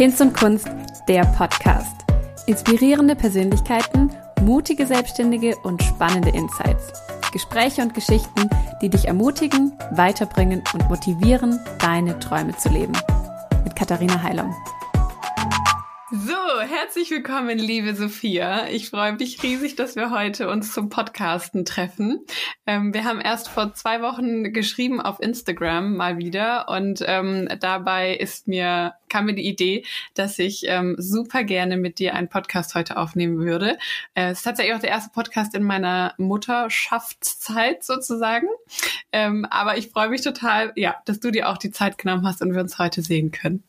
Hinz und Kunst, der Podcast. Inspirierende Persönlichkeiten, mutige Selbstständige und spannende Insights. Gespräche und Geschichten, die dich ermutigen, weiterbringen und motivieren, deine Träume zu leben. Mit Katharina Heilung. So, herzlich willkommen, liebe Sophia. Ich freue mich riesig, dass wir heute uns zum Podcasten treffen. Ähm, wir haben erst vor zwei Wochen geschrieben auf Instagram mal wieder und ähm, dabei ist mir kam mir die Idee, dass ich ähm, super gerne mit dir einen Podcast heute aufnehmen würde. Äh, es ist tatsächlich auch der erste Podcast in meiner Mutterschaftszeit sozusagen. Ähm, aber ich freue mich total, ja, dass du dir auch die Zeit genommen hast und wir uns heute sehen können.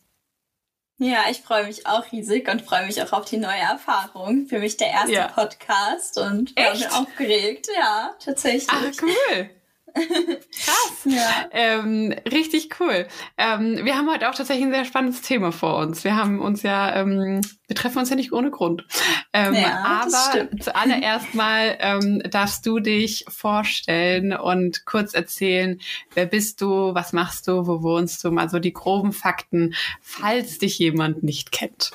Ja, ich freue mich auch riesig und freue mich auch auf die neue Erfahrung. Für mich der erste ja. Podcast und Echt? bin aufgeregt. Ja, tatsächlich. Ach, cool. Krass. Ja. Ähm, richtig cool. Ähm, wir haben heute auch tatsächlich ein sehr spannendes Thema vor uns. Wir haben uns ja, ähm, wir treffen uns ja nicht ohne Grund. Ähm, ja, aber zuallererst mal ähm, darfst du dich vorstellen und kurz erzählen, wer bist du, was machst du, wo wohnst du, mal so die groben Fakten, falls dich jemand nicht kennt.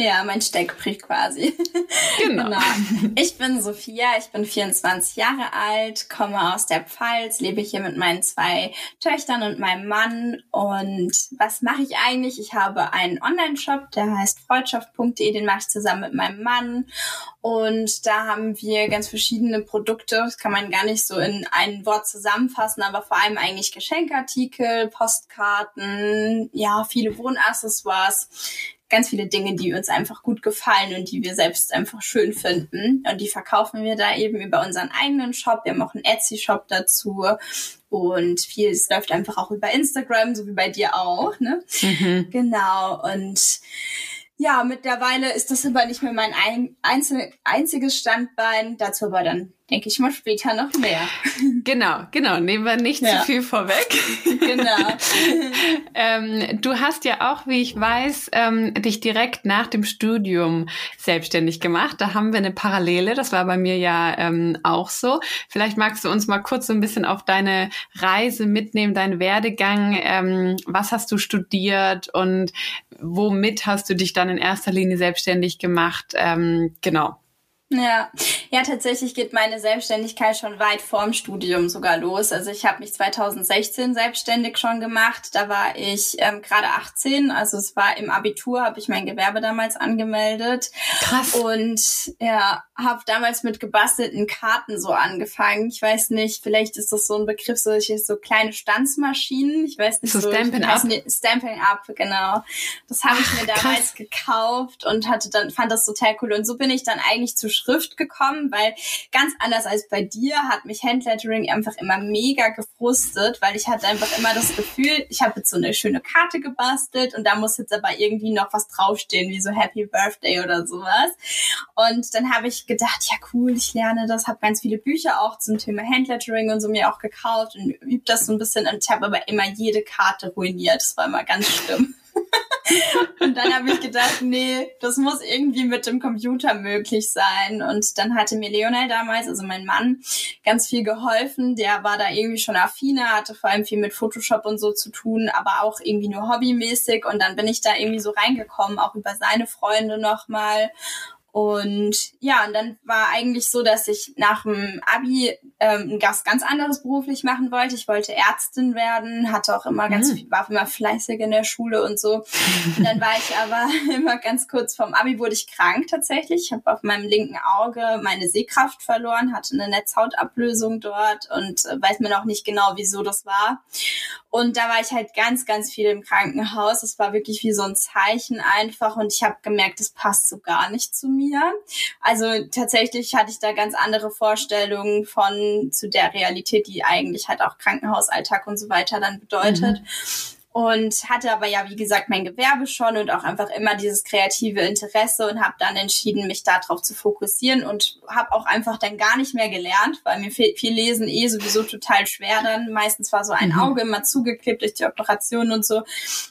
Ja, mein Steckbrief quasi. Genau. genau. Ich bin Sophia, ich bin 24 Jahre alt, komme aus der Pfalz, lebe hier mit meinen zwei Töchtern und meinem Mann. Und was mache ich eigentlich? Ich habe einen Online-Shop, der heißt freundschaft.de, den mache ich zusammen mit meinem Mann. Und da haben wir ganz verschiedene Produkte. Das kann man gar nicht so in ein Wort zusammenfassen, aber vor allem eigentlich Geschenkartikel, Postkarten, ja, viele Wohnaccessoires ganz viele Dinge, die uns einfach gut gefallen und die wir selbst einfach schön finden. Und die verkaufen wir da eben über unseren eigenen Shop. Wir haben auch einen Etsy-Shop dazu. Und vieles läuft einfach auch über Instagram, so wie bei dir auch, ne? Mhm. Genau. Und ja, mittlerweile ist das aber nicht mehr mein ein, einzel, einziges Standbein. Dazu aber dann denke ich mal später noch mehr. Genau, genau. Nehmen wir nicht ja. zu viel vorweg. Genau. ähm, du hast ja auch, wie ich weiß, ähm, dich direkt nach dem Studium selbstständig gemacht. Da haben wir eine Parallele. Das war bei mir ja ähm, auch so. Vielleicht magst du uns mal kurz so ein bisschen auf deine Reise mitnehmen, deinen Werdegang. Ähm, was hast du studiert und womit hast du dich dann in erster Linie selbstständig gemacht? Ähm, genau. Ja, ja, tatsächlich geht meine Selbstständigkeit schon weit vorm Studium sogar los. Also ich habe mich 2016 selbstständig schon gemacht. Da war ich ähm, gerade 18, also es war im Abitur, habe ich mein Gewerbe damals angemeldet. Krass. Und ja, habe damals mit gebastelten Karten so angefangen. Ich weiß nicht, vielleicht ist das so ein Begriff, so, so kleine Stanzmaschinen. Ich weiß nicht so. so Stampin' Up. Nicht, Stamping Up, genau. Das habe ich mir damals krass. gekauft und hatte dann fand das total cool. Und so bin ich dann eigentlich zu Schrift gekommen, weil ganz anders als bei dir hat mich Handlettering einfach immer mega gefrustet, weil ich hatte einfach immer das Gefühl, ich habe jetzt so eine schöne Karte gebastelt und da muss jetzt aber irgendwie noch was draufstehen, wie so Happy Birthday oder sowas. Und dann habe ich gedacht, ja cool, ich lerne das, habe ganz viele Bücher auch zum Thema Handlettering und so mir auch gekauft und übe das so ein bisschen und ich habe aber immer jede Karte ruiniert. Das war immer ganz schlimm. und dann habe ich gedacht, nee, das muss irgendwie mit dem Computer möglich sein. Und dann hatte mir Leonel damals, also mein Mann, ganz viel geholfen. Der war da irgendwie schon affiner, hatte vor allem viel mit Photoshop und so zu tun, aber auch irgendwie nur hobbymäßig. Und dann bin ich da irgendwie so reingekommen, auch über seine Freunde nochmal. Und ja, und dann war eigentlich so, dass ich nach dem Abi ähm, was ganz anderes beruflich machen wollte. Ich wollte Ärztin werden, hatte auch immer ganz mhm. viel, war immer fleißig in der Schule und so. Und dann war ich aber immer ganz kurz vorm Abi wurde ich krank tatsächlich. Ich habe auf meinem linken Auge meine Sehkraft verloren, hatte eine Netzhautablösung dort und äh, weiß mir noch nicht genau, wieso das war. Und da war ich halt ganz, ganz viel im Krankenhaus. Es war wirklich wie so ein Zeichen einfach und ich habe gemerkt, das passt so gar nicht zu mir mir. Also tatsächlich hatte ich da ganz andere Vorstellungen von zu der Realität, die eigentlich halt auch Krankenhausalltag und so weiter dann bedeutet. Mhm und hatte aber ja, wie gesagt, mein Gewerbe schon und auch einfach immer dieses kreative Interesse und habe dann entschieden, mich darauf zu fokussieren und habe auch einfach dann gar nicht mehr gelernt, weil mir viel, viel Lesen eh sowieso total schwer dann. Meistens war so ein mhm. Auge immer zugeklebt durch die Operation und so.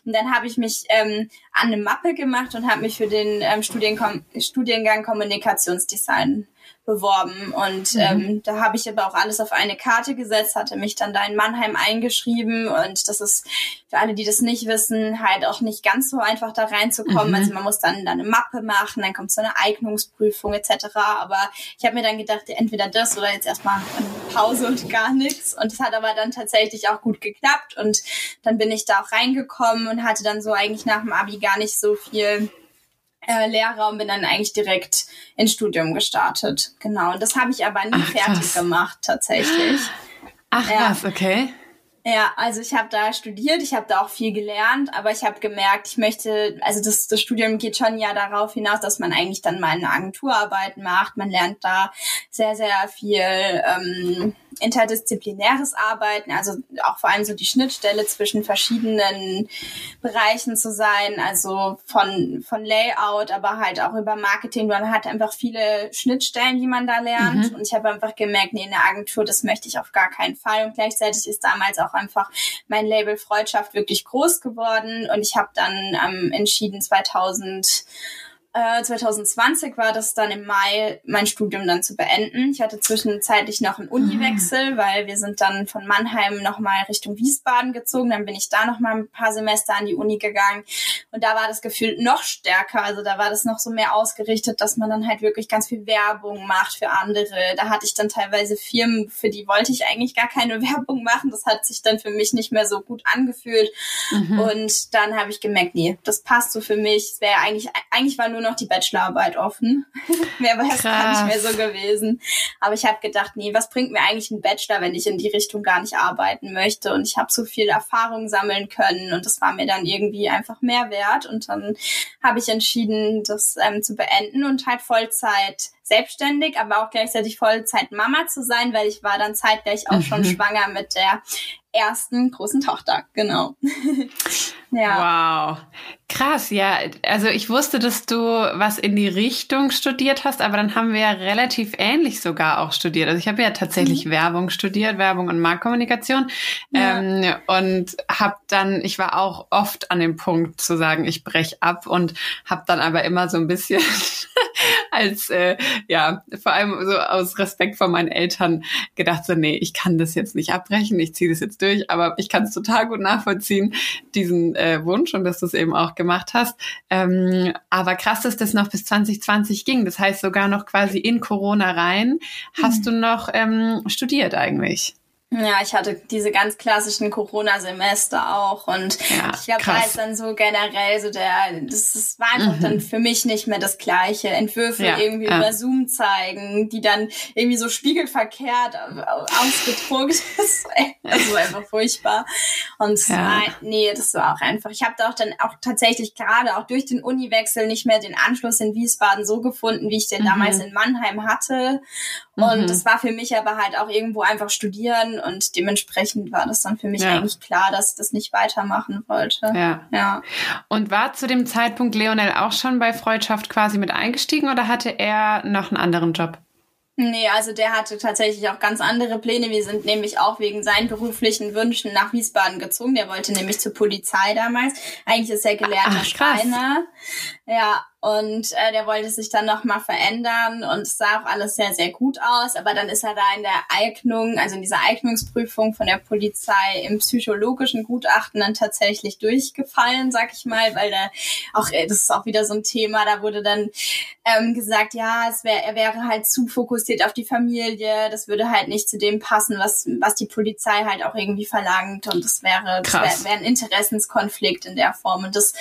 Und dann habe ich mich ähm, an eine Mappe gemacht und habe mich für den ähm, Studienkom Studiengang Kommunikationsdesign beworben. Und mhm. ähm, da habe ich aber auch alles auf eine Karte gesetzt, hatte mich dann da in Mannheim eingeschrieben. Und das ist für alle, die das nicht wissen, halt auch nicht ganz so einfach da reinzukommen. Mhm. Also man muss dann, dann eine Mappe machen, dann kommt so eine Eignungsprüfung etc. Aber ich habe mir dann gedacht, entweder das oder jetzt erstmal eine Pause und gar nichts. Und es hat aber dann tatsächlich auch gut geklappt. Und dann bin ich da auch reingekommen und hatte dann so eigentlich nach dem Abi gar nicht so viel äh, Lehrer und bin dann eigentlich direkt ins Studium gestartet. Genau. Und das habe ich aber nie Ach, fertig gemacht tatsächlich. Ach ja. was, okay. Ja, also ich habe da studiert, ich habe da auch viel gelernt, aber ich habe gemerkt, ich möchte, also das, das Studium geht schon ja darauf hinaus, dass man eigentlich dann mal eine Agenturarbeit macht. Man lernt da sehr, sehr viel ähm, interdisziplinäres Arbeiten, also auch vor allem so die Schnittstelle zwischen verschiedenen Bereichen zu sein, also von, von Layout, aber halt auch über Marketing. Man hat einfach viele Schnittstellen, die man da lernt. Mhm. Und ich habe einfach gemerkt, nee, in der Agentur, das möchte ich auf gar keinen Fall. Und gleichzeitig ist damals auch einfach mein Label Freundschaft wirklich groß geworden. Und ich habe dann ähm, entschieden, 2000 2020 äh, war das dann im Mai, mein Studium dann zu beenden. Ich hatte zwischenzeitlich noch einen Uniwechsel, mhm. weil wir sind dann von Mannheim nochmal Richtung Wiesbaden gezogen. Dann bin ich da nochmal ein paar Semester an die Uni gegangen. Und da war das Gefühl noch stärker. Also da war das noch so mehr ausgerichtet, dass man dann halt wirklich ganz viel Werbung macht für andere. Da hatte ich dann teilweise Firmen, für die wollte ich eigentlich gar keine Werbung machen. Das hat sich dann für mich nicht mehr so gut angefühlt. Mhm. Und dann habe ich gemerkt, nee, das passt so für mich. Es wäre eigentlich, eigentlich war nur noch noch die Bachelorarbeit offen. War es gar nicht mehr so gewesen. Aber ich habe gedacht, nee, was bringt mir eigentlich ein Bachelor, wenn ich in die Richtung gar nicht arbeiten möchte? Und ich habe so viel Erfahrung sammeln können und das war mir dann irgendwie einfach mehr wert. Und dann habe ich entschieden, das ähm, zu beenden und halt Vollzeit selbstständig, aber auch gleichzeitig Vollzeit Mama zu sein, weil ich war dann zeitgleich auch schon mhm. schwanger mit der ersten großen Tochter, genau. ja. Wow. Krass, ja. Also ich wusste, dass du was in die Richtung studiert hast, aber dann haben wir ja relativ ähnlich sogar auch studiert. Also ich habe ja tatsächlich mhm. Werbung studiert, Werbung und Marktkommunikation. Ja. Ähm, und habe dann, ich war auch oft an dem Punkt zu sagen, ich brech ab und habe dann aber immer so ein bisschen als äh, ja vor allem so aus Respekt vor meinen Eltern gedacht so nee ich kann das jetzt nicht abbrechen ich ziehe das jetzt durch aber ich kann es total gut nachvollziehen diesen äh, Wunsch und dass du es eben auch gemacht hast. Ähm, aber krass dass das noch bis 2020 ging. Das heißt sogar noch quasi in Corona rein. Hast mhm. du noch ähm, studiert eigentlich ja, ich hatte diese ganz klassischen Corona-Semester auch und ja, ich glaube, da ist dann so generell so der, das, das war einfach mhm. dann für mich nicht mehr das Gleiche. Entwürfe ja, irgendwie ja. über Zoom zeigen, die dann irgendwie so spiegelverkehrt ausgedruckt. das war einfach furchtbar. Und ja. nee, das war auch einfach. Ich habe da auch dann auch tatsächlich gerade auch durch den Uniwechsel nicht mehr den Anschluss in Wiesbaden so gefunden, wie ich den mhm. damals in Mannheim hatte. Und mhm. das war für mich aber halt auch irgendwo einfach studieren und dementsprechend war das dann für mich ja. eigentlich klar, dass ich das nicht weitermachen wollte. Ja. ja. Und war zu dem Zeitpunkt Leonel auch schon bei Freundschaft quasi mit eingestiegen oder hatte er noch einen anderen Job? Nee, also der hatte tatsächlich auch ganz andere Pläne. Wir sind nämlich auch wegen seinen beruflichen Wünschen nach Wiesbaden gezogen. Der wollte nämlich zur Polizei damals. Eigentlich ist er gelernter Schreiner. Ja, und äh, der wollte sich dann nochmal verändern und es sah auch alles sehr, sehr gut aus. Aber dann ist er da in der Eignung, also in dieser Eignungsprüfung von der Polizei im psychologischen Gutachten dann tatsächlich durchgefallen, sag ich mal, weil da auch, äh, das ist auch wieder so ein Thema, da wurde dann ähm, gesagt, ja, es wäre, er wäre halt zu fokussiert auf die Familie, das würde halt nicht zu dem passen, was, was die Polizei halt auch irgendwie verlangt. Und das wäre, das wäre wär ein Interessenskonflikt in der Form. Und das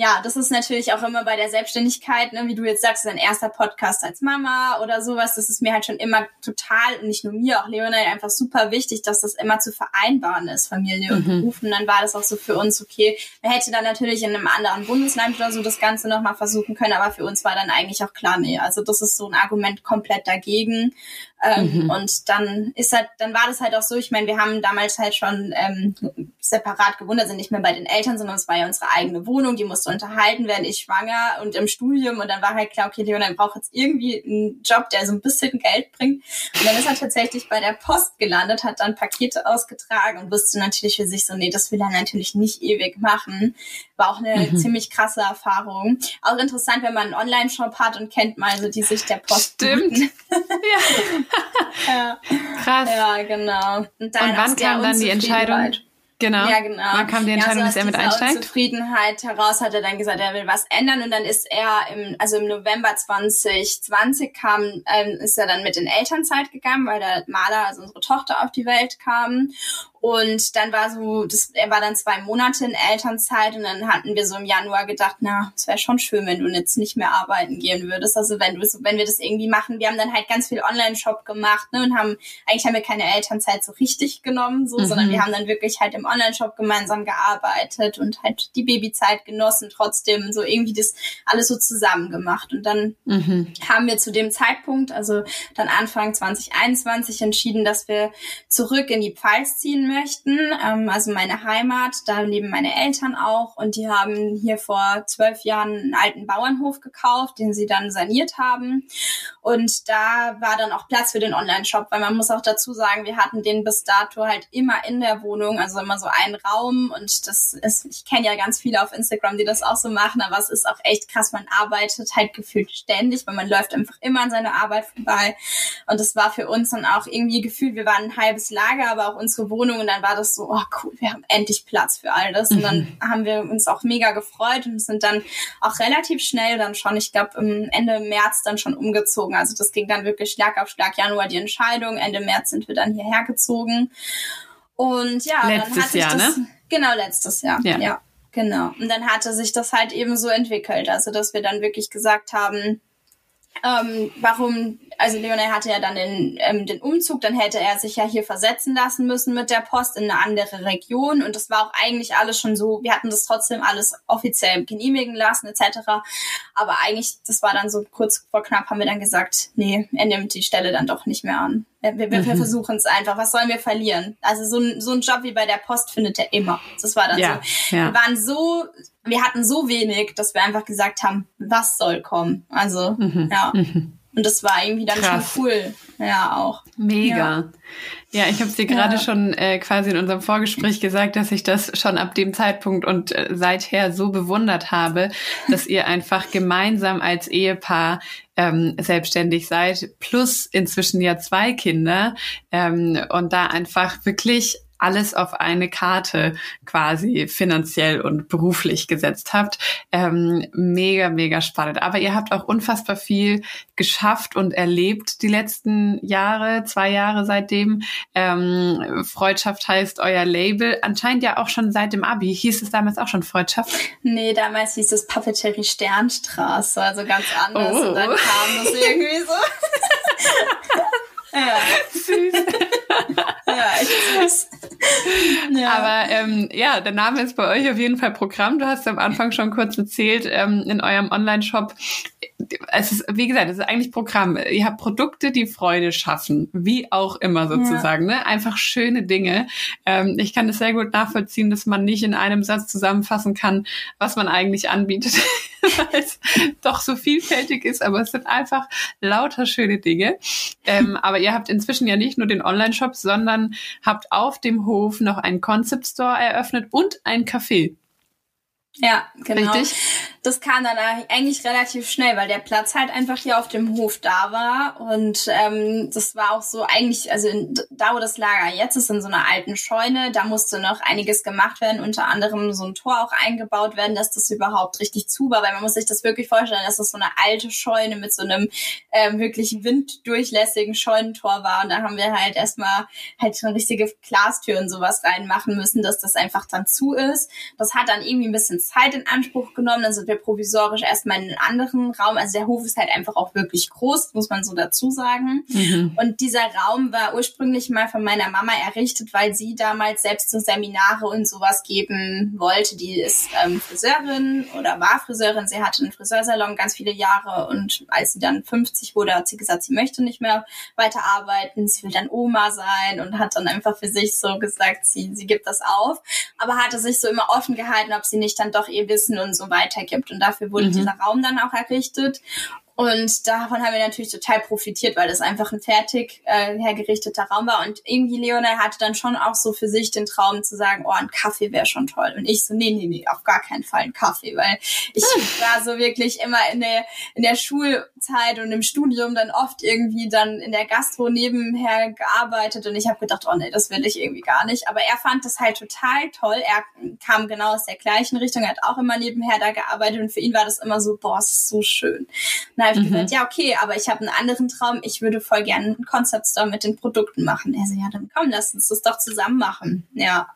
ja, das ist natürlich auch immer bei der Selbstständigkeit, ne, wie du jetzt sagst, dein erster Podcast als Mama oder sowas. Das ist mir halt schon immer total, nicht nur mir, auch Leonel, einfach super wichtig, dass das immer zu vereinbaren ist, Familie und mhm. Beruf. Und dann war das auch so für uns okay. Man hätte dann natürlich in einem anderen Bundesland oder so das Ganze nochmal versuchen können, aber für uns war dann eigentlich auch klar, nee, also das ist so ein Argument komplett dagegen. Ähm, mhm. Und dann ist halt, dann war das halt auch so, ich meine, wir haben damals halt schon ähm, separat gewohnt, also nicht mehr bei den Eltern, sondern es war ja unsere eigene Wohnung, die musste unterhalten, während ich schwanger und im Studium. Und dann war halt klar, okay, Leonard braucht jetzt irgendwie einen Job, der so ein bisschen Geld bringt. Und dann ist er tatsächlich bei der Post gelandet, hat dann Pakete ausgetragen und wusste natürlich für sich so, nee, das will er natürlich nicht ewig machen. War auch eine mhm. ziemlich krasse Erfahrung. Auch interessant, wenn man einen Online-Shop hat und kennt mal so die Sicht der Post. Stimmt. ja. Ja. Krass. Ja, genau. Und, dann und wann kam dann die Entscheidung? Genau. Ja, genau. Wann kam die Entscheidung, ja, so dass er mit einsteigt? Zufriedenheit heraus hat er dann gesagt, er will was ändern und dann ist er im, also im November 2020 kam, ähm, ist er dann mit in Elternzeit gegangen, weil der Maler, also unsere Tochter auf die Welt kam und dann war so, das, er war dann zwei Monate in Elternzeit und dann hatten wir so im Januar gedacht, na, es wäre schon schön, wenn du jetzt nicht mehr arbeiten gehen würdest. Also wenn du wenn wir das irgendwie machen, wir haben dann halt ganz viel Online-Shop gemacht, ne, und haben, eigentlich haben wir keine Elternzeit so richtig genommen, so, mhm. sondern wir haben dann wirklich halt im Online-Shop gemeinsam gearbeitet und halt die Babyzeit genossen, trotzdem so irgendwie das alles so zusammen gemacht. Und dann mhm. haben wir zu dem Zeitpunkt, also dann Anfang 2021 entschieden, dass wir zurück in die Pfalz ziehen möchten. Ähm, also meine Heimat, da leben meine Eltern auch und die haben hier vor zwölf Jahren einen alten Bauernhof gekauft, den sie dann saniert haben. Und da war dann auch Platz für den Online-Shop, weil man muss auch dazu sagen, wir hatten den bis dato halt immer in der Wohnung, also immer so einen Raum und das ist, ich kenne ja ganz viele auf Instagram, die das auch so machen, aber es ist auch echt krass, man arbeitet halt gefühlt ständig, weil man läuft einfach immer an seiner Arbeit vorbei und das war für uns dann auch irgendwie gefühlt, wir waren ein halbes Lager, aber auch unsere Wohnung und dann war das so, oh cool, wir haben endlich Platz für all das. Und dann mhm. haben wir uns auch mega gefreut und sind dann auch relativ schnell dann schon, ich glaube Ende März dann schon umgezogen. Also das ging dann wirklich Schlag auf Schlag. Januar die Entscheidung, Ende März sind wir dann hierher gezogen. Und ja, letztes dann hatte Jahr, das, ne? Genau, letztes Jahr. Ja. ja. Genau. Und dann hatte sich das halt eben so entwickelt. Also, dass wir dann wirklich gesagt haben, ähm, warum also Leonel hatte ja dann den, ähm, den Umzug, dann hätte er sich ja hier versetzen lassen müssen mit der Post in eine andere Region und das war auch eigentlich alles schon so, wir hatten das trotzdem alles offiziell genehmigen lassen etc. Aber eigentlich, das war dann so kurz vor knapp, haben wir dann gesagt, nee, er nimmt die Stelle dann doch nicht mehr an. Wir, wir, mhm. versuchen es einfach. Was sollen wir verlieren? Also so ein, so ein Job wie bei der Post findet er immer. Das war dann ja, so. Ja. Wir waren so, wir hatten so wenig, dass wir einfach gesagt haben, was soll kommen. Also, mhm. ja. Mhm. Und das war irgendwie dann Krass. schon cool. Ja, auch. Mega. Ja, ja ich habe dir gerade ja. schon äh, quasi in unserem Vorgespräch gesagt, dass ich das schon ab dem Zeitpunkt und äh, seither so bewundert habe, dass ihr einfach gemeinsam als Ehepaar ähm, selbstständig seid, plus inzwischen ja zwei Kinder ähm, und da einfach wirklich alles auf eine Karte quasi finanziell und beruflich gesetzt habt. Ähm, mega, mega spannend. Aber ihr habt auch unfassbar viel geschafft und erlebt die letzten Jahre, zwei Jahre seitdem. Ähm, Freundschaft heißt euer Label. Anscheinend ja auch schon seit dem Abi. Hieß es damals auch schon Freundschaft? Nee, damals hieß es Papeterie Sternstraße, also ganz anders. Oh. Und dann kam das irgendwie so. ja. Süß. Ja, echt süß. Ja. Aber ähm, ja, der Name ist bei euch auf jeden Fall Programm. Du hast am Anfang schon kurz erzählt, ähm, in eurem Online-Shop. Es ist, wie gesagt, es ist eigentlich Programm. Ihr habt Produkte, die Freude schaffen, wie auch immer sozusagen. Ja. Ne? Einfach schöne Dinge. Ähm, ich kann es sehr gut nachvollziehen, dass man nicht in einem Satz zusammenfassen kann, was man eigentlich anbietet, weil es doch so vielfältig ist. Aber es sind einfach lauter schöne Dinge. Ähm, aber ihr habt inzwischen ja nicht nur den Online-Shop, sondern habt auf dem Hof noch einen Concept Store eröffnet und ein Café. Ja, genau. Richtig? das kam dann eigentlich relativ schnell, weil der Platz halt einfach hier auf dem Hof da war. Und ähm, das war auch so eigentlich, also in, da, wo das Lager jetzt ist, in so einer alten Scheune, da musste noch einiges gemacht werden, unter anderem so ein Tor auch eingebaut werden, dass das überhaupt richtig zu war, weil man muss sich das wirklich vorstellen, dass das so eine alte Scheune mit so einem ähm, wirklich winddurchlässigen Scheunentor war. Und da haben wir halt erstmal halt schon richtige Glastüren sowas reinmachen müssen, dass das einfach dann zu ist. Das hat dann irgendwie ein bisschen Zeit in Anspruch genommen. Also wir provisorisch erstmal in einen anderen Raum. Also der Hof ist halt einfach auch wirklich groß, muss man so dazu sagen. Mhm. Und dieser Raum war ursprünglich mal von meiner Mama errichtet, weil sie damals selbst so Seminare und sowas geben wollte. Die ist ähm, Friseurin oder war Friseurin. Sie hatte einen Friseursalon ganz viele Jahre und als sie dann 50 wurde, hat sie gesagt, sie möchte nicht mehr weiterarbeiten. Sie will dann Oma sein und hat dann einfach für sich so gesagt, sie, sie gibt das auf. Aber hatte sich so immer offen gehalten, ob sie nicht dann doch ihr Wissen und so weitergibt. Und dafür wurde mhm. dieser Raum dann auch errichtet. Und davon haben wir natürlich total profitiert, weil das einfach ein fertig äh, hergerichteter Raum war. Und irgendwie Leonel hatte dann schon auch so für sich den Traum zu sagen, oh, ein Kaffee wäre schon toll. Und ich so, nee, nee, nee, auf gar keinen Fall ein Kaffee, weil ich war so wirklich immer in der, in der Schulzeit und im Studium dann oft irgendwie dann in der Gastro nebenher gearbeitet. Und ich habe gedacht, oh nee, das will ich irgendwie gar nicht. Aber er fand das halt total toll. Er kam genau aus der gleichen Richtung, er hat auch immer nebenher da gearbeitet. Und für ihn war das immer so, boah, es ist so schön. Na, ich mhm. gesagt, ja, okay, aber ich habe einen anderen Traum. Ich würde voll gerne einen Concept Store mit den Produkten machen. Er so, ja, dann komm, lass uns das doch zusammen machen. Ja.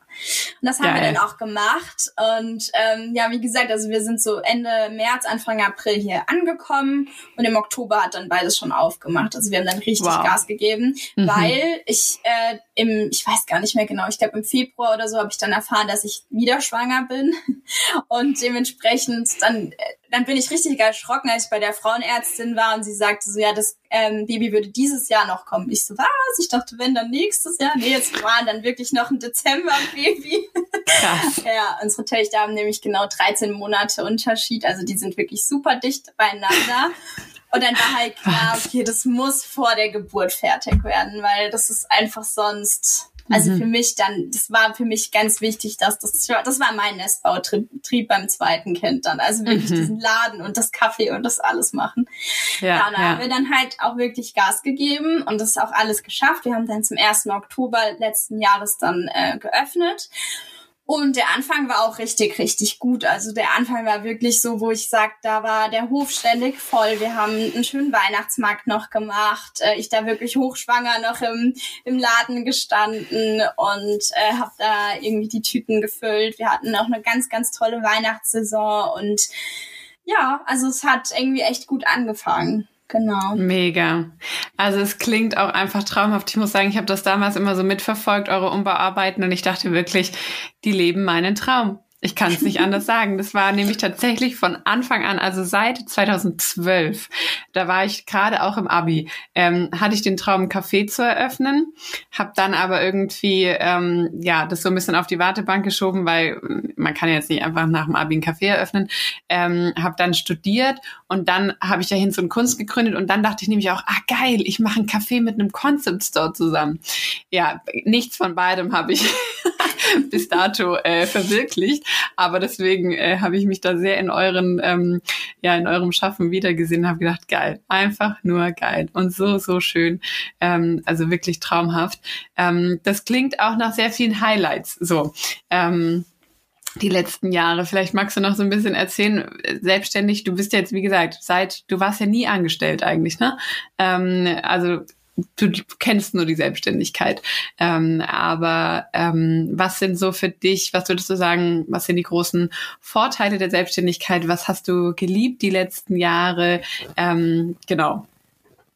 Und das haben Geil. wir dann auch gemacht. Und ähm, ja, wie gesagt, also wir sind so Ende März, Anfang April hier angekommen und im Oktober hat dann beides schon aufgemacht. Also wir haben dann richtig wow. Gas gegeben, mhm. weil ich äh, im, ich weiß gar nicht mehr genau, ich glaube im Februar oder so habe ich dann erfahren, dass ich wieder schwanger bin. Und dementsprechend dann, äh, dann bin ich richtig erschrocken, als ich bei der Frauenärztin war und sie sagte so, ja, das ähm, Baby würde dieses Jahr noch kommen. Ich so, was? Ich dachte, wenn dann nächstes Jahr. Nee, jetzt waren dann wirklich noch ein Dezember-Baby. Krass. ja, unsere Töchter haben nämlich genau 13 Monate Unterschied. Also die sind wirklich super dicht beieinander. Und dann war halt klar, okay, das muss vor der Geburt fertig werden, weil das ist einfach sonst also mhm. für mich dann, das war für mich ganz wichtig, dass das, das war mein Nestbautrieb beim zweiten Kind dann. Also wirklich mhm. diesen Laden und das Kaffee und das alles machen. Ja, ja da haben wir dann halt auch wirklich Gas gegeben und das ist auch alles geschafft. Wir haben dann zum 1. Oktober letzten Jahres dann äh, geöffnet. Und der Anfang war auch richtig, richtig gut. Also der Anfang war wirklich so, wo ich sag, da war der Hof ständig voll. Wir haben einen schönen Weihnachtsmarkt noch gemacht. Äh, ich da wirklich hochschwanger noch im, im Laden gestanden und äh, habe da irgendwie die Tüten gefüllt. Wir hatten auch eine ganz, ganz tolle Weihnachtssaison und ja, also es hat irgendwie echt gut angefangen. Genau. Mega. Also es klingt auch einfach traumhaft. Ich muss sagen, ich habe das damals immer so mitverfolgt, eure Umbauarbeiten, und ich dachte wirklich, die leben meinen Traum. Ich kann es nicht anders sagen. Das war nämlich tatsächlich von Anfang an, also seit 2012, da war ich gerade auch im Abi, ähm, hatte ich den Traum, ein Café zu eröffnen, habe dann aber irgendwie ähm, ja das so ein bisschen auf die Wartebank geschoben, weil man kann jetzt nicht einfach nach dem Abi ein Café eröffnen. Ähm, habe dann studiert und dann habe ich dahin so ein Kunst gegründet und dann dachte ich nämlich auch, ah geil, ich mache ein Café mit einem Concept Store zusammen. Ja, nichts von beidem habe ich bis dato äh, verwirklicht. Aber deswegen äh, habe ich mich da sehr in euren, ähm, ja, in eurem Schaffen wiedergesehen, habe gedacht, geil, einfach nur geil und so, so schön. Ähm, also wirklich traumhaft. Ähm, das klingt auch nach sehr vielen Highlights. So. Ähm, die letzten Jahre. Vielleicht magst du noch so ein bisschen erzählen, selbstständig, du bist jetzt, wie gesagt, seit, du warst ja nie angestellt eigentlich, ne? Ähm, also du kennst nur die Selbstständigkeit. Ähm, aber ähm, was sind so für dich, was würdest du sagen, was sind die großen Vorteile der Selbstständigkeit? Was hast du geliebt die letzten Jahre? Ähm, genau.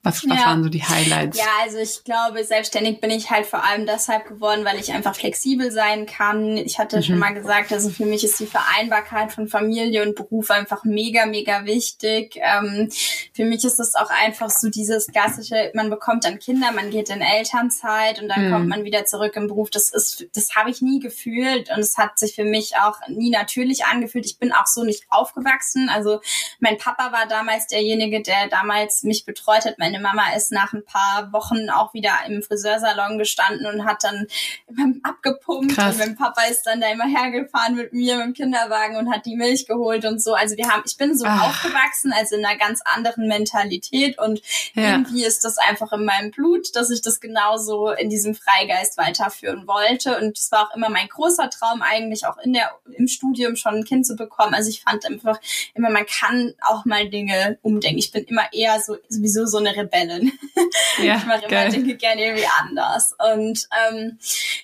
Was, was ja. waren so die Highlights? Ja, also ich glaube, selbstständig bin ich halt vor allem deshalb geworden, weil ich einfach flexibel sein kann. Ich hatte mhm. schon mal gesagt, also für mich ist die Vereinbarkeit von Familie und Beruf einfach mega, mega wichtig. Ähm, für mich ist es auch einfach so dieses klassische, man bekommt dann Kinder, man geht in Elternzeit und dann mhm. kommt man wieder zurück im Beruf. Das ist, das habe ich nie gefühlt und es hat sich für mich auch nie natürlich angefühlt. Ich bin auch so nicht aufgewachsen. Also mein Papa war damals derjenige, der damals mich betreut hat. Meine Mama ist nach ein paar Wochen auch wieder im Friseursalon gestanden und hat dann immer abgepumpt. Krass. Und mein Papa ist dann da immer hergefahren mit mir mit dem Kinderwagen und hat die Milch geholt und so. Also wir haben, ich bin so Ach. aufgewachsen, also in einer ganz anderen Mentalität und ja. irgendwie ist das einfach in meinem Blut, dass ich das genauso in diesem Freigeist weiterführen wollte. Und es war auch immer mein großer Traum eigentlich auch in der, im Studium schon ein Kind zu bekommen. Also ich fand einfach immer, man kann auch mal Dinge umdenken. Ich bin immer eher so, sowieso so eine Rebellin. Ja, ich mache immer Dinge gerne irgendwie anders. Und ähm,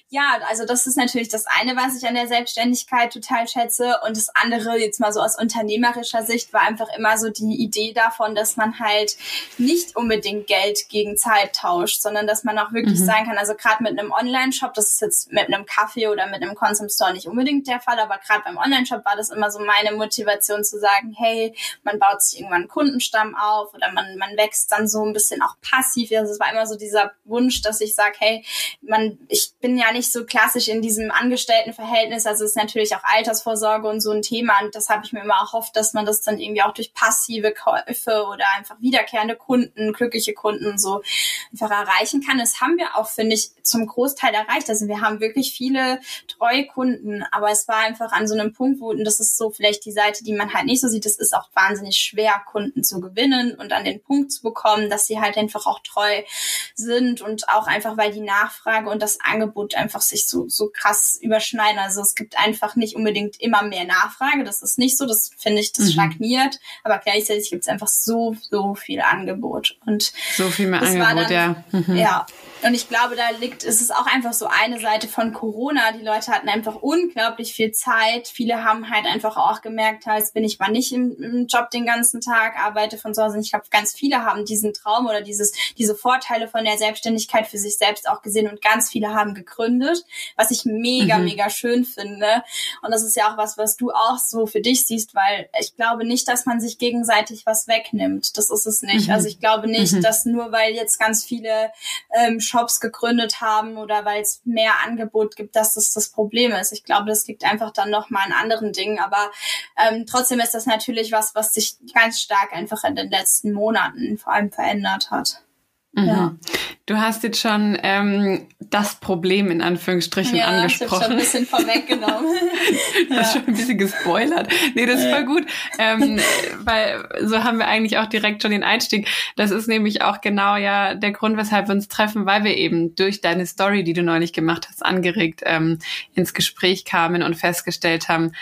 ja, also das ist natürlich das eine, was ich an der Selbstständigkeit total schätze. Und das andere, jetzt mal so aus unternehmerischer Sicht, war einfach immer so die Idee davon, dass man halt nicht unbedingt Geld gegen Zeit tauscht, sondern dass man auch wirklich mhm. sagen kann, also gerade mit einem Online-Shop, das ist jetzt mit einem Kaffee oder mit einem Consum Store nicht unbedingt der Fall, aber gerade beim Online-Shop war das immer so meine Motivation zu sagen, hey, man baut sich irgendwann einen Kundenstamm auf oder man, man wächst dann so ein bisschen auch passiv. Also es war immer so dieser Wunsch, dass ich sage, hey, man, ich bin ja nicht so klassisch in diesem Angestelltenverhältnis, also es ist natürlich auch Altersvorsorge und so ein Thema und das habe ich mir immer erhofft, dass man das dann irgendwie auch durch passive Käufe oder einfach wiederkehrende Kunden, glückliche Kunden so einfach erreichen kann. Das haben wir auch, finde ich, zum Großteil erreicht. Also wir haben wirklich viele treue Kunden, aber es war einfach an so einem Punkt, wo, und das ist so vielleicht die Seite, die man halt nicht so sieht, es ist auch wahnsinnig schwer, Kunden zu gewinnen und an den Punkt zu bekommen, dass sie halt einfach auch treu sind und auch einfach, weil die Nachfrage und das Angebot einfach sich so, so krass überschneiden. Also es gibt einfach nicht unbedingt immer mehr Nachfrage. Das ist nicht so. Das finde ich, das mhm. stagniert. Aber gleichzeitig gibt es einfach so, so viel Angebot. Und so viel mehr Angebot, dann, ja. Mhm. Ja. Und ich glaube, da liegt, ist es auch einfach so eine Seite von Corona. Die Leute hatten einfach unglaublich viel Zeit. Viele haben halt einfach auch gemerkt, jetzt bin ich mal nicht im, im Job den ganzen Tag, arbeite von zu Hause. Ich glaube, ganz viele haben diesen Traum oder dieses, diese Vorteile von der Selbstständigkeit für sich selbst auch gesehen und ganz viele haben gegründet, was ich mega, mhm. mega schön finde. Und das ist ja auch was, was du auch so für dich siehst, weil ich glaube nicht, dass man sich gegenseitig was wegnimmt. Das ist es nicht. Mhm. Also ich glaube nicht, mhm. dass nur weil jetzt ganz viele ähm, Shops gegründet haben oder weil es mehr Angebot gibt, dass das das Problem ist. Ich glaube, das liegt einfach dann noch mal an anderen Dingen. Aber ähm, trotzdem ist das natürlich was, was sich ganz stark einfach in den letzten Monaten vor allem verändert hat. Mhm. Ja. Du hast jetzt schon ähm, das Problem in Anführungsstrichen ja, angesprochen. Ja, schon ein bisschen vorweggenommen. du hast schon ein bisschen gespoilert. Nee, das ist voll gut, ähm, weil so haben wir eigentlich auch direkt schon den Einstieg. Das ist nämlich auch genau ja der Grund, weshalb wir uns treffen, weil wir eben durch deine Story, die du neulich gemacht hast, angeregt ähm, ins Gespräch kamen und festgestellt haben,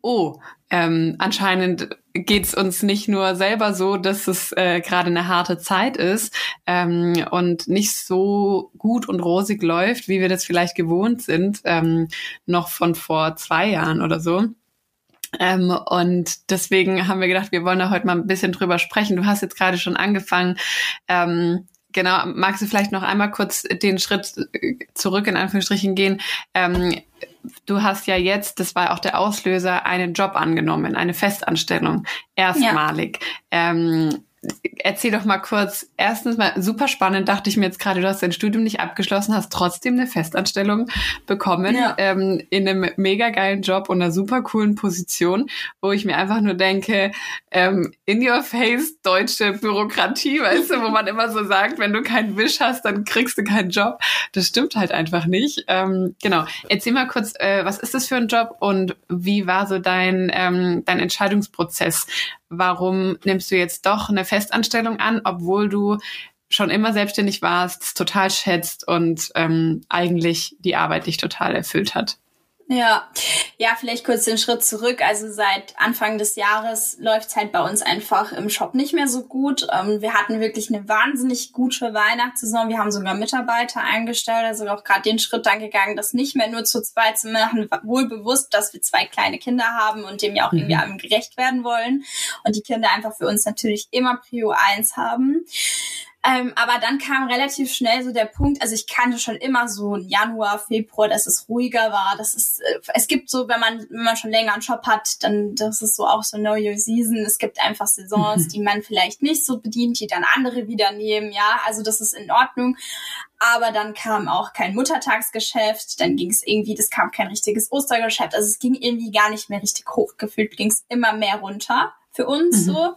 oh, ähm, anscheinend geht's uns nicht nur selber so, dass es äh, gerade eine harte Zeit ist ähm, und nicht so gut und rosig läuft, wie wir das vielleicht gewohnt sind, ähm, noch von vor zwei Jahren oder so. Ähm, und deswegen haben wir gedacht, wir wollen da heute mal ein bisschen drüber sprechen. Du hast jetzt gerade schon angefangen, ähm, Genau, magst du vielleicht noch einmal kurz den Schritt äh, zurück in Anführungsstrichen gehen? Ähm, du hast ja jetzt, das war auch der Auslöser, einen Job angenommen, eine Festanstellung, erstmalig. Ja. Ähm, erzähl doch mal kurz. Erstens mal super spannend, dachte ich mir jetzt gerade, du hast dein Studium nicht abgeschlossen, hast trotzdem eine Festanstellung bekommen ja. ähm, in einem mega geilen Job und einer super coolen Position, wo ich mir einfach nur denke, ähm, in your face deutsche Bürokratie, weißt du, wo man immer so sagt, wenn du keinen Wisch hast, dann kriegst du keinen Job. Das stimmt halt einfach nicht. Ähm, genau. Erzähl mal kurz, äh, was ist das für ein Job und wie war so dein, ähm, dein Entscheidungsprozess? Warum nimmst du jetzt doch eine Festanstellung an, obwohl du schon immer selbstständig warst, total schätzt und ähm, eigentlich die Arbeit dich total erfüllt hat? Ja, ja, vielleicht kurz den Schritt zurück. Also seit Anfang des Jahres läuft's halt bei uns einfach im Shop nicht mehr so gut. Ähm, wir hatten wirklich eine wahnsinnig gute Weihnachtssaison. Wir haben sogar Mitarbeiter eingestellt, also auch gerade den Schritt dann gegangen, das nicht mehr nur zu zweit zu machen, wohl bewusst, dass wir zwei kleine Kinder haben und dem ja auch mhm. irgendwie allem gerecht werden wollen und die Kinder einfach für uns natürlich immer Prio 1 haben. Ähm, aber dann kam relativ schnell so der Punkt, also ich kannte schon immer so Januar, Februar, dass es ruhiger war. Das ist, äh, es gibt so, wenn man, wenn man schon länger einen Job hat, dann das ist so auch so Know Your Season. Es gibt einfach Saisons, mhm. die man vielleicht nicht so bedient, die dann andere wieder nehmen. Ja, also das ist in Ordnung. Aber dann kam auch kein Muttertagsgeschäft, dann ging es irgendwie, das kam kein richtiges Ostergeschäft. Also es ging irgendwie gar nicht mehr richtig hoch. Gefühlt ging es immer mehr runter für uns mhm. so.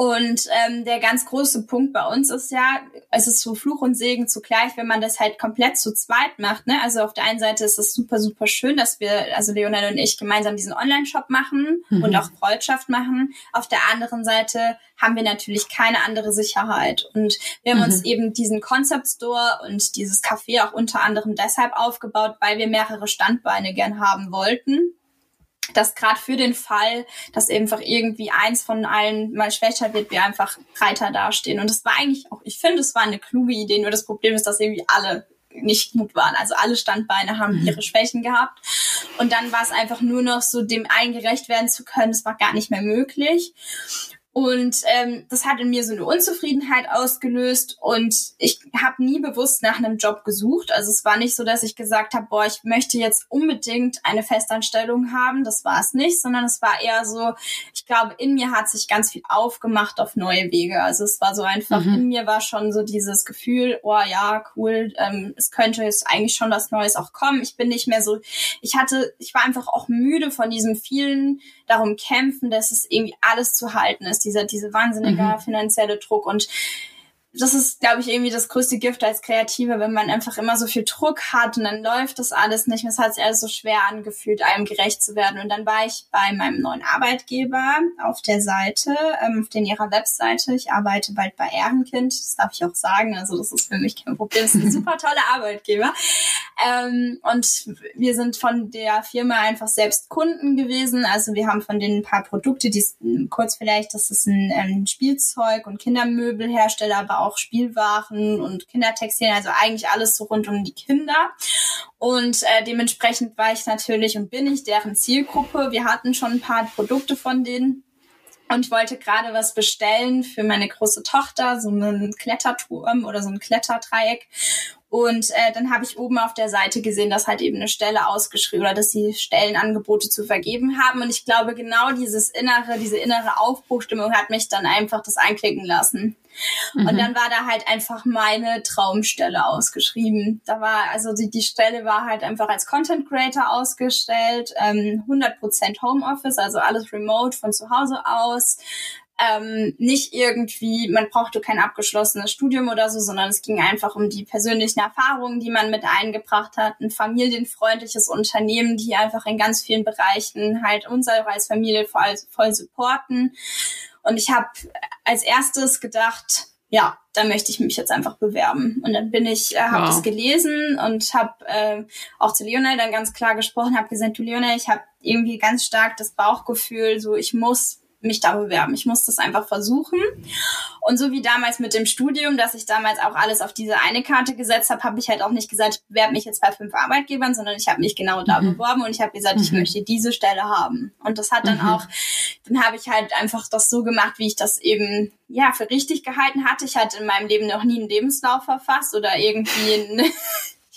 Und ähm, der ganz große Punkt bei uns ist ja, es ist so Fluch und Segen zugleich, wenn man das halt komplett zu zweit macht. Ne? Also auf der einen Seite ist es super, super schön, dass wir, also Leonel und ich gemeinsam diesen Online-Shop machen mhm. und auch Freundschaft machen. Auf der anderen Seite haben wir natürlich keine andere Sicherheit. Und wir haben mhm. uns eben diesen Concept Store und dieses Café auch unter anderem deshalb aufgebaut, weil wir mehrere Standbeine gern haben wollten dass gerade für den Fall, dass einfach irgendwie eins von allen mal schwächer wird, wir einfach breiter dastehen. Und das war eigentlich auch, ich finde, es war eine kluge Idee, nur das Problem ist, dass irgendwie alle nicht gut waren. Also alle Standbeine haben mhm. ihre Schwächen gehabt. Und dann war es einfach nur noch so, dem eingerecht werden zu können. Das war gar nicht mehr möglich. Und ähm, das hat in mir so eine Unzufriedenheit ausgelöst und ich habe nie bewusst nach einem Job gesucht. Also es war nicht so, dass ich gesagt habe, boah, ich möchte jetzt unbedingt eine Festanstellung haben. Das war es nicht, sondern es war eher so, ich glaube, in mir hat sich ganz viel aufgemacht auf neue Wege. Also es war so einfach, mhm. in mir war schon so dieses Gefühl, oh ja, cool, ähm, es könnte jetzt eigentlich schon was Neues auch kommen. Ich bin nicht mehr so, ich hatte, ich war einfach auch müde von diesem vielen darum kämpfen, dass es irgendwie alles zu halten ist, dieser, diese wahnsinnige mhm. finanzielle Druck und das ist, glaube ich, irgendwie das größte Gift als Kreative, wenn man einfach immer so viel Druck hat und dann läuft das alles nicht. Es hat sich alles so schwer angefühlt, einem gerecht zu werden. Und dann war ich bei meinem neuen Arbeitgeber auf der Seite, ähm, auf den ihrer Webseite. Ich arbeite bald bei Ehrenkind, das darf ich auch sagen. Also das ist für mich kein Problem. Das ist ein super toller Arbeitgeber. Ähm, und wir sind von der Firma einfach selbst Kunden gewesen. Also wir haben von denen ein paar Produkte, die kurz vielleicht, das ist ein ähm, Spielzeug- und Kindermöbelhersteller, aber auch Spielwaren und Kindertextilien, also eigentlich alles so rund um die Kinder. Und äh, dementsprechend war ich natürlich und bin ich deren Zielgruppe. Wir hatten schon ein paar Produkte von denen. Und ich wollte gerade was bestellen für meine große Tochter, so einen Kletterturm oder so ein Kletterdreieck. Und äh, dann habe ich oben auf der Seite gesehen, dass halt eben eine Stelle ausgeschrieben oder dass sie Stellenangebote zu vergeben haben. Und ich glaube, genau dieses innere, diese innere Aufbruchstimmung hat mich dann einfach das einklicken lassen. Mhm. Und dann war da halt einfach meine Traumstelle ausgeschrieben. Da war, also die, die Stelle war halt einfach als Content Creator ausgestellt, ähm, 100% Homeoffice, also alles remote von zu Hause aus ähm, nicht irgendwie, man brauchte kein abgeschlossenes Studium oder so, sondern es ging einfach um die persönlichen Erfahrungen, die man mit eingebracht hat, ein familienfreundliches Unternehmen, die einfach in ganz vielen Bereichen halt uns als Familie voll, voll supporten. Und ich habe als erstes gedacht, ja, da möchte ich mich jetzt einfach bewerben. Und dann bin ich, äh, habe wow. das gelesen und habe äh, auch zu Lionel dann ganz klar gesprochen, habe gesagt, du Lionel, ich habe irgendwie ganz stark das Bauchgefühl, so ich muss mich da bewerben. Ich muss das einfach versuchen. Und so wie damals mit dem Studium, dass ich damals auch alles auf diese eine Karte gesetzt habe, habe ich halt auch nicht gesagt, ich bewerbe mich jetzt bei fünf Arbeitgebern, sondern ich habe mich genau da mhm. beworben und ich habe gesagt, mhm. ich möchte diese Stelle haben. Und das hat dann mhm. auch, dann habe ich halt einfach das so gemacht, wie ich das eben ja für richtig gehalten hatte. Ich hatte in meinem Leben noch nie einen Lebenslauf verfasst oder irgendwie ein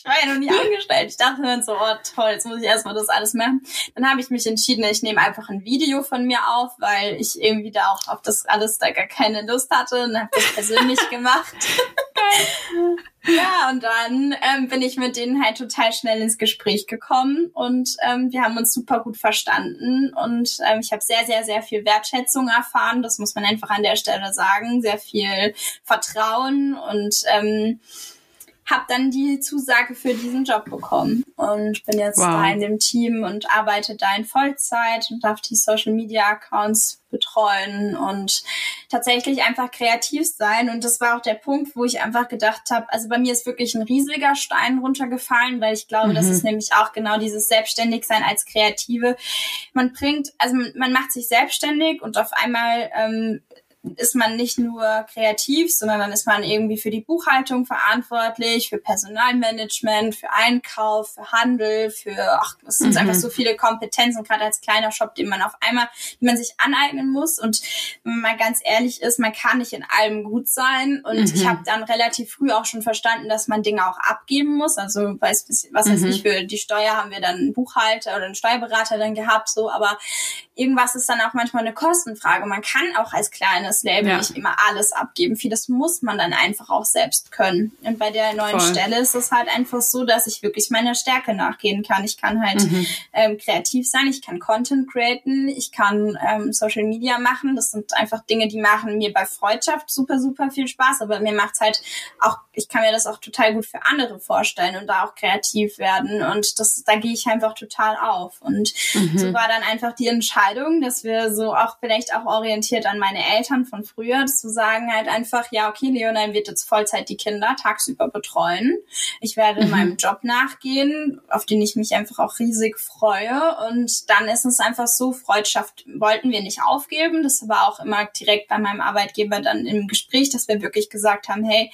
ich war ja noch nie angestellt. Ich dachte dann so, oh toll, jetzt muss ich erstmal das alles machen. Dann habe ich mich entschieden, ich nehme einfach ein Video von mir auf, weil ich irgendwie da auch auf das alles da gar keine Lust hatte und habe das persönlich gemacht. ja, und dann ähm, bin ich mit denen halt total schnell ins Gespräch gekommen und ähm, wir haben uns super gut verstanden und ähm, ich habe sehr, sehr, sehr viel Wertschätzung erfahren. Das muss man einfach an der Stelle sagen. Sehr viel Vertrauen und ähm, habe dann die Zusage für diesen Job bekommen und bin jetzt wow. da in dem Team und arbeite da in Vollzeit und darf die Social Media Accounts betreuen und tatsächlich einfach kreativ sein. Und das war auch der Punkt, wo ich einfach gedacht habe, also bei mir ist wirklich ein riesiger Stein runtergefallen, weil ich glaube, mhm. das ist nämlich auch genau dieses Selbstständigsein als Kreative. Man bringt, also man macht sich selbstständig und auf einmal ähm, ist man nicht nur kreativ, sondern dann ist man irgendwie für die Buchhaltung verantwortlich, für Personalmanagement, für Einkauf, für Handel, für, ach, es sind mhm. einfach so viele Kompetenzen, gerade als kleiner Shop, den man auf einmal, die man sich aneignen muss. Und wenn man mal ganz ehrlich ist, man kann nicht in allem gut sein. Und mhm. ich habe dann relativ früh auch schon verstanden, dass man Dinge auch abgeben muss. Also weiß, was weiß mhm. ich, für die Steuer haben wir dann einen Buchhalter oder einen Steuerberater dann gehabt, so, aber irgendwas ist dann auch manchmal eine Kostenfrage. Man kann auch als kleines das Label ja. nicht immer alles abgeben. Vieles muss man dann einfach auch selbst können. Und bei der neuen Voll. Stelle ist es halt einfach so, dass ich wirklich meiner Stärke nachgehen kann. Ich kann halt mhm. ähm, kreativ sein, ich kann Content createn, ich kann ähm, Social Media machen. Das sind einfach Dinge, die machen mir bei Freundschaft super, super viel Spaß. Aber mir macht's halt auch, ich kann mir das auch total gut für andere vorstellen und da auch kreativ werden. Und das, da gehe ich einfach total auf. Und mhm. so war dann einfach die Entscheidung, dass wir so auch vielleicht auch orientiert an meine Eltern Von früher, zu sagen halt einfach, ja, okay, Leonine wird jetzt Vollzeit die Kinder tagsüber betreuen. Ich werde mhm. meinem Job nachgehen, auf den ich mich einfach auch riesig freue. Und dann ist es einfach so, Freundschaft wollten wir nicht aufgeben. Das war auch immer direkt bei meinem Arbeitgeber dann im Gespräch, dass wir wirklich gesagt haben, hey,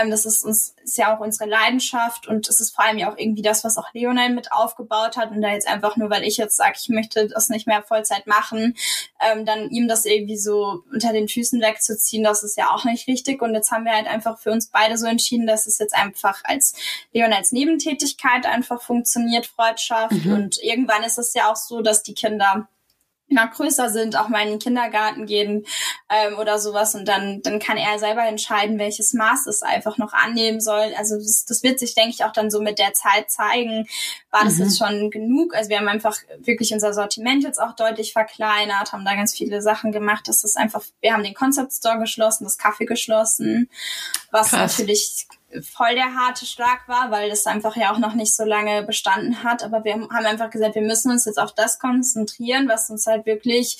ähm, das ist uns, ist ja auch unsere Leidenschaft und es ist vor allem ja auch irgendwie das, was auch Leonine mit aufgebaut hat. Und da jetzt einfach nur, weil ich jetzt sage, ich möchte das nicht mehr Vollzeit machen, ähm, dann ihm das irgendwie so unter den Füßen wegzuziehen, das ist ja auch nicht richtig. Und jetzt haben wir halt einfach für uns beide so entschieden, dass es jetzt einfach als Leon als Nebentätigkeit einfach funktioniert, Freundschaft. Mhm. Und irgendwann ist es ja auch so, dass die Kinder noch größer sind, auch mal in den Kindergarten gehen ähm, oder sowas und dann dann kann er selber entscheiden, welches Maß es einfach noch annehmen soll. Also das, das wird sich, denke ich, auch dann so mit der Zeit zeigen, war das mhm. jetzt schon genug. Also wir haben einfach wirklich unser Sortiment jetzt auch deutlich verkleinert, haben da ganz viele Sachen gemacht. Das ist einfach, wir haben den Concept Store geschlossen, das Kaffee geschlossen, was Krass. natürlich voll der harte Schlag war, weil das einfach ja auch noch nicht so lange bestanden hat. Aber wir haben einfach gesagt, wir müssen uns jetzt auf das konzentrieren, was uns halt wirklich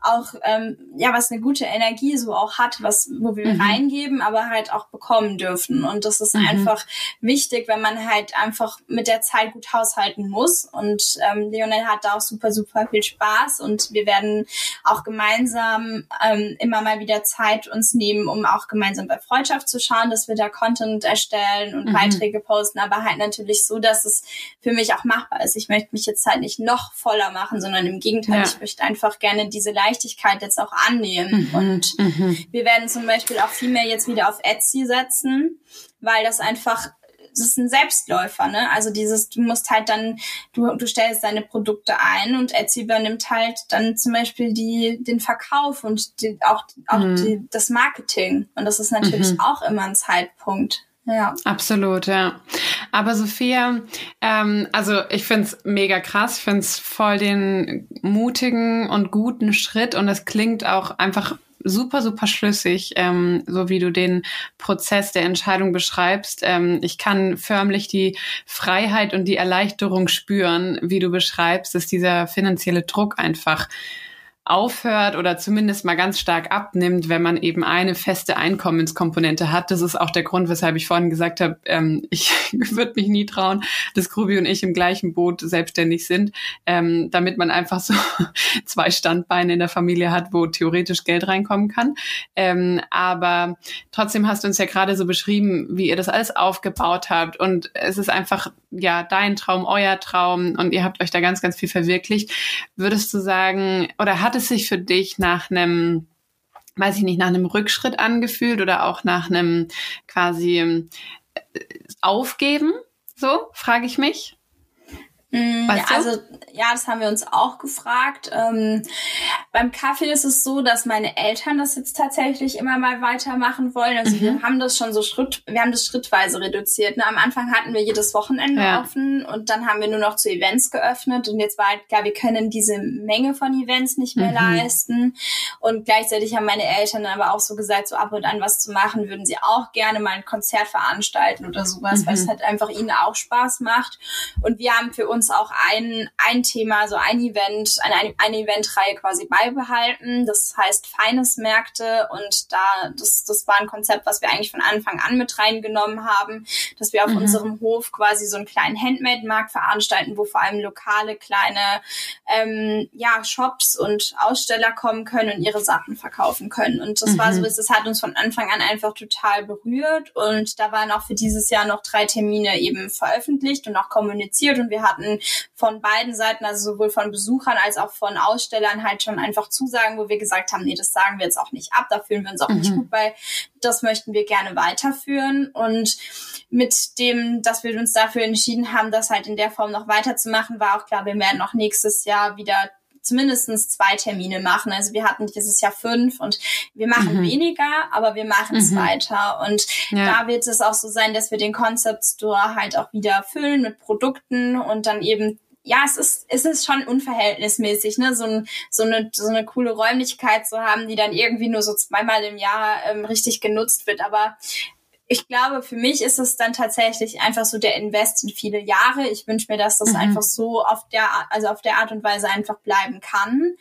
auch, ähm, ja, was eine gute Energie so auch hat, was, wo wir mhm. reingeben, aber halt auch bekommen dürfen. Und das ist mhm. einfach wichtig, wenn man halt einfach mit der Zeit gut haushalten muss. Und ähm, Lionel hat da auch super, super viel Spaß und wir werden auch gemeinsam ähm, immer mal wieder Zeit uns nehmen, um auch gemeinsam bei Freundschaft zu schauen, dass wir da Content erstellen und mhm. Beiträge posten, aber halt natürlich so, dass es für mich auch machbar ist. Ich möchte mich jetzt halt nicht noch voller machen, sondern im Gegenteil, ja. ich möchte einfach gerne diese Leichtigkeit jetzt auch annehmen. Mhm. Und mhm. wir werden zum Beispiel auch viel mehr jetzt wieder auf Etsy setzen, weil das einfach das ist ein Selbstläufer, ne? Also dieses, du musst halt dann, du, du stellst deine Produkte ein und Etsy übernimmt halt dann zum Beispiel die, den Verkauf und die, auch, auch mhm. die, das Marketing. Und das ist natürlich mhm. auch immer ein Zeitpunkt. Ja. Absolut, ja. Aber Sophia, ähm, also ich find's mega krass, ich find's voll den mutigen und guten Schritt und es klingt auch einfach super, super schlüssig, ähm, so wie du den Prozess der Entscheidung beschreibst. Ähm, ich kann förmlich die Freiheit und die Erleichterung spüren, wie du beschreibst, dass dieser finanzielle Druck einfach aufhört oder zumindest mal ganz stark abnimmt, wenn man eben eine feste Einkommenskomponente hat. Das ist auch der Grund, weshalb ich vorhin gesagt habe, ähm, ich würde mich nie trauen, dass Grubi und ich im gleichen Boot selbstständig sind, ähm, damit man einfach so zwei Standbeine in der Familie hat, wo theoretisch Geld reinkommen kann. Ähm, aber trotzdem hast du uns ja gerade so beschrieben, wie ihr das alles aufgebaut habt und es ist einfach ja dein Traum, euer Traum und ihr habt euch da ganz, ganz viel verwirklicht. Würdest du sagen, oder hat es sich für dich nach einem, weiß ich nicht, nach einem Rückschritt angefühlt oder auch nach einem quasi äh, Aufgeben? So, frage ich mich. Mm, weißt du? Also ja, das haben wir uns auch gefragt. Ähm, beim Kaffee ist es so, dass meine Eltern das jetzt tatsächlich immer mal weitermachen wollen. Also mhm. wir haben das schon so Schritt, wir haben das schrittweise reduziert. Ne? Am Anfang hatten wir jedes Wochenende ja. offen und dann haben wir nur noch zu Events geöffnet und jetzt war halt klar, wir können diese Menge von Events nicht mehr mhm. leisten. Und gleichzeitig haben meine Eltern aber auch so gesagt, so ab und an was zu machen, würden sie auch gerne mal ein Konzert veranstalten oder sowas, mhm. weil es halt einfach ihnen auch Spaß macht. Und wir haben für uns uns auch ein, ein Thema, so ein Event, eine, eine Eventreihe quasi beibehalten. Das heißt Feines Märkte und da, das, das war ein Konzept, was wir eigentlich von Anfang an mit reingenommen haben, dass wir auf mhm. unserem Hof quasi so einen kleinen Handmade-Markt veranstalten, wo vor allem lokale kleine ähm, ja, Shops und Aussteller kommen können und ihre Sachen verkaufen können. Und das mhm. war so, das hat uns von Anfang an einfach total berührt und da waren auch für dieses Jahr noch drei Termine eben veröffentlicht und auch kommuniziert und wir hatten hatten von beiden Seiten, also sowohl von Besuchern als auch von Ausstellern halt schon einfach Zusagen, wo wir gesagt haben, nee, das sagen wir jetzt auch nicht ab, da fühlen wir uns auch mhm. nicht gut bei, das möchten wir gerne weiterführen und mit dem, dass wir uns dafür entschieden haben, das halt in der Form noch weiterzumachen, war auch klar, wir werden auch nächstes Jahr wieder zumindestens zwei Termine machen. Also wir hatten dieses Jahr fünf und wir machen mhm. weniger, aber wir machen es mhm. weiter. Und ja. da wird es auch so sein, dass wir den Concept Store halt auch wieder füllen mit Produkten und dann eben ja, es ist, es ist schon unverhältnismäßig, ne, so, ein, so, eine, so eine coole Räumlichkeit zu haben, die dann irgendwie nur so zweimal im Jahr ähm, richtig genutzt wird. Aber ich glaube, für mich ist es dann tatsächlich einfach so der Invest in viele Jahre. Ich wünsche mir, dass das mhm. einfach so auf der, also auf der Art und Weise einfach bleiben kann.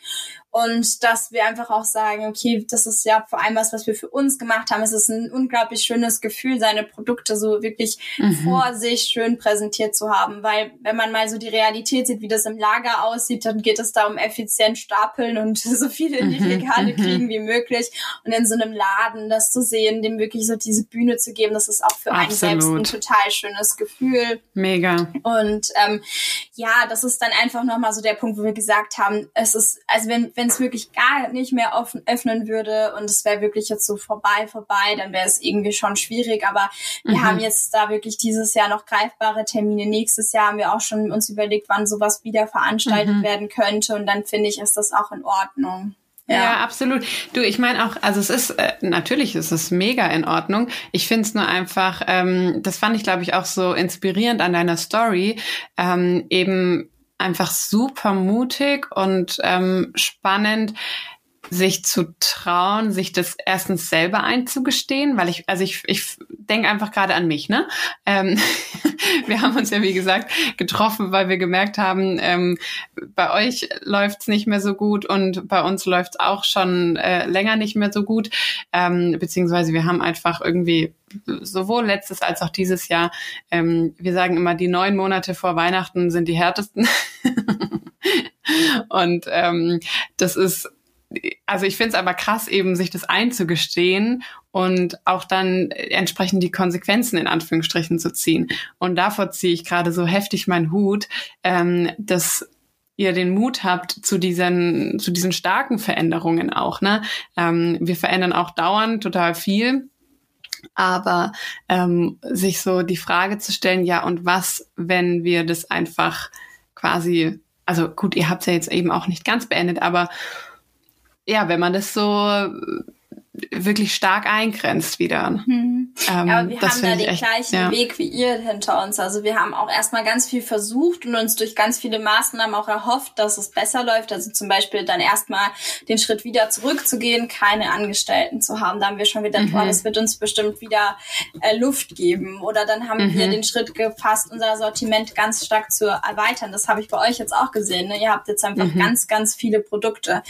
Und dass wir einfach auch sagen, okay, das ist ja vor allem was, was wir für uns gemacht haben. Es ist ein unglaublich schönes Gefühl, seine Produkte so wirklich mhm. vor sich schön präsentiert zu haben, weil wenn man mal so die Realität sieht, wie das im Lager aussieht, dann geht es da um effizient stapeln und so viele in die mhm. Regale mhm. kriegen wie möglich und in so einem Laden das zu sehen, dem wirklich so diese Bühne zu geben, das ist auch für Absolut. einen selbst ein total schönes Gefühl. Mega. Und ähm, ja, das ist dann einfach nochmal so der Punkt, wo wir gesagt haben, es ist, also wenn, wenn es wirklich gar nicht mehr offen, öffnen würde und es wäre wirklich jetzt so vorbei, vorbei, dann wäre es irgendwie schon schwierig. Aber wir mhm. haben jetzt da wirklich dieses Jahr noch greifbare Termine. Nächstes Jahr haben wir auch schon uns überlegt, wann sowas wieder veranstaltet mhm. werden könnte. Und dann finde ich, ist das auch in Ordnung. Ja. ja, absolut. Du, ich meine auch, also es ist, äh, natürlich ist es mega in Ordnung. Ich finde es nur einfach, ähm, das fand ich, glaube ich, auch so inspirierend an deiner Story, ähm, eben einfach super mutig und ähm, spannend, sich zu trauen, sich das erstens selber einzugestehen, weil ich, also ich, ich denke einfach gerade an mich, ne? Ähm, wir haben uns ja, wie gesagt, getroffen, weil wir gemerkt haben, ähm, bei euch läuft's nicht mehr so gut und bei uns läuft's auch schon äh, länger nicht mehr so gut. Ähm, beziehungsweise wir haben einfach irgendwie sowohl letztes als auch dieses Jahr, ähm, wir sagen immer, die neun Monate vor Weihnachten sind die härtesten. und ähm, das ist also ich finde es aber krass, eben sich das einzugestehen und auch dann entsprechend die Konsequenzen in Anführungsstrichen zu ziehen. Und davor ziehe ich gerade so heftig meinen Hut, ähm, dass ihr den Mut habt zu diesen, zu diesen starken Veränderungen auch. Ne? Ähm, wir verändern auch dauernd total viel. Aber ähm, sich so die Frage zu stellen, ja, und was, wenn wir das einfach quasi, also gut, ihr habt ja jetzt eben auch nicht ganz beendet, aber ja, wenn man das so wirklich stark eingrenzt wieder. Mhm. Ähm, aber wir haben da den echt, gleichen ja. Weg wie ihr hinter uns. Also wir haben auch erstmal ganz viel versucht und uns durch ganz viele Maßnahmen auch erhofft, dass es besser läuft. Also zum Beispiel dann erstmal den Schritt wieder zurückzugehen, keine Angestellten zu haben. Da haben wir schon gedacht, mhm. das wird uns bestimmt wieder äh, Luft geben. Oder dann haben mhm. wir den Schritt gefasst, unser Sortiment ganz stark zu erweitern. Das habe ich bei euch jetzt auch gesehen. Ne? Ihr habt jetzt einfach mhm. ganz, ganz viele Produkte.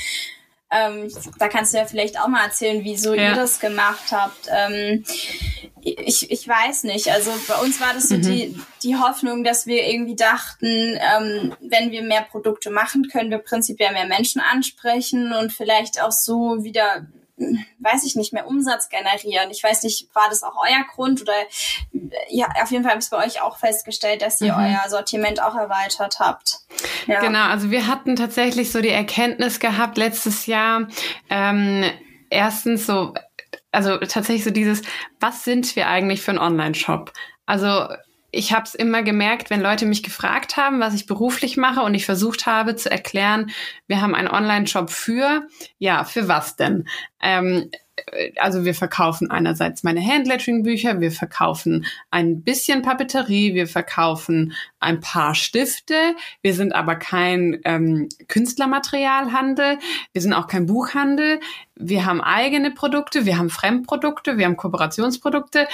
Ähm, da kannst du ja vielleicht auch mal erzählen, wieso ja. ihr das gemacht habt. Ähm, ich, ich weiß nicht. Also bei uns war das so mhm. die, die Hoffnung, dass wir irgendwie dachten, ähm, wenn wir mehr Produkte machen, können wir prinzipiell mehr Menschen ansprechen und vielleicht auch so wieder weiß ich nicht mehr, Umsatz generieren. Ich weiß nicht, war das auch euer Grund oder ja, auf jeden Fall habe ich es bei euch auch festgestellt, dass ihr mhm. euer Sortiment auch erweitert habt. Ja. Genau, also wir hatten tatsächlich so die Erkenntnis gehabt letztes Jahr, ähm, erstens so, also tatsächlich so dieses, was sind wir eigentlich für ein Online-Shop? Also ich habe es immer gemerkt, wenn Leute mich gefragt haben, was ich beruflich mache und ich versucht habe zu erklären, wir haben einen Online-Shop für, ja, für was denn? Ähm, also wir verkaufen einerseits meine Handlettering-Bücher, wir verkaufen ein bisschen Papeterie, wir verkaufen ein paar Stifte, wir sind aber kein ähm, Künstlermaterialhandel, wir sind auch kein Buchhandel, wir haben eigene Produkte, wir haben Fremdprodukte, wir haben Kooperationsprodukte,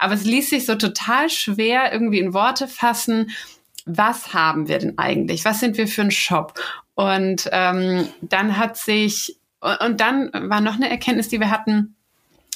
aber es ließ sich so total schwer irgendwie in Worte fassen, was haben wir denn eigentlich? Was sind wir für ein Shop? Und ähm, dann hat sich, und dann war noch eine Erkenntnis, die wir hatten,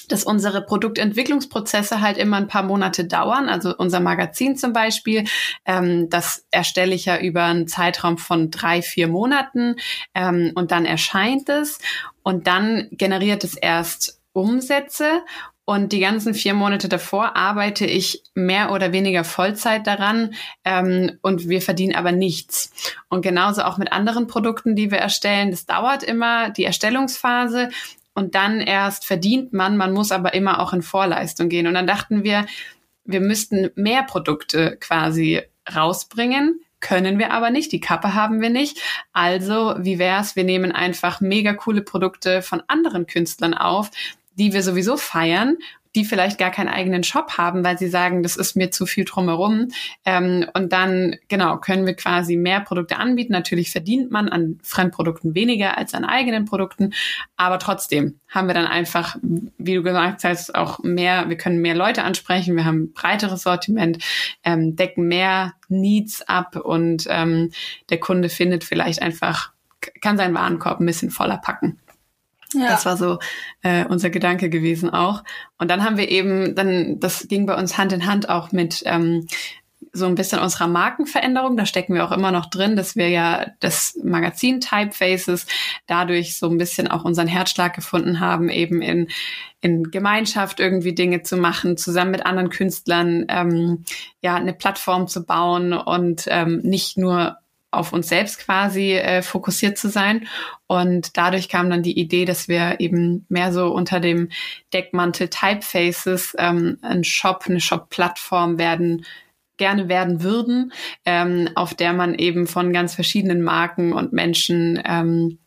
dass unsere Produktentwicklungsprozesse halt immer ein paar Monate dauern. Also unser Magazin zum Beispiel, ähm, das erstelle ich ja über einen Zeitraum von drei, vier Monaten ähm, und dann erscheint es und dann generiert es erst Umsätze und die ganzen vier Monate davor arbeite ich mehr oder weniger Vollzeit daran ähm, und wir verdienen aber nichts. Und genauso auch mit anderen Produkten, die wir erstellen. Das dauert immer die Erstellungsphase und dann erst verdient man. Man muss aber immer auch in Vorleistung gehen. Und dann dachten wir, wir müssten mehr Produkte quasi rausbringen, können wir aber nicht. Die Kappe haben wir nicht. Also, wie wär's? Wir nehmen einfach mega coole Produkte von anderen Künstlern auf, die wir sowieso feiern die vielleicht gar keinen eigenen Shop haben, weil sie sagen, das ist mir zu viel drumherum. Ähm, und dann, genau, können wir quasi mehr Produkte anbieten. Natürlich verdient man an Fremdprodukten weniger als an eigenen Produkten, aber trotzdem haben wir dann einfach, wie du gesagt hast, auch mehr, wir können mehr Leute ansprechen, wir haben ein breiteres Sortiment, ähm, decken mehr Needs ab und ähm, der Kunde findet vielleicht einfach kann seinen Warenkorb ein bisschen voller packen. Ja. Das war so äh, unser Gedanke gewesen auch. Und dann haben wir eben, dann, das ging bei uns Hand in Hand auch mit ähm, so ein bisschen unserer Markenveränderung. Da stecken wir auch immer noch drin, dass wir ja das Magazin Typefaces dadurch so ein bisschen auch unseren Herzschlag gefunden haben, eben in, in Gemeinschaft irgendwie Dinge zu machen, zusammen mit anderen Künstlern, ähm, ja, eine Plattform zu bauen und ähm, nicht nur auf uns selbst quasi äh, fokussiert zu sein. Und dadurch kam dann die Idee, dass wir eben mehr so unter dem Deckmantel Typefaces ähm, ein Shop, eine Shop-Plattform werden gerne werden würden, ähm, auf der man eben von ganz verschiedenen Marken und Menschen ähm,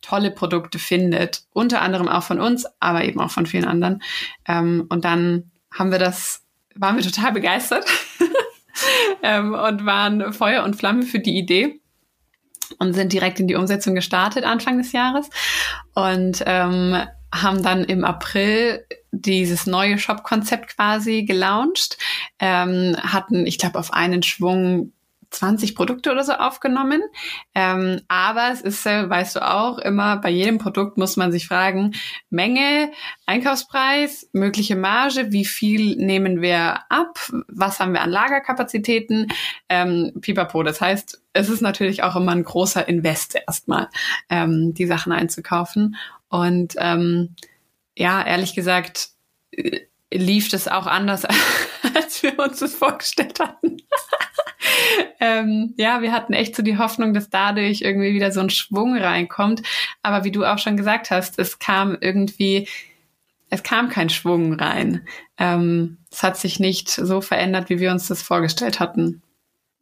tolle Produkte findet, unter anderem auch von uns, aber eben auch von vielen anderen. Ähm, und dann haben wir das, waren wir total begeistert ähm, und waren Feuer und Flamme für die Idee und sind direkt in die Umsetzung gestartet Anfang des Jahres und ähm, haben dann im April dieses neue Shop-Konzept quasi gelauncht, ähm, hatten, ich glaube, auf einen Schwung 20 Produkte oder so aufgenommen. Ähm, aber es ist, äh, weißt du auch, immer bei jedem Produkt muss man sich fragen, Menge, Einkaufspreis, mögliche Marge, wie viel nehmen wir ab, was haben wir an Lagerkapazitäten, ähm, pipapo. Das heißt, es ist natürlich auch immer ein großer Invest erstmal, ähm, die Sachen einzukaufen. Und ähm, ja, ehrlich gesagt, äh, lief das auch anders, als wir uns das vorgestellt hatten. ähm, ja, wir hatten echt so die Hoffnung, dass dadurch irgendwie wieder so ein Schwung reinkommt. Aber wie du auch schon gesagt hast, es kam irgendwie, es kam kein Schwung rein. Ähm, es hat sich nicht so verändert, wie wir uns das vorgestellt hatten.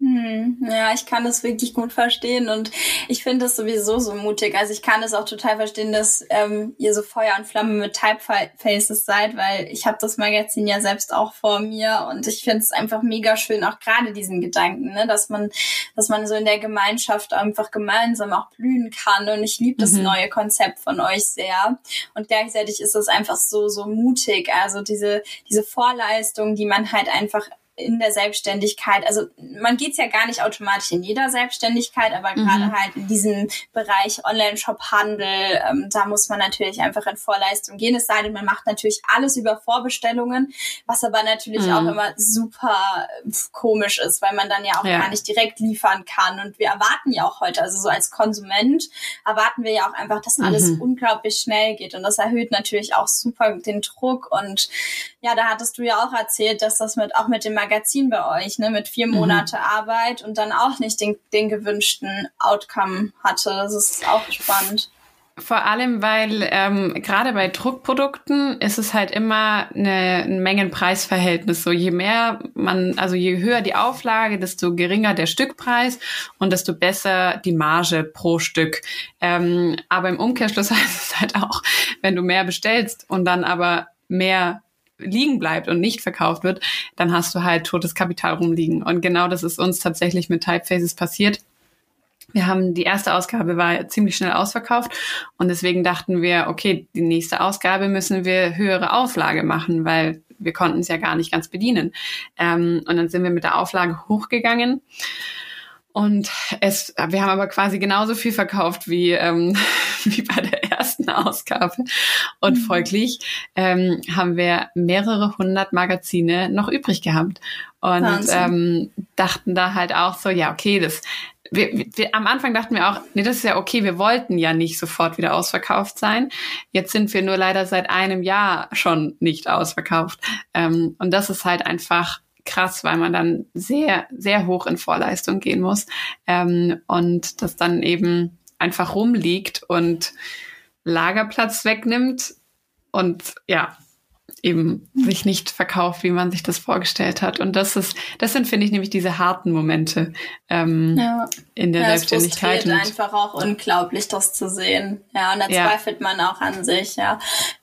Hm, ja, ich kann das wirklich gut verstehen und ich finde das sowieso so mutig. Also ich kann das auch total verstehen, dass ähm, ihr so Feuer und Flamme mit Typefaces seid, weil ich habe das Magazin ja selbst auch vor mir und ich finde es einfach mega schön, auch gerade diesen Gedanken, ne, dass man, dass man so in der Gemeinschaft einfach gemeinsam auch blühen kann und ich liebe das mhm. neue Konzept von euch sehr und gleichzeitig ist es einfach so so mutig. Also diese diese Vorleistung, die man halt einfach in der Selbstständigkeit, also man geht's ja gar nicht automatisch in jeder Selbstständigkeit, aber mhm. gerade halt in diesem Bereich Online-Shop-Handel, ähm, da muss man natürlich einfach in Vorleistung gehen. Es sei denn, man macht natürlich alles über Vorbestellungen, was aber natürlich mhm. auch immer super komisch ist, weil man dann ja auch ja. gar nicht direkt liefern kann. Und wir erwarten ja auch heute, also so als Konsument erwarten wir ja auch einfach, dass alles mhm. unglaublich schnell geht. Und das erhöht natürlich auch super den Druck. Und ja, da hattest du ja auch erzählt, dass das mit auch mit dem Magazin Magazin bei euch, ne, mit vier mhm. Monate mhm. Arbeit und dann auch nicht den, den gewünschten Outcome hatte. Das ist auch spannend. Vor allem, weil ähm, gerade bei Druckprodukten ist es halt immer eine, ein Mengen-Preis-Verhältnis. So je mehr man, also je höher die Auflage, desto geringer der Stückpreis und desto besser die Marge pro Stück. Ähm, aber im Umkehrschluss heißt es halt auch, wenn du mehr bestellst und dann aber mehr liegen bleibt und nicht verkauft wird, dann hast du halt totes Kapital rumliegen. Und genau das ist uns tatsächlich mit Typefaces passiert. Wir haben die erste Ausgabe war ziemlich schnell ausverkauft und deswegen dachten wir, okay, die nächste Ausgabe müssen wir höhere Auflage machen, weil wir konnten es ja gar nicht ganz bedienen. Ähm, und dann sind wir mit der Auflage hochgegangen. Und es, wir haben aber quasi genauso viel verkauft wie, ähm, wie bei der ersten Ausgabe. Und mhm. folglich ähm, haben wir mehrere hundert Magazine noch übrig gehabt. Und ähm, dachten da halt auch so, ja, okay, das wir, wir, am Anfang dachten wir auch, nee, das ist ja okay, wir wollten ja nicht sofort wieder ausverkauft sein. Jetzt sind wir nur leider seit einem Jahr schon nicht ausverkauft. Ähm, und das ist halt einfach krass, weil man dann sehr, sehr hoch in Vorleistung gehen muss ähm, und das dann eben einfach rumliegt und Lagerplatz wegnimmt und ja, eben sich nicht verkauft, wie man sich das vorgestellt hat. Und das ist, das sind, finde ich, nämlich diese harten Momente ähm, ja. in der ja, Selbstständigkeit. Es ist einfach auch unglaublich, das zu sehen. Ja, und da ja. zweifelt man auch an sich, ja.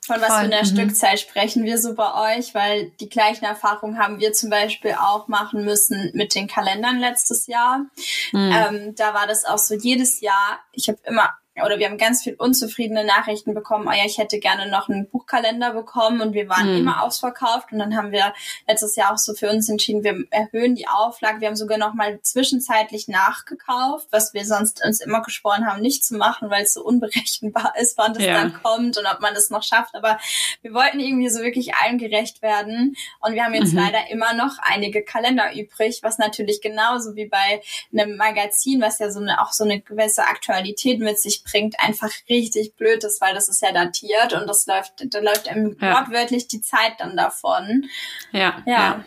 Von was Voll. für einer mhm. Stückzahl sprechen wir so bei euch? Weil die gleichen Erfahrungen haben wir zum Beispiel auch machen müssen mit den Kalendern letztes Jahr. Mhm. Ähm, da war das auch so jedes Jahr. Ich habe immer oder wir haben ganz viel unzufriedene Nachrichten bekommen, oh ja, ich hätte gerne noch einen Buchkalender bekommen und wir waren mhm. immer ausverkauft und dann haben wir letztes Jahr auch so für uns entschieden, wir erhöhen die Auflage. Wir haben sogar noch mal zwischenzeitlich nachgekauft, was wir sonst uns immer geschworen haben, nicht zu machen, weil es so unberechenbar ist, wann das ja. dann kommt und ob man das noch schafft. Aber wir wollten irgendwie so wirklich allen gerecht werden und wir haben jetzt mhm. leider immer noch einige Kalender übrig, was natürlich genauso wie bei einem Magazin, was ja so eine, auch so eine gewisse Aktualität mit sich bringt, einfach richtig blöd ist, weil das ist ja datiert und das läuft, da läuft einem ja. wortwörtlich die Zeit dann davon. Ja. Ja.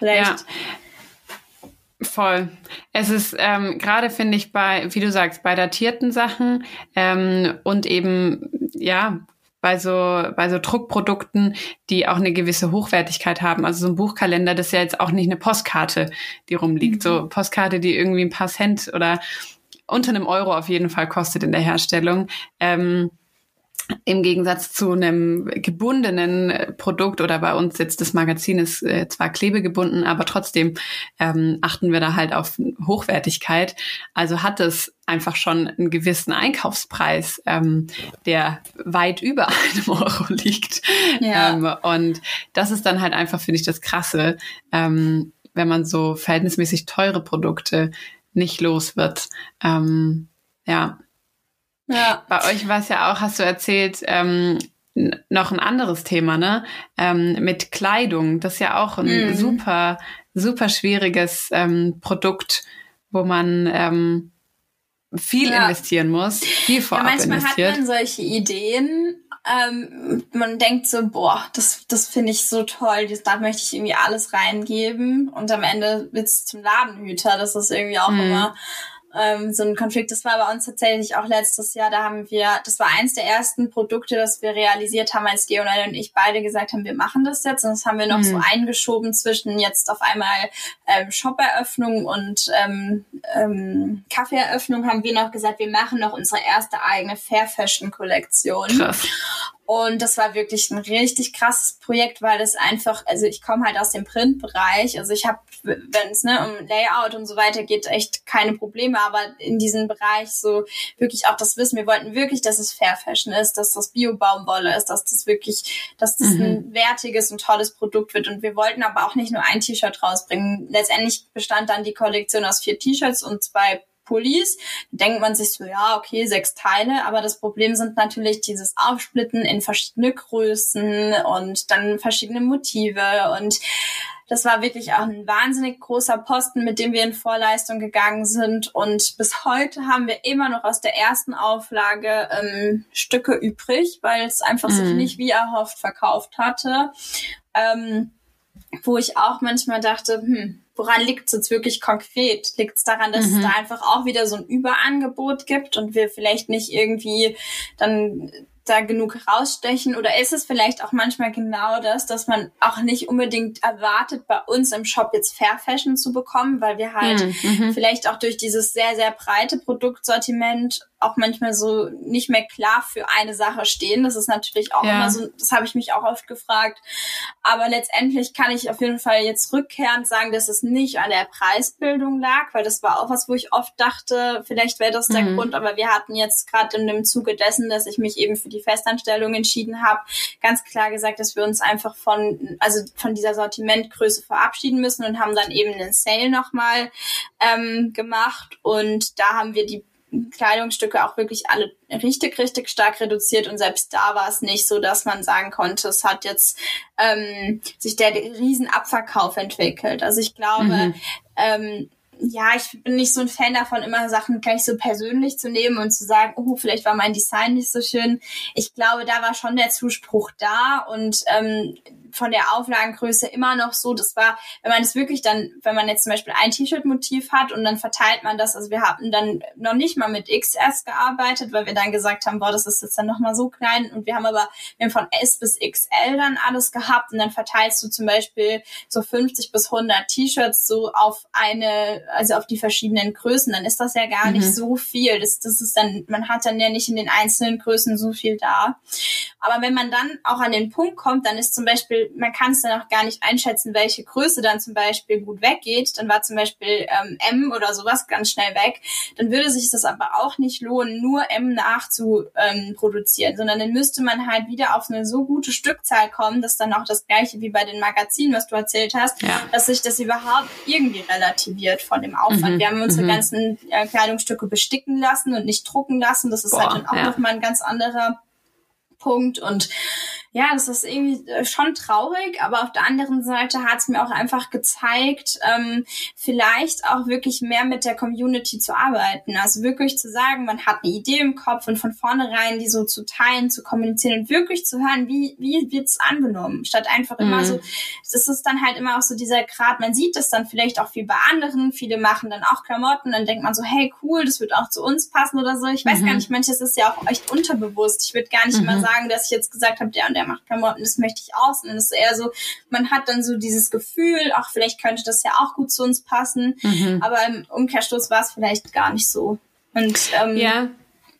Ja. Voll. Es ist ähm, gerade, finde ich, bei, wie du sagst, bei datierten Sachen ähm, und eben, ja, bei so, bei so Druckprodukten, die auch eine gewisse Hochwertigkeit haben. Also so ein Buchkalender, das ist ja jetzt auch nicht eine Postkarte, die rumliegt. Mhm. So Postkarte, die irgendwie ein paar Cent oder unter einem Euro auf jeden Fall kostet in der Herstellung. Ähm, im Gegensatz zu einem gebundenen Produkt oder bei uns jetzt das Magazin ist äh, zwar klebegebunden, aber trotzdem ähm, achten wir da halt auf Hochwertigkeit. Also hat es einfach schon einen gewissen Einkaufspreis, ähm, der weit über einem Euro liegt. Ja. Ähm, und das ist dann halt einfach, finde ich, das Krasse, ähm, wenn man so verhältnismäßig teure Produkte nicht los wird. Ähm, ja, ja. Bei euch war es ja auch, hast du erzählt, ähm, noch ein anderes Thema, ne? Ähm, mit Kleidung. Das ist ja auch ein mhm. super, super schwieriges ähm, Produkt, wo man ähm, viel ja. investieren muss, viel vorab ja, manchmal investiert. hat man solche Ideen. Ähm, man denkt so, boah, das, das finde ich so toll, das, da möchte ich irgendwie alles reingeben. Und am Ende wird es zum Ladenhüter. Das ist irgendwie auch mhm. immer ähm, so ein Konflikt. Das war bei uns tatsächlich auch letztes Jahr. Da haben wir, das war eins der ersten Produkte, das wir realisiert haben, als Leonel und ich beide gesagt haben, wir machen das jetzt. Und das haben wir noch mhm. so eingeschoben zwischen jetzt auf einmal ähm, Shop-Eröffnung und ähm, ähm, Kaffeeeröffnung haben wir noch gesagt, wir machen noch unsere erste eigene Fair Fashion Kollektion. Krass. Und das war wirklich ein richtig krasses Projekt, weil es einfach, also ich komme halt aus dem Printbereich, also ich habe, wenn es ne, um Layout und so weiter geht, echt keine Probleme, aber in diesem Bereich so wirklich auch das Wissen, wir wollten wirklich, dass es Fair Fashion ist, dass das Bio-Baumwolle ist, dass das wirklich, dass das mhm. ein wertiges und tolles Produkt wird und wir wollten aber auch nicht nur ein T-Shirt rausbringen. Letztendlich bestand dann die Kollektion aus vier T-Shirts und zwei Pullis. Denkt man sich so, ja, okay, sechs Teile, aber das Problem sind natürlich dieses Aufsplitten in verschiedene Größen und dann verschiedene Motive und das war wirklich auch ein wahnsinnig großer Posten, mit dem wir in Vorleistung gegangen sind. Und bis heute haben wir immer noch aus der ersten Auflage ähm, Stücke übrig, weil es einfach mhm. sich nicht wie erhofft verkauft hatte. Ähm, wo ich auch manchmal dachte, hm, woran liegt es jetzt wirklich konkret? Liegt es daran, dass mhm. es da einfach auch wieder so ein Überangebot gibt und wir vielleicht nicht irgendwie dann da genug rausstechen? Oder ist es vielleicht auch manchmal genau das, dass man auch nicht unbedingt erwartet, bei uns im Shop jetzt Fair Fashion zu bekommen, weil wir halt mhm. mhm. vielleicht auch durch dieses sehr, sehr breite Produktsortiment auch manchmal so nicht mehr klar für eine Sache stehen. Das ist natürlich auch ja. immer so, das habe ich mich auch oft gefragt. Aber letztendlich kann ich auf jeden Fall jetzt rückkehrend sagen, dass es nicht an der Preisbildung lag, weil das war auch was, wo ich oft dachte, vielleicht wäre das der mhm. Grund. Aber wir hatten jetzt gerade in dem Zuge dessen, dass ich mich eben für die Festanstellung entschieden habe, ganz klar gesagt, dass wir uns einfach von, also von dieser Sortimentgröße verabschieden müssen und haben dann eben einen Sale nochmal ähm, gemacht. Und da haben wir die Kleidungsstücke auch wirklich alle richtig, richtig stark reduziert und selbst da war es nicht so, dass man sagen konnte, es hat jetzt ähm, sich der Riesenabverkauf entwickelt. Also ich glaube, mhm. ähm, ja, ich bin nicht so ein Fan davon, immer Sachen gleich so persönlich zu nehmen und zu sagen, oh, vielleicht war mein Design nicht so schön. Ich glaube, da war schon der Zuspruch da und ähm, von der Auflagengröße immer noch so. Das war, wenn man es wirklich dann, wenn man jetzt zum Beispiel ein T-Shirt-Motiv hat und dann verteilt man das, also wir hatten dann noch nicht mal mit XS gearbeitet, weil wir dann gesagt haben, boah, das ist jetzt dann nochmal so klein und wir haben aber, wir haben von S bis XL dann alles gehabt und dann verteilst du zum Beispiel so 50 bis 100 T-Shirts so auf eine, also auf die verschiedenen Größen, dann ist das ja gar mhm. nicht so viel. Das, das ist dann, man hat dann ja nicht in den einzelnen Größen so viel da. Aber wenn man dann auch an den Punkt kommt, dann ist zum Beispiel, man kann es dann auch gar nicht einschätzen, welche Größe dann zum Beispiel gut weggeht. Dann war zum Beispiel ähm, M oder sowas ganz schnell weg. Dann würde sich das aber auch nicht lohnen, nur M nachzuproduzieren, ähm, sondern dann müsste man halt wieder auf eine so gute Stückzahl kommen, dass dann auch das gleiche wie bei den Magazinen, was du erzählt hast, ja. dass sich das überhaupt irgendwie relativiert von dem Aufwand. Mhm. Wir haben unsere mhm. ganzen äh, Kleidungsstücke besticken lassen und nicht drucken lassen. Das ist halt Boah, halt dann auch ja. nochmal ein ganz anderer Punkt und ja, das ist irgendwie äh, schon traurig, aber auf der anderen Seite hat es mir auch einfach gezeigt, ähm, vielleicht auch wirklich mehr mit der Community zu arbeiten. Also wirklich zu sagen, man hat eine Idee im Kopf und von vornherein die so zu teilen, zu kommunizieren und wirklich zu hören, wie, wie wird's angenommen, statt einfach mhm. immer so, das ist dann halt immer auch so dieser Grad, man sieht das dann vielleicht auch viel bei anderen, viele machen dann auch Klamotten, dann denkt man so, hey cool, das wird auch zu uns passen oder so. Ich weiß mhm. gar nicht, manches ist ja auch echt unterbewusst. Ich würde gar nicht mhm. mal sagen, dass ich jetzt gesagt habe, der und der der macht Klamotten, das möchte ich aus. Und es ist eher so, man hat dann so dieses Gefühl, ach, vielleicht könnte das ja auch gut zu uns passen. Mhm. Aber im Umkehrstoß war es vielleicht gar nicht so. Und ähm, ja,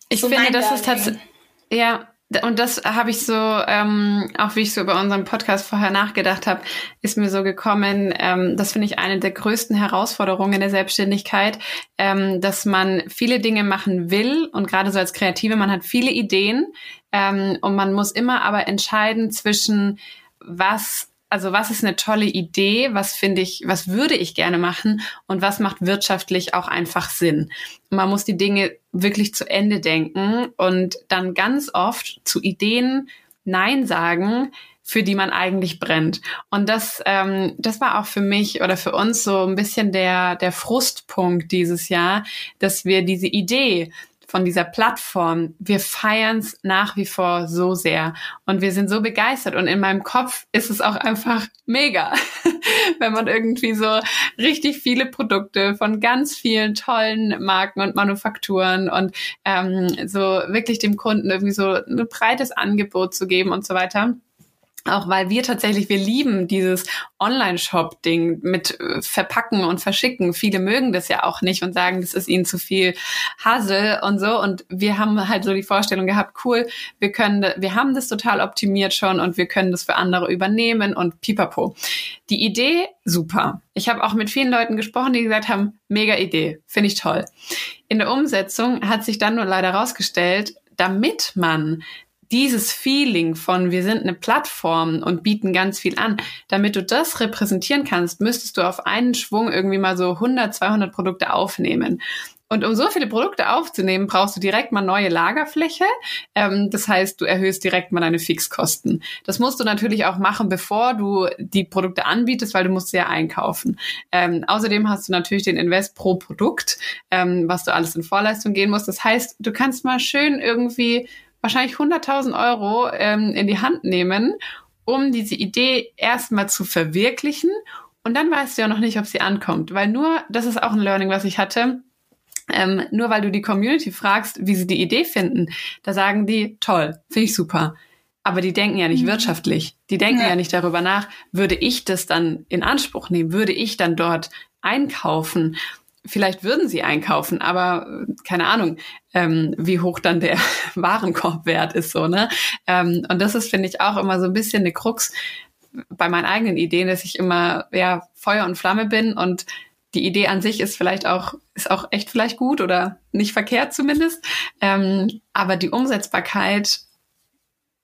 ich so finde, das ist tatsächlich, ja, und das habe ich so, ähm, auch wie ich so über unseren Podcast vorher nachgedacht habe, ist mir so gekommen, ähm, das finde ich eine der größten Herausforderungen der Selbstständigkeit, ähm, dass man viele Dinge machen will und gerade so als Kreative, man hat viele Ideen ähm, und man muss immer aber entscheiden zwischen was also was ist eine tolle Idee, was finde ich, was würde ich gerne machen und was macht wirtschaftlich auch einfach Sinn. man muss die Dinge wirklich zu Ende denken und dann ganz oft zu Ideen Nein sagen, für die man eigentlich brennt. Und das, ähm, das war auch für mich oder für uns so ein bisschen der, der Frustpunkt dieses Jahr, dass wir diese Idee, von dieser Plattform. Wir feiern es nach wie vor so sehr und wir sind so begeistert und in meinem Kopf ist es auch einfach mega, wenn man irgendwie so richtig viele Produkte von ganz vielen tollen Marken und Manufakturen und ähm, so wirklich dem Kunden irgendwie so ein breites Angebot zu geben und so weiter. Auch weil wir tatsächlich, wir lieben dieses Online-Shop-Ding mit äh, Verpacken und Verschicken. Viele mögen das ja auch nicht und sagen, das ist ihnen zu viel Hassel und so. Und wir haben halt so die Vorstellung gehabt, cool, wir können, wir haben das total optimiert schon und wir können das für andere übernehmen und pipapo. Die Idee, super. Ich habe auch mit vielen Leuten gesprochen, die gesagt haben, mega Idee, finde ich toll. In der Umsetzung hat sich dann nur leider rausgestellt, damit man dieses Feeling von wir sind eine Plattform und bieten ganz viel an, damit du das repräsentieren kannst, müsstest du auf einen Schwung irgendwie mal so 100, 200 Produkte aufnehmen. Und um so viele Produkte aufzunehmen, brauchst du direkt mal neue Lagerfläche. Ähm, das heißt, du erhöhst direkt mal deine Fixkosten. Das musst du natürlich auch machen, bevor du die Produkte anbietest, weil du musst sie ja einkaufen. Ähm, außerdem hast du natürlich den Invest pro Produkt, ähm, was du alles in Vorleistung gehen musst. Das heißt, du kannst mal schön irgendwie wahrscheinlich 100.000 Euro ähm, in die Hand nehmen, um diese Idee erstmal zu verwirklichen. Und dann weißt du ja noch nicht, ob sie ankommt. Weil nur, das ist auch ein Learning, was ich hatte, ähm, nur weil du die Community fragst, wie sie die Idee finden, da sagen die, toll, finde ich super. Aber die denken ja nicht mhm. wirtschaftlich. Die denken ja. ja nicht darüber nach, würde ich das dann in Anspruch nehmen? Würde ich dann dort einkaufen? Vielleicht würden sie einkaufen, aber äh, keine Ahnung, ähm, wie hoch dann der Warenkorbwert ist so, ne? Ähm, und das ist, finde ich, auch immer so ein bisschen eine Krux bei meinen eigenen Ideen, dass ich immer ja Feuer und Flamme bin und die Idee an sich ist vielleicht auch, ist auch echt vielleicht gut oder nicht verkehrt zumindest. Ähm, aber die Umsetzbarkeit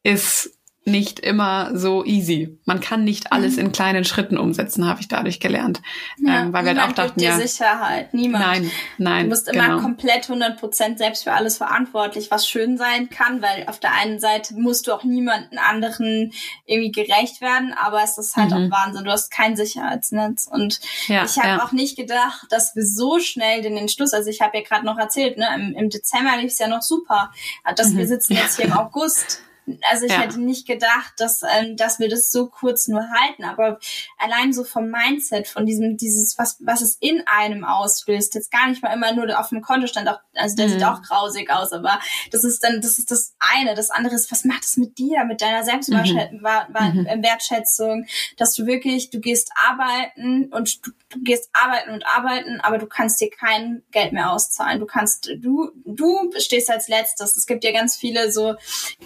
ist nicht immer so easy. Man kann nicht alles mhm. in kleinen Schritten umsetzen, habe ich dadurch gelernt. Ja, ähm, weil wir halt auch dachten, ja, Sicherheit, niemand. Nein, nein. Du bist immer genau. komplett 100 Prozent selbst für alles verantwortlich, was schön sein kann, weil auf der einen Seite musst du auch niemanden anderen irgendwie gerecht werden, aber es ist halt mhm. auch Wahnsinn. Du hast kein Sicherheitsnetz und ja, ich habe ja. auch nicht gedacht, dass wir so schnell den Entschluss, also ich habe ja gerade noch erzählt, ne, im, im Dezember lief es ja noch super, dass mhm. wir sitzen jetzt hier im August also ich ja. hätte nicht gedacht, dass, ähm, dass wir das so kurz nur halten, aber allein so vom Mindset, von diesem, dieses, was, was es in einem auslöst, jetzt gar nicht mal immer nur auf dem Kontostand, auch, also der mhm. sieht auch grausig aus, aber das ist dann, das ist das eine. Das andere ist, was macht es mit dir, mit deiner Selbstwertschätzung, mhm. mhm. dass du wirklich, du gehst arbeiten und du du gehst arbeiten und arbeiten, aber du kannst dir kein Geld mehr auszahlen. Du kannst, du, du stehst als letztes. Es gibt ja ganz viele so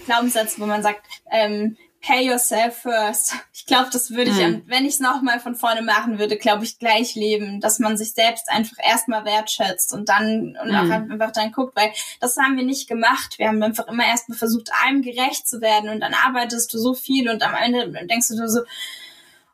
Glaubenssätze, wo man sagt, ähm, pay yourself first. Ich glaube, das würde ich, mhm. wenn ich es nochmal von vorne machen würde, glaube ich, gleich leben, dass man sich selbst einfach erstmal wertschätzt und dann und mhm. auch einfach dann guckt, weil das haben wir nicht gemacht. Wir haben einfach immer erstmal versucht, einem gerecht zu werden und dann arbeitest du so viel und am Ende denkst du so,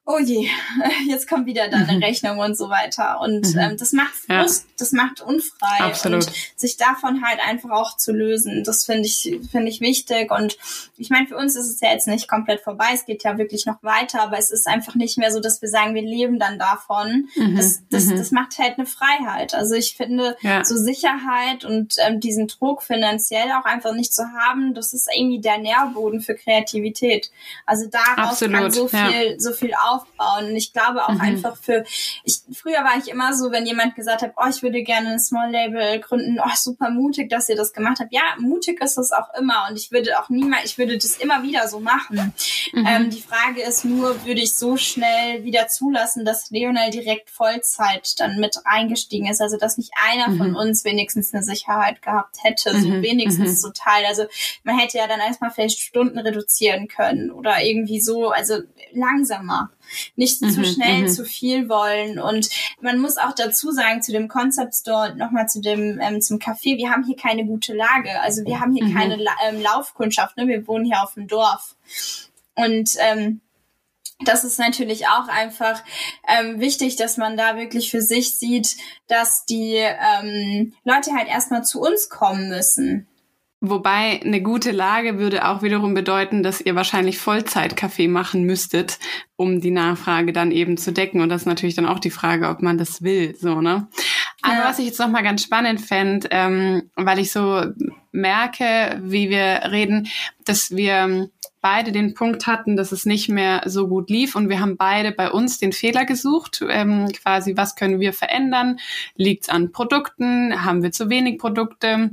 oh je, jetzt kommt wieder deine mhm. Rechnung und so weiter. Und mhm. ähm, das macht Frust, ja. das macht unfrei. Absolut. Und sich davon halt einfach auch zu lösen, das finde ich, finde ich wichtig. Und ich meine, für uns ist es ja jetzt nicht komplett vorbei. Es geht ja wirklich noch weiter, aber es ist einfach nicht mehr so, dass wir sagen, wir leben dann davon. Mhm. Das, das, mhm. das macht halt eine Freiheit. Also ich finde, ja. so Sicherheit und ähm, diesen Druck finanziell auch einfach nicht zu haben, das ist irgendwie der Nährboden für Kreativität. Also daraus Absolut. kann so viel, ja. so viel auf aufbauen. Und ich glaube auch mhm. einfach für, ich, früher war ich immer so, wenn jemand gesagt hat, oh, ich würde gerne ein Small Label gründen, oh, super mutig, dass ihr das gemacht habt. Ja, mutig ist es auch immer und ich würde auch niemals, ich würde das immer wieder so machen. Mhm. Ähm, die Frage ist nur, würde ich so schnell wieder zulassen, dass Leonel direkt Vollzeit dann mit eingestiegen ist, also dass nicht einer mhm. von uns wenigstens eine Sicherheit gehabt hätte, so mhm. wenigstens mhm. so Teil. Also man hätte ja dann erstmal vielleicht Stunden reduzieren können oder irgendwie so, also langsamer nicht mhm, zu schnell mhm. zu viel wollen. Und man muss auch dazu sagen, zu dem Concept Store, nochmal zu dem, ähm, zum Café, wir haben hier keine gute Lage. Also wir haben hier mhm. keine La ähm, Laufkundschaft, ne? wir wohnen hier auf dem Dorf. Und ähm, das ist natürlich auch einfach ähm, wichtig, dass man da wirklich für sich sieht, dass die ähm, Leute halt erstmal zu uns kommen müssen. Wobei eine gute Lage würde auch wiederum bedeuten, dass ihr wahrscheinlich Vollzeitkaffee machen müsstet, um die Nachfrage dann eben zu decken. Und das ist natürlich dann auch die Frage, ob man das will, so, ne? Aber ja. was ich jetzt nochmal ganz spannend fände, ähm, weil ich so merke, wie wir reden, dass wir beide den Punkt hatten, dass es nicht mehr so gut lief und wir haben beide bei uns den Fehler gesucht, ähm, quasi was können wir verändern? Liegt es an Produkten? Haben wir zu wenig Produkte?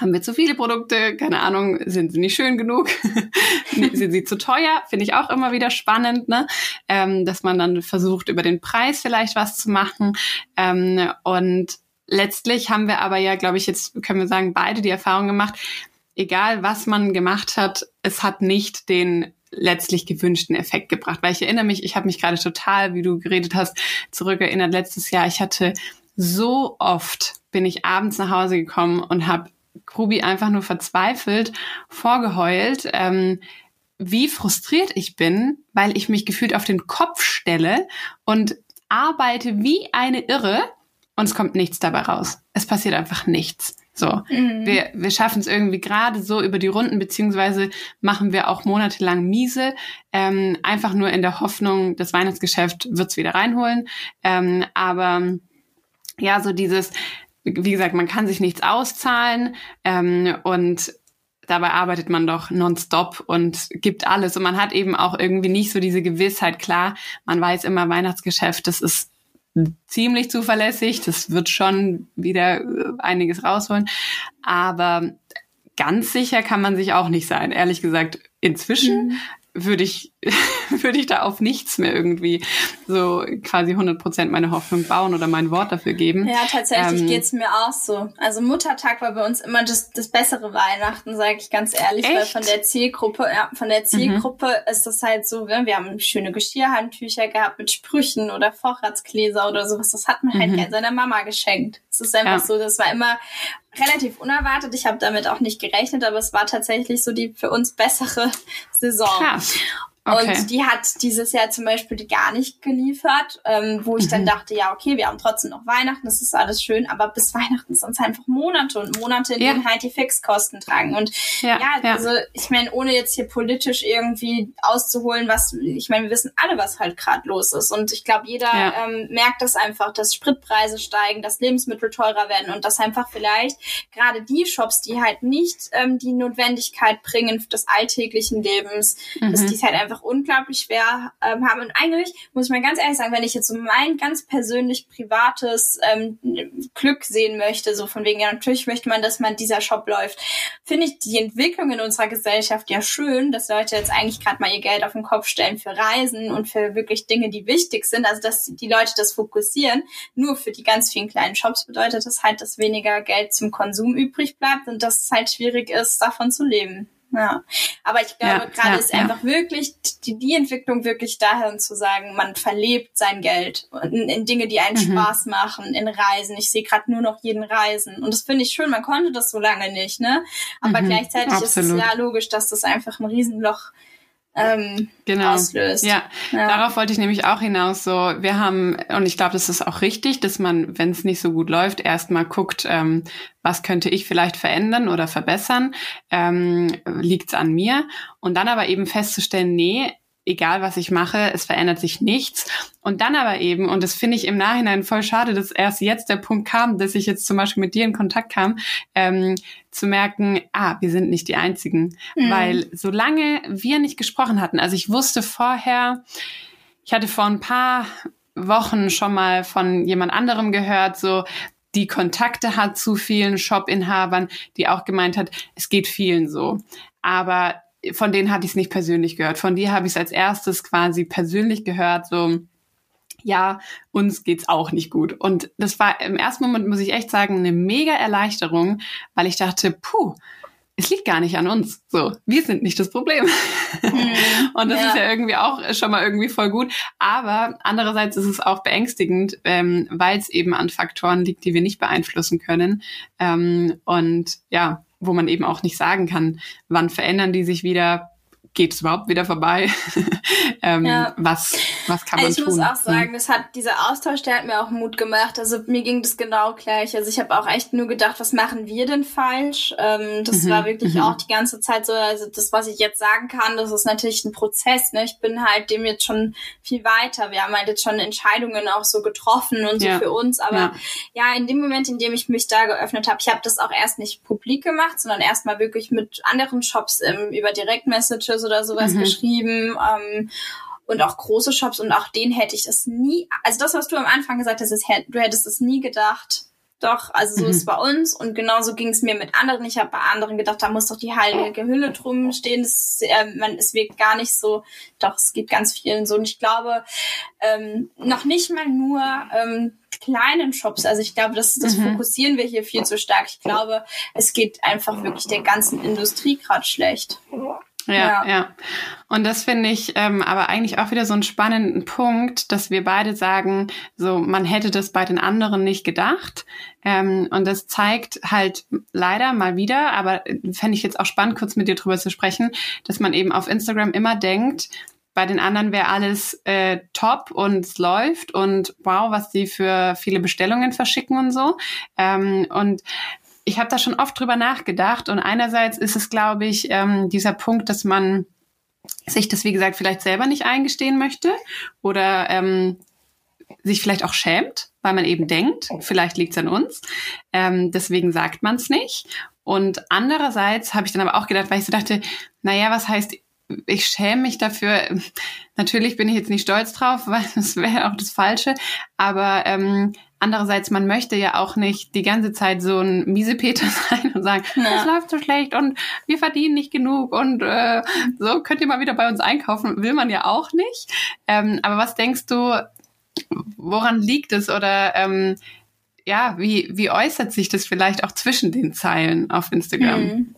Haben wir zu viele Produkte? Keine Ahnung, sind sie nicht schön genug? sind sie zu teuer? Finde ich auch immer wieder spannend, ne? Ähm, dass man dann versucht, über den Preis vielleicht was zu machen. Ähm, und letztlich haben wir aber ja, glaube ich, jetzt können wir sagen, beide die Erfahrung gemacht, egal was man gemacht hat, es hat nicht den letztlich gewünschten Effekt gebracht. Weil ich erinnere mich, ich habe mich gerade total, wie du geredet hast, zurückerinnert letztes Jahr. Ich hatte so oft bin ich abends nach Hause gekommen und habe Ruby einfach nur verzweifelt vorgeheult, ähm, wie frustriert ich bin, weil ich mich gefühlt auf den Kopf stelle und arbeite wie eine Irre und es kommt nichts dabei raus. Es passiert einfach nichts. So, mhm. wir, wir schaffen es irgendwie gerade so über die Runden, beziehungsweise machen wir auch monatelang miese, ähm, einfach nur in der Hoffnung, das Weihnachtsgeschäft wird's wieder reinholen. Ähm, aber ja, so dieses, wie gesagt, man kann sich nichts auszahlen ähm, und dabei arbeitet man doch nonstop und gibt alles. Und man hat eben auch irgendwie nicht so diese Gewissheit. Klar, man weiß immer, Weihnachtsgeschäft, das ist ziemlich zuverlässig, das wird schon wieder äh, einiges rausholen. Aber ganz sicher kann man sich auch nicht sein. Ehrlich gesagt, inzwischen mhm würde ich, würde ich da auf nichts mehr irgendwie so quasi 100 Prozent meine Hoffnung bauen oder mein Wort dafür geben. Ja, tatsächlich ähm, geht's mir auch so. Also Muttertag war bei uns immer das, das bessere Weihnachten, sage ich ganz ehrlich, echt? weil von der Zielgruppe, ja, von der Zielgruppe mhm. ist das halt so, wir, wir haben schöne Geschirrhandtücher gehabt mit Sprüchen oder Vorratsgläser oder sowas. Das hat man halt mhm. seiner Mama geschenkt. Es ist einfach ja. so, das war immer relativ unerwartet. Ich habe damit auch nicht gerechnet, aber es war tatsächlich so die für uns bessere Saison. Krass. Okay. Und die hat dieses Jahr zum Beispiel gar nicht geliefert, ähm, wo ich mhm. dann dachte, ja, okay, wir haben trotzdem noch Weihnachten, das ist alles schön, aber bis Weihnachten sind es einfach Monate und Monate, in ja. denen halt die Fixkosten tragen. Und ja, ja, ja. also ich meine, ohne jetzt hier politisch irgendwie auszuholen, was, ich meine, wir wissen alle, was halt gerade los ist. Und ich glaube, jeder ähm, merkt das einfach, dass Spritpreise steigen, dass Lebensmittel teurer werden und dass einfach vielleicht gerade die Shops, die halt nicht ähm, die Notwendigkeit bringen des alltäglichen Lebens, mhm. dass die es halt einfach einfach unglaublich schwer ähm, haben. Und eigentlich muss ich mal ganz ehrlich sagen, wenn ich jetzt so mein ganz persönlich privates ähm, Glück sehen möchte, so von wegen, ja, natürlich möchte man, dass man dieser Shop läuft, finde ich die Entwicklung in unserer Gesellschaft ja schön, dass Leute jetzt eigentlich gerade mal ihr Geld auf den Kopf stellen für Reisen und für wirklich Dinge, die wichtig sind. Also dass die Leute das fokussieren. Nur für die ganz vielen kleinen Shops bedeutet das halt, dass weniger Geld zum Konsum übrig bleibt und dass es halt schwierig ist, davon zu leben. Ja, aber ich glaube, ja, gerade ja, ist einfach wirklich die, die Entwicklung wirklich dahin zu sagen, man verlebt sein Geld in, in Dinge, die einen mhm. Spaß machen, in Reisen. Ich sehe gerade nur noch jeden Reisen und das finde ich schön. Man konnte das so lange nicht, ne? Aber mhm, gleichzeitig absolut. ist es ja logisch, dass das einfach ein Riesenloch ähm, genau. auslöst. Ja. ja, darauf wollte ich nämlich auch hinaus. So, wir haben, und ich glaube, das ist auch richtig, dass man, wenn es nicht so gut läuft, erstmal guckt, ähm, was könnte ich vielleicht verändern oder verbessern, ähm, liegt's an mir. Und dann aber eben festzustellen, nee, egal was ich mache, es verändert sich nichts. Und dann aber eben, und das finde ich im Nachhinein voll schade, dass erst jetzt der Punkt kam, dass ich jetzt zum Beispiel mit dir in Kontakt kam, ähm, zu merken, ah, wir sind nicht die Einzigen. Mhm. Weil solange wir nicht gesprochen hatten, also ich wusste vorher, ich hatte vor ein paar Wochen schon mal von jemand anderem gehört, so, die Kontakte hat zu vielen Shop-Inhabern, die auch gemeint hat, es geht vielen so. Aber von denen hatte ich es nicht persönlich gehört. Von dir habe ich es als erstes quasi persönlich gehört, so ja, uns geht's auch nicht gut. Und das war im ersten Moment, muss ich echt sagen, eine mega Erleichterung, weil ich dachte, puh, es liegt gar nicht an uns. So, wir sind nicht das Problem. Mhm, und das ja. ist ja irgendwie auch schon mal irgendwie voll gut. Aber andererseits ist es auch beängstigend, ähm, weil es eben an Faktoren liegt, die wir nicht beeinflussen können. Ähm, und ja, wo man eben auch nicht sagen kann, wann verändern die sich wieder, geht es überhaupt wieder vorbei? ähm, ja. was, was kann man also ich tun? Ich muss auch sagen, das hat dieser Austausch, der hat mir auch Mut gemacht. Also mir ging das genau gleich. Also ich habe auch echt nur gedacht, was machen wir denn falsch? Ähm, das mhm. war wirklich mhm. auch die ganze Zeit so. Also das, was ich jetzt sagen kann, das ist natürlich ein Prozess. Ne? Ich bin halt dem jetzt schon viel weiter. Wir haben halt jetzt schon Entscheidungen auch so getroffen und so ja. für uns. Aber ja. ja, in dem Moment, in dem ich mich da geöffnet habe, ich habe das auch erst nicht publik gemacht, sondern erst mal wirklich mit anderen Shops ähm, über Direktmessages oder sowas mhm. geschrieben. Ähm, und auch große Shops und auch denen hätte ich das nie, also das, was du am Anfang gesagt hast, ist, du hättest es nie gedacht. Doch, also so mhm. ist es bei uns und genauso ging es mir mit anderen. Ich habe bei anderen gedacht, da muss doch die heilige Hülle drum stehen. Das, äh, man, es wirkt gar nicht so. Doch, es geht ganz vielen so. Und ich glaube, ähm, noch nicht mal nur ähm, kleinen Shops. Also ich glaube, das, das mhm. fokussieren wir hier viel zu stark. Ich glaube, es geht einfach wirklich der ganzen Industrie gerade schlecht. Ja, ja, ja. Und das finde ich ähm, aber eigentlich auch wieder so einen spannenden Punkt, dass wir beide sagen, so man hätte das bei den anderen nicht gedacht. Ähm, und das zeigt halt leider mal wieder, aber fände ich jetzt auch spannend, kurz mit dir drüber zu sprechen, dass man eben auf Instagram immer denkt, bei den anderen wäre alles äh, top und es läuft und wow, was die für viele Bestellungen verschicken und so. Ähm, und ich habe da schon oft drüber nachgedacht und einerseits ist es, glaube ich, ähm, dieser Punkt, dass man sich das, wie gesagt, vielleicht selber nicht eingestehen möchte oder ähm, sich vielleicht auch schämt, weil man eben denkt, vielleicht liegt es an uns. Ähm, deswegen sagt man es nicht. Und andererseits habe ich dann aber auch gedacht, weil ich so dachte, naja, was heißt, ich schäme mich dafür. Natürlich bin ich jetzt nicht stolz drauf, weil das wäre auch das Falsche. Aber ähm, Andererseits, man möchte ja auch nicht die ganze Zeit so ein Miesepeter sein und sagen, es ja. läuft so schlecht und wir verdienen nicht genug und äh, so könnt ihr mal wieder bei uns einkaufen. Will man ja auch nicht. Ähm, aber was denkst du, woran liegt es oder ähm, ja, wie, wie äußert sich das vielleicht auch zwischen den Zeilen auf Instagram? Hm.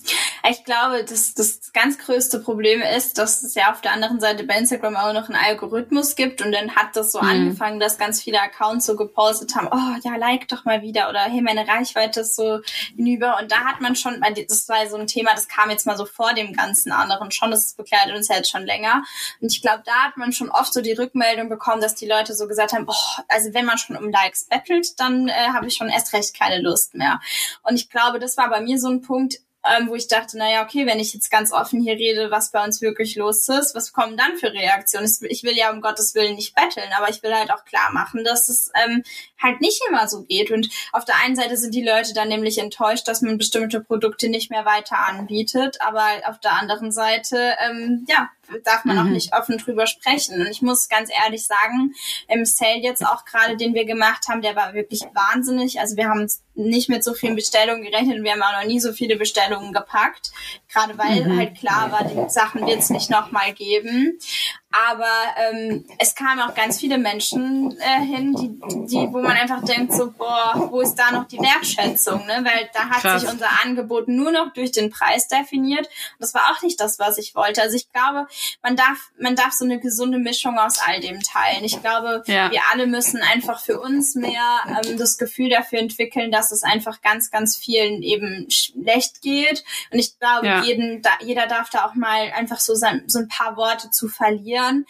Ich glaube, das, das ganz größte Problem ist, dass es ja auf der anderen Seite bei Instagram auch noch einen Algorithmus gibt und dann hat das so hm. angefangen, dass ganz viele Accounts so gepostet haben, oh ja, like doch mal wieder oder hey, meine Reichweite ist so hinüber und da hat man schon, das war so ein Thema, das kam jetzt mal so vor dem ganzen anderen schon, das begleitet uns ja jetzt schon länger und ich glaube, da hat man schon oft so die Rückmeldung bekommen, dass die Leute so gesagt haben, oh, also wenn man schon um Likes bettelt, dann äh, habe ich schon erst recht keine Lust mehr. Und ich glaube, das war bei mir so ein Punkt, ähm, wo ich dachte, naja, okay, wenn ich jetzt ganz offen hier rede, was bei uns wirklich los ist, was kommen dann für Reaktionen? Ich will ja um Gottes Willen nicht betteln, aber ich will halt auch klar machen, dass es ähm, halt nicht immer so geht. Und auf der einen Seite sind die Leute dann nämlich enttäuscht, dass man bestimmte Produkte nicht mehr weiter anbietet, aber auf der anderen Seite, ähm, ja, darf man mhm. auch nicht offen drüber sprechen. Und ich muss ganz ehrlich sagen, im Sale jetzt auch gerade, den wir gemacht haben, der war wirklich wahnsinnig. Also wir haben nicht mit so vielen Bestellungen gerechnet und wir haben auch noch nie so viele Bestellungen gepackt. Gerade weil mhm. halt klar war, die Sachen wird es nicht nochmal geben. Aber ähm, es kamen auch ganz viele Menschen äh, hin, die, die, wo man einfach denkt, so, boah, wo ist da noch die Wertschätzung? Ne? Weil da hat Krass. sich unser Angebot nur noch durch den Preis definiert. Und das war auch nicht das, was ich wollte. Also ich glaube, man darf, man darf so eine gesunde Mischung aus all dem teilen. Ich glaube, ja. wir alle müssen einfach für uns mehr ähm, das Gefühl dafür entwickeln, dass es einfach ganz, ganz vielen eben schlecht geht. Und ich glaube, ja. jeden, da, jeder darf da auch mal einfach so, sein, so ein paar Worte zu verlieren hören.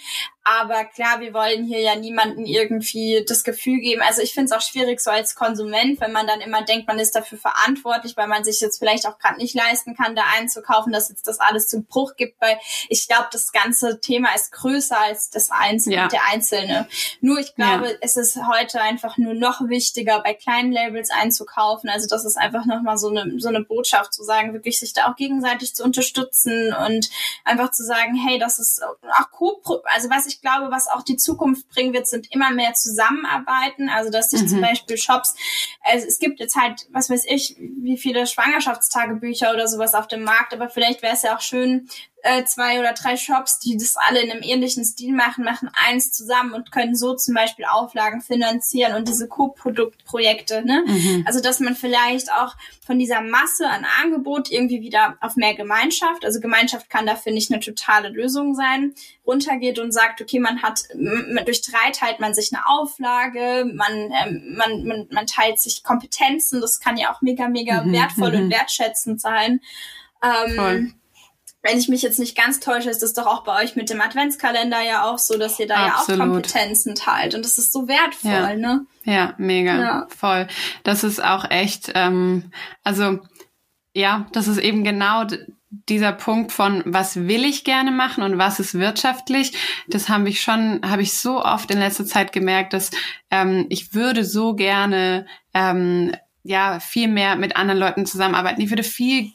Aber klar, wir wollen hier ja niemanden irgendwie das Gefühl geben. Also ich finde es auch schwierig so als Konsument, wenn man dann immer denkt, man ist dafür verantwortlich, weil man sich jetzt vielleicht auch gerade nicht leisten kann, da einzukaufen, dass jetzt das alles zum Bruch gibt. Weil ich glaube, das ganze Thema ist größer als das Einzelne, ja. der Einzelne. Nur ich glaube, ja. es ist heute einfach nur noch wichtiger, bei kleinen Labels einzukaufen. Also das ist einfach nochmal so eine, so eine Botschaft zu sagen, wirklich sich da auch gegenseitig zu unterstützen und einfach zu sagen, hey, das ist auch cool. Also was ich ich glaube, was auch die Zukunft bringen wird, sind immer mehr Zusammenarbeiten. Also, dass sich mhm. zum Beispiel Shops, also es gibt jetzt halt, was weiß ich, wie viele Schwangerschaftstagebücher oder sowas auf dem Markt, aber vielleicht wäre es ja auch schön, äh, zwei oder drei Shops, die das alle in einem ähnlichen Stil machen, machen eins zusammen und können so zum Beispiel Auflagen finanzieren und diese Co-Produktprojekte. Ne? Mhm. Also dass man vielleicht auch von dieser Masse an Angebot irgendwie wieder auf mehr Gemeinschaft, also Gemeinschaft kann dafür nicht eine totale Lösung sein, runtergeht und sagt, okay, man hat durch drei teilt man sich eine Auflage, man ähm, man, man man teilt sich Kompetenzen, das kann ja auch mega mega mhm. wertvoll mhm. und wertschätzend sein. Ähm, wenn ich mich jetzt nicht ganz täusche, ist das doch auch bei euch mit dem Adventskalender ja auch so, dass ihr da Absolut. ja auch Kompetenzen teilt. Und das ist so wertvoll, ja. ne? Ja, mega. Ja. Voll. Das ist auch echt, ähm, also ja, das ist eben genau dieser Punkt von was will ich gerne machen und was ist wirtschaftlich, das habe ich schon, habe ich so oft in letzter Zeit gemerkt, dass ähm, ich würde so gerne ähm, ja viel mehr mit anderen Leuten zusammenarbeiten. Ich würde viel,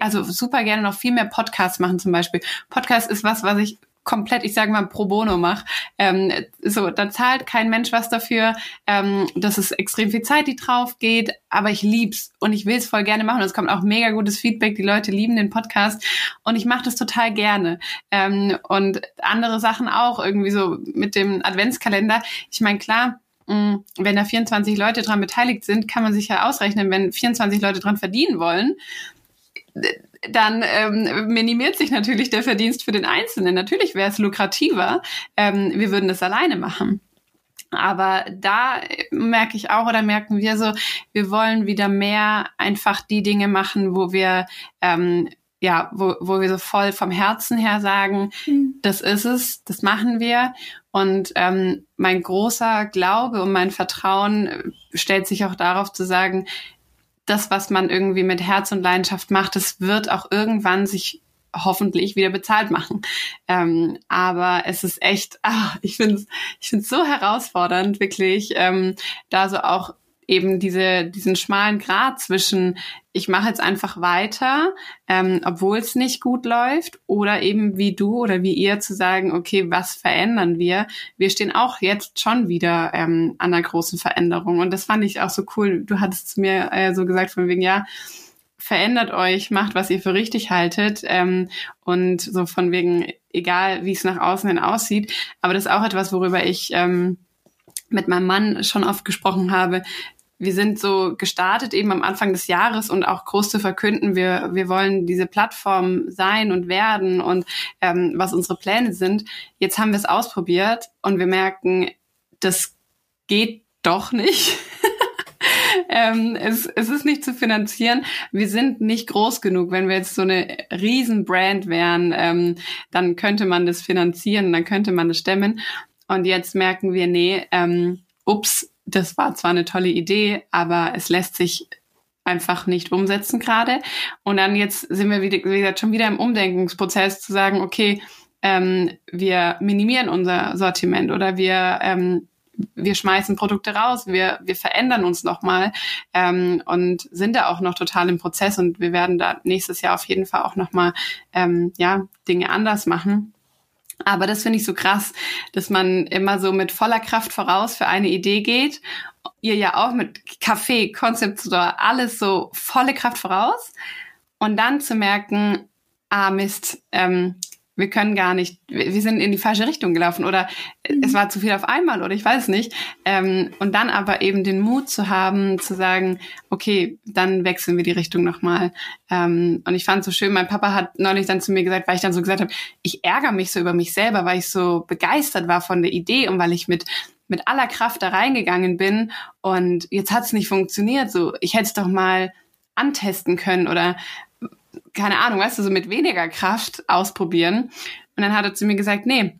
also super gerne noch viel mehr Podcasts machen zum Beispiel. Podcast ist was, was ich komplett, ich sage mal, pro bono mache. Ähm, so, da zahlt kein Mensch was dafür. Ähm, das ist extrem viel Zeit, die drauf geht, aber ich lieb's und ich will's voll gerne machen. Und es kommt auch mega gutes Feedback. Die Leute lieben den Podcast und ich mache das total gerne. Ähm, und andere Sachen auch irgendwie so mit dem Adventskalender. Ich meine, klar, Mm, wenn da 24 Leute dran beteiligt sind, kann man sich ja ausrechnen, wenn 24 Leute dran verdienen wollen, dann ähm, minimiert sich natürlich der Verdienst für den Einzelnen. Natürlich wäre es lukrativer, ähm, wir würden das alleine machen. Aber da merke ich auch oder merken wir so, wir wollen wieder mehr einfach die Dinge machen, wo wir ähm, ja, wo, wo wir so voll vom Herzen her sagen, mhm. das ist es, das machen wir. Und ähm, mein großer Glaube und mein Vertrauen äh, stellt sich auch darauf zu sagen, das, was man irgendwie mit Herz und Leidenschaft macht, das wird auch irgendwann sich hoffentlich wieder bezahlt machen. Ähm, aber es ist echt, ach, ich finde es ich so herausfordernd, wirklich, ähm, da so auch eben diese, diesen schmalen Grad zwischen, ich mache jetzt einfach weiter, ähm, obwohl es nicht gut läuft, oder eben wie du oder wie ihr zu sagen, okay, was verändern wir? Wir stehen auch jetzt schon wieder ähm, an einer großen Veränderung. Und das fand ich auch so cool. Du hattest zu mir äh, so gesagt von wegen, ja, verändert euch, macht, was ihr für richtig haltet ähm, und so von wegen, egal wie es nach außen hin aussieht. Aber das ist auch etwas, worüber ich ähm, mit meinem Mann schon oft gesprochen habe, wir sind so gestartet eben am Anfang des Jahres und auch groß zu verkünden, wir, wir wollen diese Plattform sein und werden und ähm, was unsere Pläne sind. Jetzt haben wir es ausprobiert und wir merken, das geht doch nicht. ähm, es, es ist nicht zu finanzieren. Wir sind nicht groß genug. Wenn wir jetzt so eine Riesenbrand wären, ähm, dann könnte man das finanzieren, dann könnte man das stemmen. Und jetzt merken wir, nee, ähm, ups, das war zwar eine tolle Idee, aber es lässt sich einfach nicht umsetzen gerade. Und dann jetzt sind wir wieder, wie gesagt, schon wieder im Umdenkungsprozess zu sagen, okay, ähm, wir minimieren unser Sortiment oder wir ähm, wir schmeißen Produkte raus, wir, wir verändern uns nochmal ähm, und sind da auch noch total im Prozess und wir werden da nächstes Jahr auf jeden Fall auch nochmal ähm, ja, Dinge anders machen. Aber das finde ich so krass, dass man immer so mit voller Kraft voraus für eine Idee geht. Ihr ja auch mit Kaffee, Store, alles so volle Kraft voraus. Und dann zu merken, ah Mist, ähm, wir können gar nicht, wir sind in die falsche Richtung gelaufen oder es war zu viel auf einmal oder ich weiß nicht. Ähm, und dann aber eben den Mut zu haben, zu sagen, okay, dann wechseln wir die Richtung nochmal. Ähm, und ich fand es so schön, mein Papa hat neulich dann zu mir gesagt, weil ich dann so gesagt habe, ich ärgere mich so über mich selber, weil ich so begeistert war von der Idee und weil ich mit mit aller Kraft da reingegangen bin und jetzt hat es nicht funktioniert. So, ich hätte es doch mal antesten können oder keine Ahnung, weißt du, so mit weniger Kraft ausprobieren. Und dann hat er zu mir gesagt, nee,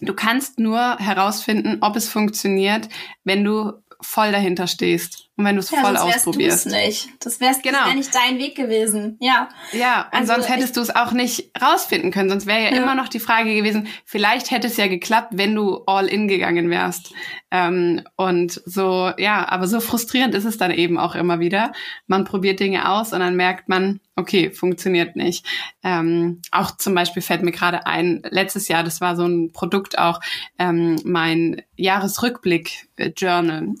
du kannst nur herausfinden, ob es funktioniert, wenn du voll dahinter stehst und wenn du es ja, voll ausprobierst. nicht. Das wäre genau. wär nicht dein Weg gewesen. Ja. Ja, und also sonst hättest du es auch nicht rausfinden können. Sonst wäre ja, ja, immer noch die Frage gewesen, vielleicht hätte es ja geklappt, wenn du all in gegangen wärst. Ähm, und so, ja, aber so frustrierend ist es dann eben auch immer wieder. Man probiert Dinge aus und dann merkt man, okay, funktioniert nicht. Ähm, auch zum Beispiel fällt mir gerade ein, letztes Jahr, das war so ein Produkt auch, ähm, mein Jahresrückblick-Journal. Äh,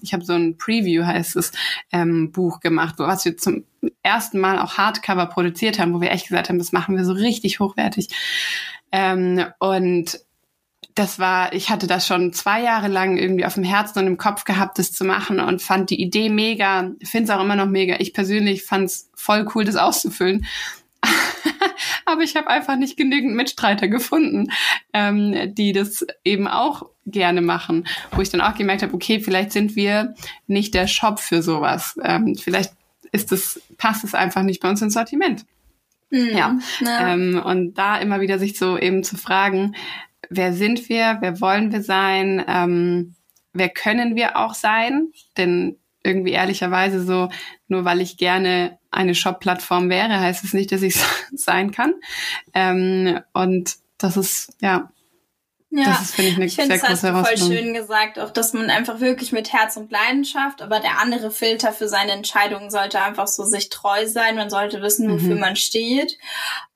ich habe so ein Preview, heißt es, ähm, Buch gemacht, was wir zum ersten Mal auch Hardcover produziert haben, wo wir echt gesagt haben, das machen wir so richtig hochwertig. Ähm, und das war, ich hatte das schon zwei Jahre lang irgendwie auf dem Herzen und im Kopf gehabt, das zu machen und fand die Idee mega, finde es auch immer noch mega. Ich persönlich fand es voll cool, das auszufüllen. Aber ich habe einfach nicht genügend Mitstreiter gefunden, ähm, die das eben auch gerne machen, wo ich dann auch gemerkt habe, okay, vielleicht sind wir nicht der Shop für sowas. Ähm, vielleicht ist es, passt es einfach nicht bei uns ins Sortiment. Mhm, ja. ja. Ähm, und da immer wieder sich so eben zu fragen, wer sind wir, wer wollen wir sein, ähm, wer können wir auch sein? Denn irgendwie ehrlicherweise so, nur weil ich gerne eine Shop-Plattform wäre, heißt es nicht, dass ich sein kann. Ähm, und das ist, ja, ja, das ist, finde ich, eine ich sehr große hast du voll schön gesagt, auch dass man einfach wirklich mit Herz und Leidenschaft, aber der andere Filter für seine Entscheidungen sollte einfach so sich treu sein. Man sollte wissen, wofür mhm. man steht.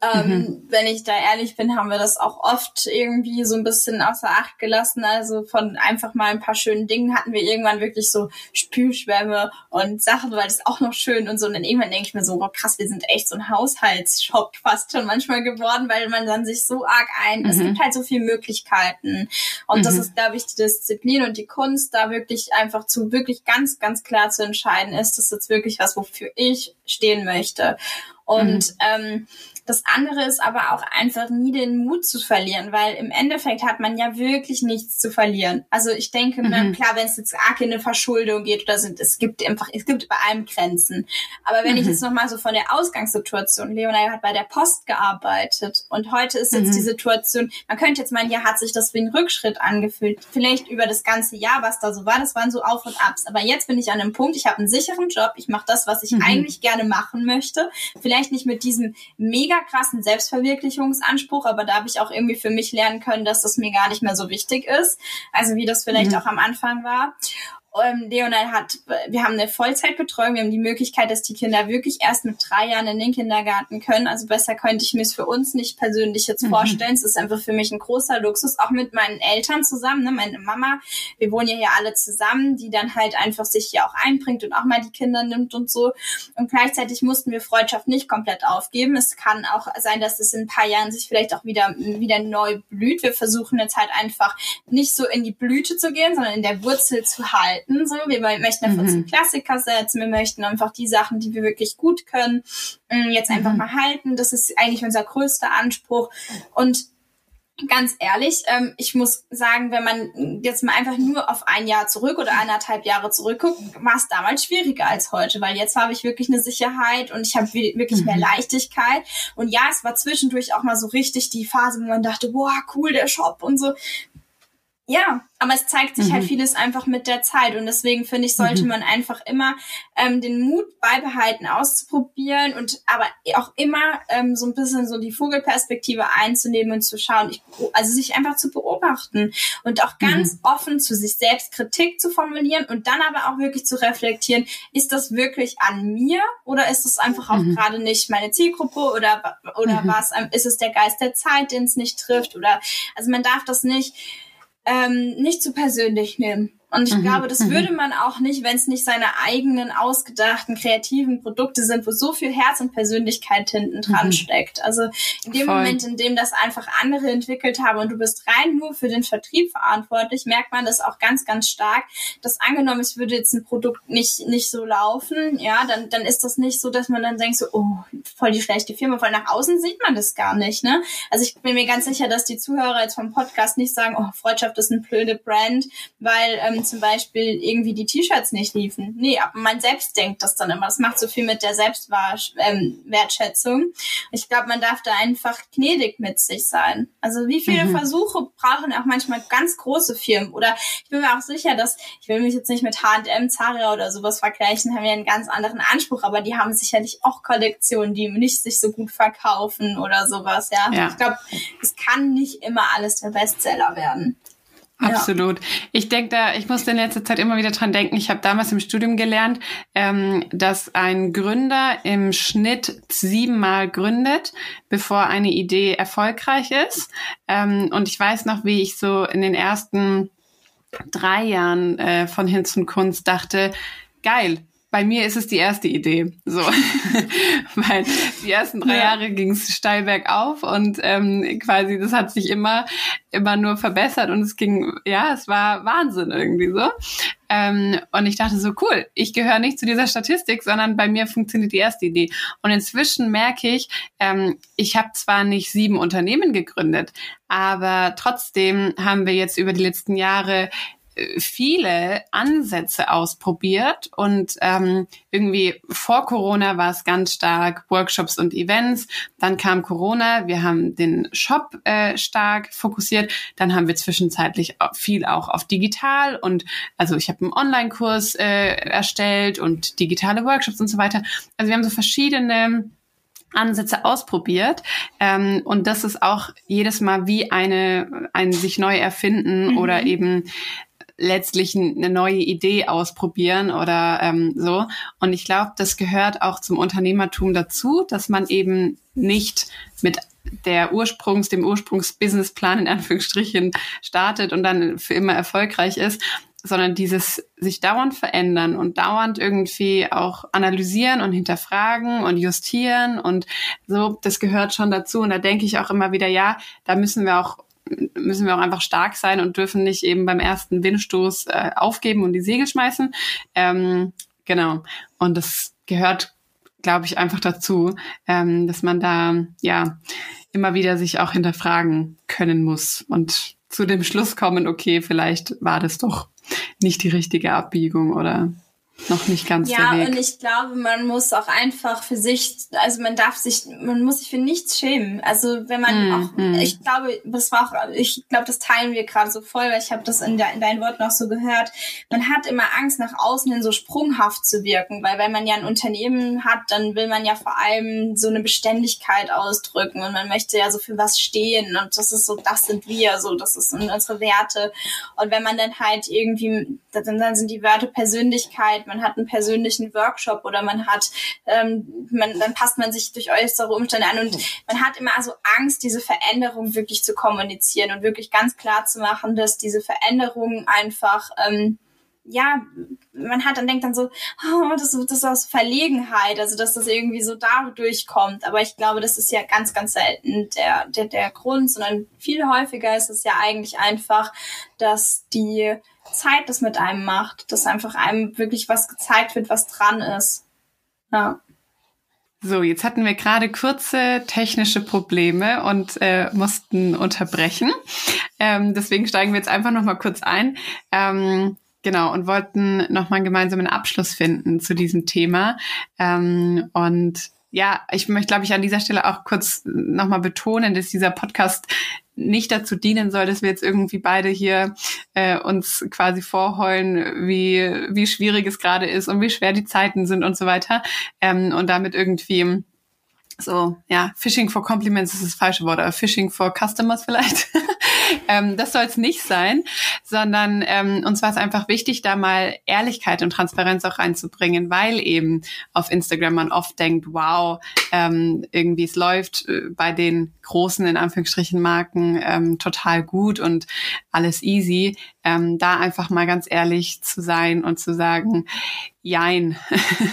Ähm, mhm. Wenn ich da ehrlich bin, haben wir das auch oft irgendwie so ein bisschen außer Acht gelassen. Also von einfach mal ein paar schönen Dingen hatten wir irgendwann wirklich so Spülschwämme und Sachen, weil das auch noch schön und so. Und dann irgendwann denke ich mir so, oh krass, wir sind echt so ein Haushaltsshop fast schon manchmal geworden, weil man dann sich so arg ein, mhm. es gibt halt so viele Möglichkeiten Möglichkeiten. Und mhm. das ist, glaube ich, die Disziplin und die Kunst, da wirklich einfach zu wirklich ganz, ganz klar zu entscheiden, ist das jetzt wirklich was, wofür ich stehen möchte. Und mhm. ähm, das andere ist aber auch einfach nie den Mut zu verlieren, weil im Endeffekt hat man ja wirklich nichts zu verlieren. Also ich denke, mhm. klar, wenn es jetzt arg in eine Verschuldung geht oder sind, es gibt einfach, es gibt bei allem Grenzen. Aber wenn mhm. ich jetzt nochmal so von der Ausgangssituation, Leonard hat bei der Post gearbeitet und heute ist jetzt mhm. die Situation, man könnte jetzt meinen, ja, hat sich das wie ein Rückschritt angefühlt. Vielleicht über das ganze Jahr, was da so war, das waren so Auf und Abs. Aber jetzt bin ich an einem Punkt, ich habe einen sicheren Job, ich mache das, was ich mhm. eigentlich gerne machen möchte. Vielleicht nicht mit diesem mega krassen Selbstverwirklichungsanspruch, aber da habe ich auch irgendwie für mich lernen können, dass das mir gar nicht mehr so wichtig ist. Also wie das vielleicht mhm. auch am Anfang war. Ähm, Leonel hat, wir haben eine Vollzeitbetreuung, wir haben die Möglichkeit, dass die Kinder wirklich erst mit drei Jahren in den Kindergarten können. Also besser könnte ich mir es für uns nicht persönlich jetzt mhm. vorstellen. Es ist einfach für mich ein großer Luxus, auch mit meinen Eltern zusammen, ne? meine Mama, wir wohnen ja hier alle zusammen, die dann halt einfach sich hier auch einbringt und auch mal die Kinder nimmt und so. Und gleichzeitig mussten wir Freundschaft nicht komplett aufgeben. Es kann auch sein, dass es in ein paar Jahren sich vielleicht auch wieder, wieder neu blüht. Wir versuchen jetzt halt einfach nicht so in die Blüte zu gehen, sondern in der Wurzel zu halten halten. So, wir möchten einfach mhm. Klassiker setzen. Wir möchten einfach die Sachen, die wir wirklich gut können, mm, jetzt einfach mhm. mal halten. Das ist eigentlich unser größter Anspruch. Und ganz ehrlich, ähm, ich muss sagen, wenn man jetzt mal einfach nur auf ein Jahr zurück oder eineinhalb Jahre zurückguckt, war es damals schwieriger als heute, weil jetzt habe ich wirklich eine Sicherheit und ich habe wirklich mehr mhm. Leichtigkeit. Und ja, es war zwischendurch auch mal so richtig die Phase, wo man dachte, boah, cool, der Shop und so Ja, aber es zeigt sich halt mhm. halt vieles einfach mit der Zeit und deswegen finde ich, sollte mhm. man einfach immer ähm, den Mut beibehalten, auszuprobieren und aber auch immer ähm, so ein bisschen so die Vogelperspektive einzunehmen und zu schauen, ich, also sich einfach zu beobachten und auch ganz mhm. offen zu sich selbst Kritik zu formulieren und dann aber auch wirklich zu reflektieren, ist das wirklich an mir oder ist es einfach auch mhm. gerade nicht meine Zielgruppe oder oder mhm. was ist es der Geist der Zeit, den es nicht trifft oder also man darf das nicht ähm, nicht zu persönlich nehmen. Und ich mhm. glaube, das mhm. würde man auch nicht, wenn es nicht seine eigenen ausgedachten kreativen Produkte sind, wo so viel Herz und Persönlichkeit hinten dran mhm. steckt. Also in dem Voll. Moment, in dem das einfach andere entwickelt haben und du bist rein nur für den Vertrieb verantwortlich, merkt man das auch ganz, ganz stark, dass angenommen, es würde jetzt ein Produkt nicht, nicht so laufen, ja, dann, dann ist das nicht so, dass man dann denkt so, oh, voll die schlechte Firma, weil nach außen sieht man das gar nicht, ne? Also ich bin mir ganz sicher, dass die Zuhörer jetzt vom Podcast nicht sagen, oh, Freundschaft ist ein blöde Brand, weil ähm, zum Beispiel irgendwie die T-Shirts nicht liefen. Nee, aber man selbst denkt das dann immer. Das macht so viel mit der Selbstwertschätzung. Ähm, ich glaube, man darf da einfach gnädig mit sich sein. Also wie viele mhm. Versuche brauchen auch manchmal ganz große Firmen? Oder ich bin mir auch sicher, dass, ich will mich jetzt nicht mit H&M, Zara oder sowas vergleichen, haben ja einen ganz anderen Anspruch, aber die haben sicherlich auch Kollektionen, die nicht sich so gut verkaufen oder sowas, ja. ja. Ich glaube, es kann nicht immer alles der Bestseller werden. Absolut. Ja. Ich denke da, ich musste in letzter Zeit immer wieder dran denken. Ich habe damals im Studium gelernt, ähm, dass ein Gründer im Schnitt siebenmal gründet, bevor eine Idee erfolgreich ist. Ähm, und ich weiß noch, wie ich so in den ersten drei Jahren äh, von Hinz und Kunst dachte, geil, bei mir ist es die erste Idee. So, weil die ersten drei ja. Jahre ging es steil bergauf und ähm, quasi das hat sich immer immer nur verbessert und es ging, ja, es war Wahnsinn irgendwie so. Ähm, und ich dachte so cool, ich gehöre nicht zu dieser Statistik, sondern bei mir funktioniert die erste Idee. Und inzwischen merke ich, ähm, ich habe zwar nicht sieben Unternehmen gegründet, aber trotzdem haben wir jetzt über die letzten Jahre viele Ansätze ausprobiert und ähm, irgendwie vor Corona war es ganz stark Workshops und Events. Dann kam Corona, wir haben den Shop äh, stark fokussiert. Dann haben wir zwischenzeitlich viel auch auf digital und also ich habe einen Online-Kurs äh, erstellt und digitale Workshops und so weiter. Also wir haben so verschiedene Ansätze ausprobiert. Ähm, und das ist auch jedes Mal wie eine, ein sich neu erfinden mhm. oder eben letztlich eine neue Idee ausprobieren oder ähm, so. Und ich glaube, das gehört auch zum Unternehmertum dazu, dass man eben nicht mit der Ursprungs, dem Ursprungsbusinessplan in Anführungsstrichen startet und dann für immer erfolgreich ist, sondern dieses sich dauernd verändern und dauernd irgendwie auch analysieren und hinterfragen und justieren und so, das gehört schon dazu. Und da denke ich auch immer wieder, ja, da müssen wir auch müssen wir auch einfach stark sein und dürfen nicht eben beim ersten Windstoß äh, aufgeben und die Segel schmeißen. Ähm, genau. Und das gehört, glaube ich, einfach dazu, ähm, dass man da ja immer wieder sich auch hinterfragen können muss und zu dem Schluss kommen, okay, vielleicht war das doch nicht die richtige Abbiegung oder noch nicht ganz ja, und ich glaube, man muss auch einfach für sich, also man darf sich, man muss sich für nichts schämen. Also wenn man mm, auch, mm. ich glaube, das war auch, ich glaube, das teilen wir gerade so voll, weil ich habe das in, de, in deinen Worten auch so gehört. Man hat immer Angst, nach außen hin so sprunghaft zu wirken, weil wenn man ja ein Unternehmen hat, dann will man ja vor allem so eine Beständigkeit ausdrücken und man möchte ja so für was stehen und das ist so, das sind wir, so, das ist unsere Werte. Und wenn man dann halt irgendwie, dann, dann sind die Werte Persönlichkeit, man hat einen persönlichen Workshop oder man hat, ähm, man, dann passt man sich durch äußere Umstände an und man hat immer so Angst, diese Veränderung wirklich zu kommunizieren und wirklich ganz klar zu machen, dass diese Veränderung einfach ähm, ja, man hat dann denkt dann so, oh, das, das ist aus Verlegenheit, also dass das irgendwie so dadurch kommt. Aber ich glaube, das ist ja ganz, ganz selten der, der, der Grund, sondern viel häufiger ist es ja eigentlich einfach, dass die Zeit das mit einem macht, dass einfach einem wirklich was gezeigt wird, was dran ist. Ja. So, jetzt hatten wir gerade kurze technische Probleme und äh, mussten unterbrechen. Ähm, deswegen steigen wir jetzt einfach noch mal kurz ein. Ähm, genau, und wollten noch mal einen gemeinsamen Abschluss finden zu diesem Thema. Ähm, und ja, ich möchte, glaube ich, an dieser Stelle auch kurz nochmal betonen, dass dieser Podcast nicht dazu dienen soll, dass wir jetzt irgendwie beide hier äh, uns quasi vorheulen, wie, wie schwierig es gerade ist und wie schwer die Zeiten sind und so weiter. Ähm, und damit irgendwie so, ja, Fishing for Compliments ist das falsche Wort, aber Fishing for Customers vielleicht. ähm, das soll es nicht sein, sondern ähm, uns war es einfach wichtig, da mal Ehrlichkeit und Transparenz auch reinzubringen, weil eben auf Instagram man oft denkt, wow, ähm, irgendwie es läuft äh, bei den großen, in Anführungsstrichen, Marken ähm, total gut und alles easy. Ähm, da einfach mal ganz ehrlich zu sein und zu sagen, jein.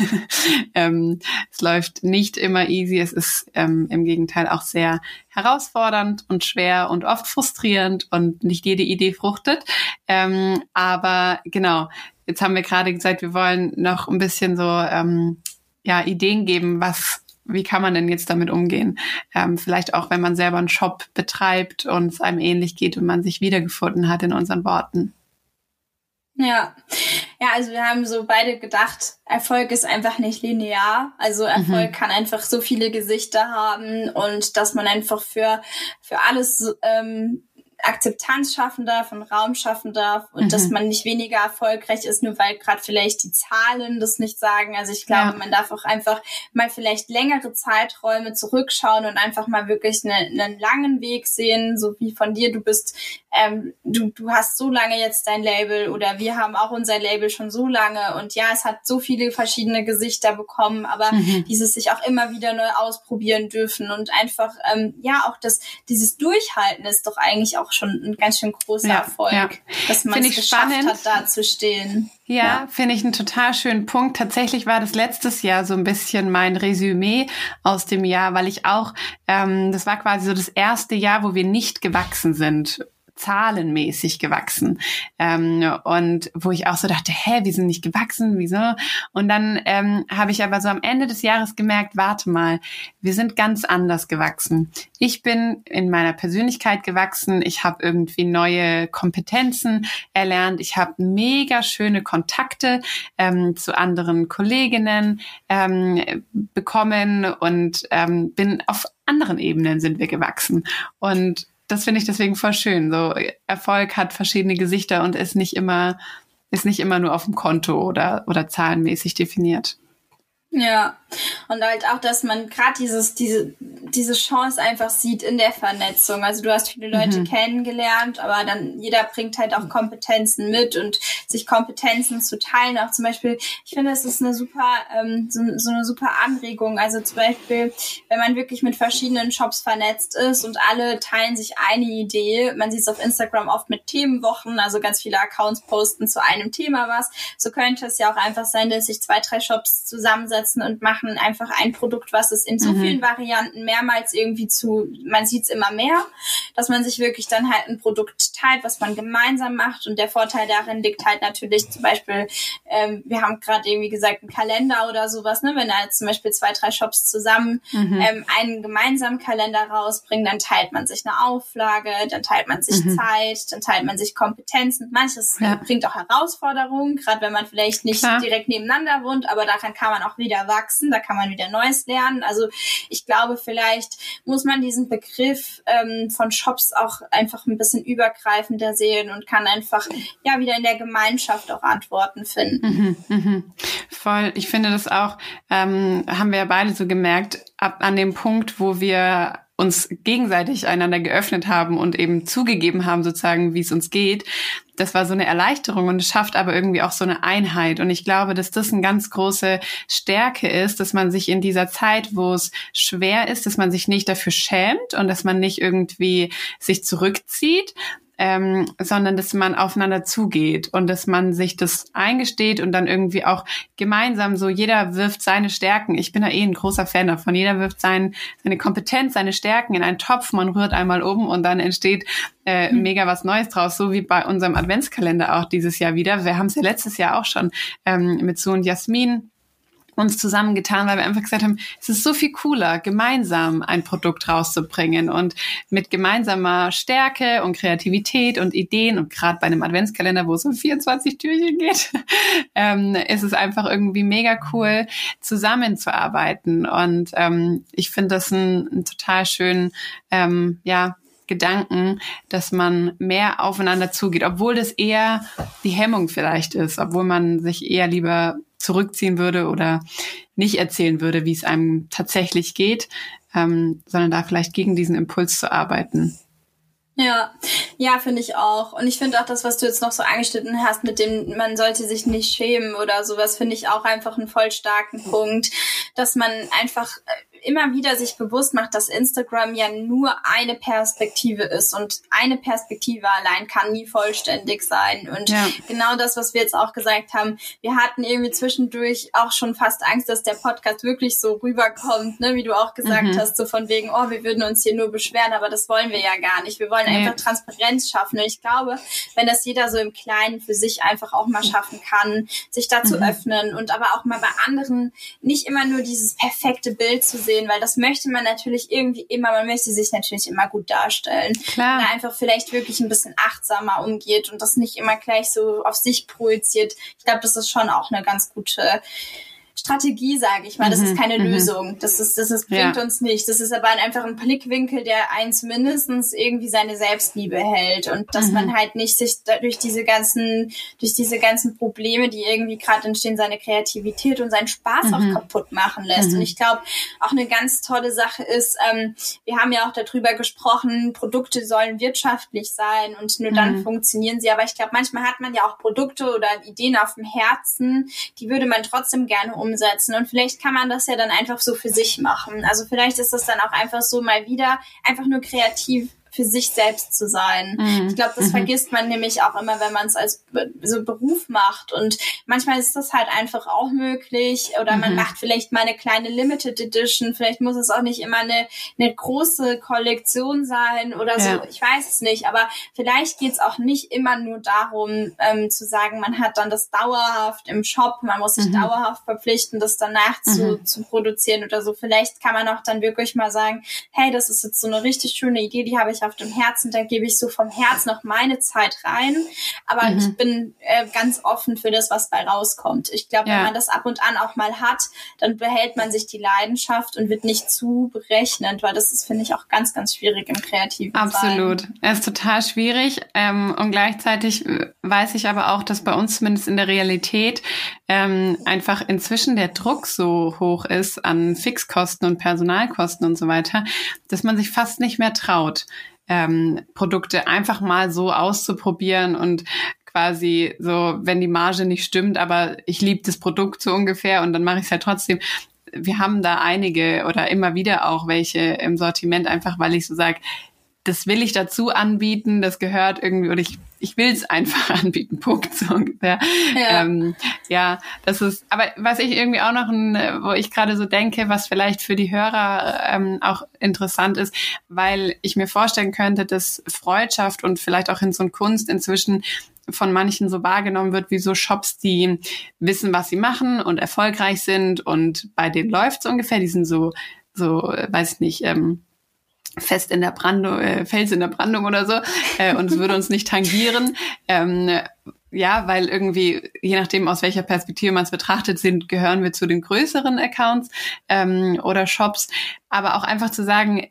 ähm, es läuft nicht immer easy. Es ist ähm, im Gegenteil auch sehr herausfordernd und schwer und oft frustrierend und nicht jede Idee fruchtet. Ähm, aber genau, jetzt haben wir gerade gesagt, wir wollen noch ein bisschen so ähm, ja, Ideen geben, was wie kann man denn jetzt damit umgehen? Ähm, vielleicht auch, wenn man selber einen Shop betreibt und es einem ähnlich geht und man sich wiedergefunden hat in unseren Worten. Ja. Ja, also wir haben so beide gedacht, Erfolg ist einfach nicht linear. Also Erfolg mhm. kann einfach so viele Gesichter haben und dass man einfach für, für alles ähm, Akzeptanz schaffen darf und Raum schaffen darf und mhm. dass man nicht weniger erfolgreich ist, nur weil gerade vielleicht die Zahlen das nicht sagen. Also ich glaube, ja. man darf auch einfach mal vielleicht längere Zeiträume zurückschauen und einfach mal wirklich eine, einen langen Weg sehen, so wie von dir. Du bist, ähm, du, du hast so lange jetzt dein Label oder wir haben auch unser Label schon so lange und ja, es hat so viele verschiedene Gesichter bekommen, aber mhm. dieses sich auch immer wieder neu ausprobieren dürfen und einfach, ähm, ja, auch das, dieses Durchhalten ist doch eigentlich auch schon ein ganz schön großer ja, Erfolg, ja. dass man es geschafft spannend. hat, da zu stehen. Ja, ja. finde ich einen total schönen Punkt. Tatsächlich war das letztes Jahr so ein bisschen mein Resümee aus dem Jahr, weil ich auch, ähm, das war quasi so das erste Jahr, wo wir nicht gewachsen sind zahlenmäßig gewachsen. Ähm, und wo ich auch so dachte, hä, wir sind nicht gewachsen, wieso? Und dann ähm, habe ich aber so am Ende des Jahres gemerkt, warte mal, wir sind ganz anders gewachsen. Ich bin in meiner Persönlichkeit gewachsen, ich habe irgendwie neue Kompetenzen erlernt, ich habe mega schöne Kontakte ähm, zu anderen Kolleginnen ähm, bekommen und ähm, bin auf anderen Ebenen sind wir gewachsen. Und das finde ich deswegen voll schön. So Erfolg hat verschiedene Gesichter und ist nicht immer ist nicht immer nur auf dem Konto oder oder zahlenmäßig definiert. Ja, und halt auch, dass man gerade dieses, diese, diese Chance einfach sieht in der Vernetzung. Also du hast viele Leute mhm. kennengelernt, aber dann jeder bringt halt auch Kompetenzen mit und sich Kompetenzen zu teilen. Auch zum Beispiel, ich finde, es ist eine super, ähm, so, so eine super Anregung. Also zum Beispiel, wenn man wirklich mit verschiedenen Shops vernetzt ist und alle teilen sich eine Idee. Man sieht es auf Instagram oft mit Themenwochen, also ganz viele Accounts posten zu einem Thema was. So könnte es ja auch einfach sein, dass sich zwei, drei Shops zusammensetzen hinsetzen und machen einfach ein Produkt, was es in so mhm. vielen Varianten mehrmals irgendwie zu, man sieht es immer mehr, dass man sich wirklich dann halt ein Produkt teilt, was man gemeinsam macht. Und der Vorteil darin liegt halt natürlich zum Beispiel, ähm, wir haben gerade irgendwie gesagt, einen Kalender oder sowas, ne? wenn da jetzt zum Beispiel zwei, drei Shops zusammen mhm. ähm, einen gemeinsamen Kalender rausbringen, dann teilt man sich eine Auflage, dann teilt man sich mhm. Zeit, dann teilt man sich Kompetenzen. Manches ja. bringt auch Herausforderungen, gerade wenn man vielleicht nicht Klar. direkt nebeneinander wohnt, aber daran kann man auch wieder wachsen, da kann man wieder Neues lernen. Also ich glaube, vielleicht muss man diesen Begriff ähm, von Shops auch einfach ein bisschen übergreifender sehen und kann einfach ja wieder in der Gemeinschaft auch Antworten finden. Mhm, mh. Voll. Ich finde das auch, ähm, haben wir ja beide so gemerkt, ab an dem Punkt, wo wir uns gegenseitig einander geöffnet haben und eben zugegeben haben, sozusagen, wie es uns geht. Das war so eine Erleichterung und es schafft aber irgendwie auch so eine Einheit. Und ich glaube, dass das eine ganz große Stärke ist, dass man sich in dieser Zeit, wo es schwer ist, dass man sich nicht dafür schämt und dass man nicht irgendwie sich zurückzieht, ähm, sondern dass man aufeinander zugeht und dass man sich das eingesteht und dann irgendwie auch gemeinsam so, jeder wirft seine Stärken. Ich bin da eh ein großer Fan davon. Jeder wirft sein, seine Kompetenz, seine Stärken in einen Topf, man rührt einmal um und dann entsteht äh, mhm. mega was Neues draus, so wie bei unserem Adventskalender auch dieses Jahr wieder. Wir haben es ja letztes Jahr auch schon ähm, mit Sue und Jasmin uns zusammengetan, weil wir einfach gesagt haben, es ist so viel cooler, gemeinsam ein Produkt rauszubringen und mit gemeinsamer Stärke und Kreativität und Ideen und gerade bei einem Adventskalender, wo es um 24 Türchen geht, ähm, ist es einfach irgendwie mega cool, zusammenzuarbeiten. Und ähm, ich finde das ein, ein total schön, ähm, ja, Gedanken, dass man mehr aufeinander zugeht, obwohl das eher die Hemmung vielleicht ist, obwohl man sich eher lieber zurückziehen würde oder nicht erzählen würde, wie es einem tatsächlich geht, ähm, sondern da vielleicht gegen diesen Impuls zu arbeiten. Ja, ja, finde ich auch. Und ich finde auch das, was du jetzt noch so angeschnitten hast, mit dem man sollte sich nicht schämen oder sowas, finde ich auch einfach einen voll starken Punkt, dass man einfach äh, immer wieder sich bewusst macht, dass Instagram ja nur eine Perspektive ist und eine Perspektive allein kann nie vollständig sein. Und ja. genau das, was wir jetzt auch gesagt haben, wir hatten irgendwie zwischendurch auch schon fast Angst, dass der Podcast wirklich so rüberkommt, ne, wie du auch gesagt mhm. hast, so von wegen, oh, wir würden uns hier nur beschweren, aber das wollen wir ja gar nicht. Wir wollen einfach Transparenz schaffen. Und ich glaube, wenn das jeder so im Kleinen für sich einfach auch mal schaffen kann, sich dazu mhm. öffnen und aber auch mal bei anderen nicht immer nur dieses perfekte Bild zu sehen, weil das möchte man natürlich irgendwie immer, man möchte sich natürlich immer gut darstellen. Klar. Und einfach vielleicht wirklich ein bisschen achtsamer umgeht und das nicht immer gleich so auf sich projiziert. Ich glaube, das ist schon auch eine ganz gute Strategie, sage ich mal. Das mhm, ist keine mhm. Lösung. Das ist, das ist, bringt ja. uns nicht. Das ist aber einfach ein Blickwinkel, der einen zumindestens irgendwie seine Selbstliebe hält und dass mhm. man halt nicht sich durch diese ganzen, durch diese ganzen Probleme, die irgendwie gerade entstehen, seine Kreativität und seinen Spaß auch mhm. kaputt machen lässt. Und mhm. ich glaube, auch eine ganz tolle Sache ist, ähm, wir haben ja auch darüber gesprochen, Produkte sollen wirtschaftlich sein und nur dann mhm. funktionieren sie. Aber ich glaube, manchmal hat man ja auch Produkte oder Ideen auf dem Herzen, die würde man trotzdem gerne um umsetzen. Und vielleicht kann man das ja dann einfach so für sich machen. Also vielleicht ist das dann auch einfach so mal wieder einfach nur kreativ für sich selbst zu sein. Mhm. Ich glaube, das mhm. vergisst man nämlich auch immer, wenn man es als so Beruf macht. Und manchmal ist das halt einfach auch möglich. Oder mhm. man macht vielleicht mal eine kleine Limited Edition. Vielleicht muss es auch nicht immer eine, eine große Kollektion sein oder so. Ja. Ich weiß es nicht. Aber vielleicht geht es auch nicht immer nur darum, ähm, zu sagen, man hat dann das dauerhaft im Shop, man muss sich mhm. dauerhaft verpflichten, das danach zu, mhm. zu produzieren oder so. Vielleicht kann man auch dann wirklich mal sagen, hey, das ist jetzt so eine richtig schöne Idee, die habe ich auf dem Herzen, da gebe ich so vom Herz noch meine Zeit rein. Aber mhm. ich bin äh, ganz offen für das, was bei rauskommt. Ich glaube, ja. wenn man das ab und an auch mal hat, dann behält man sich die Leidenschaft und wird nicht zu berechnend, weil das ist, finde ich, auch ganz, ganz schwierig im kreativen Absolut. Sein. Es ist total schwierig. Ähm, und gleichzeitig äh, weiß ich aber auch, dass bei uns zumindest in der Realität ähm, einfach inzwischen der Druck so hoch ist an Fixkosten und Personalkosten und so weiter, dass man sich fast nicht mehr traut ähm, Produkte einfach mal so auszuprobieren und quasi so, wenn die Marge nicht stimmt, aber ich liebe das Produkt so ungefähr und dann mache ich es halt trotzdem. Wir haben da einige oder immer wieder auch welche im Sortiment, einfach weil ich so sage, das will ich dazu anbieten, das gehört irgendwie, oder ich, ich will es einfach anbieten, Punkt, so ungefähr. Ja. Ähm, ja, das ist, aber was ich irgendwie auch noch, ein, wo ich gerade so denke, was vielleicht für die Hörer ähm, auch interessant ist, weil ich mir vorstellen könnte, dass Freundschaft und vielleicht auch in so Kunst inzwischen von manchen so wahrgenommen wird wie so Shops, die wissen, was sie machen und erfolgreich sind und bei denen läuft es ungefähr, die sind so, so, weiß ich nicht, ähm, fest in der Brandung, äh, Fels in der Brandung oder so äh, und es würde uns nicht tangieren. Ähm, ja, weil irgendwie, je nachdem, aus welcher Perspektive man es betrachtet, sind, gehören wir zu den größeren Accounts ähm, oder Shops. Aber auch einfach zu sagen,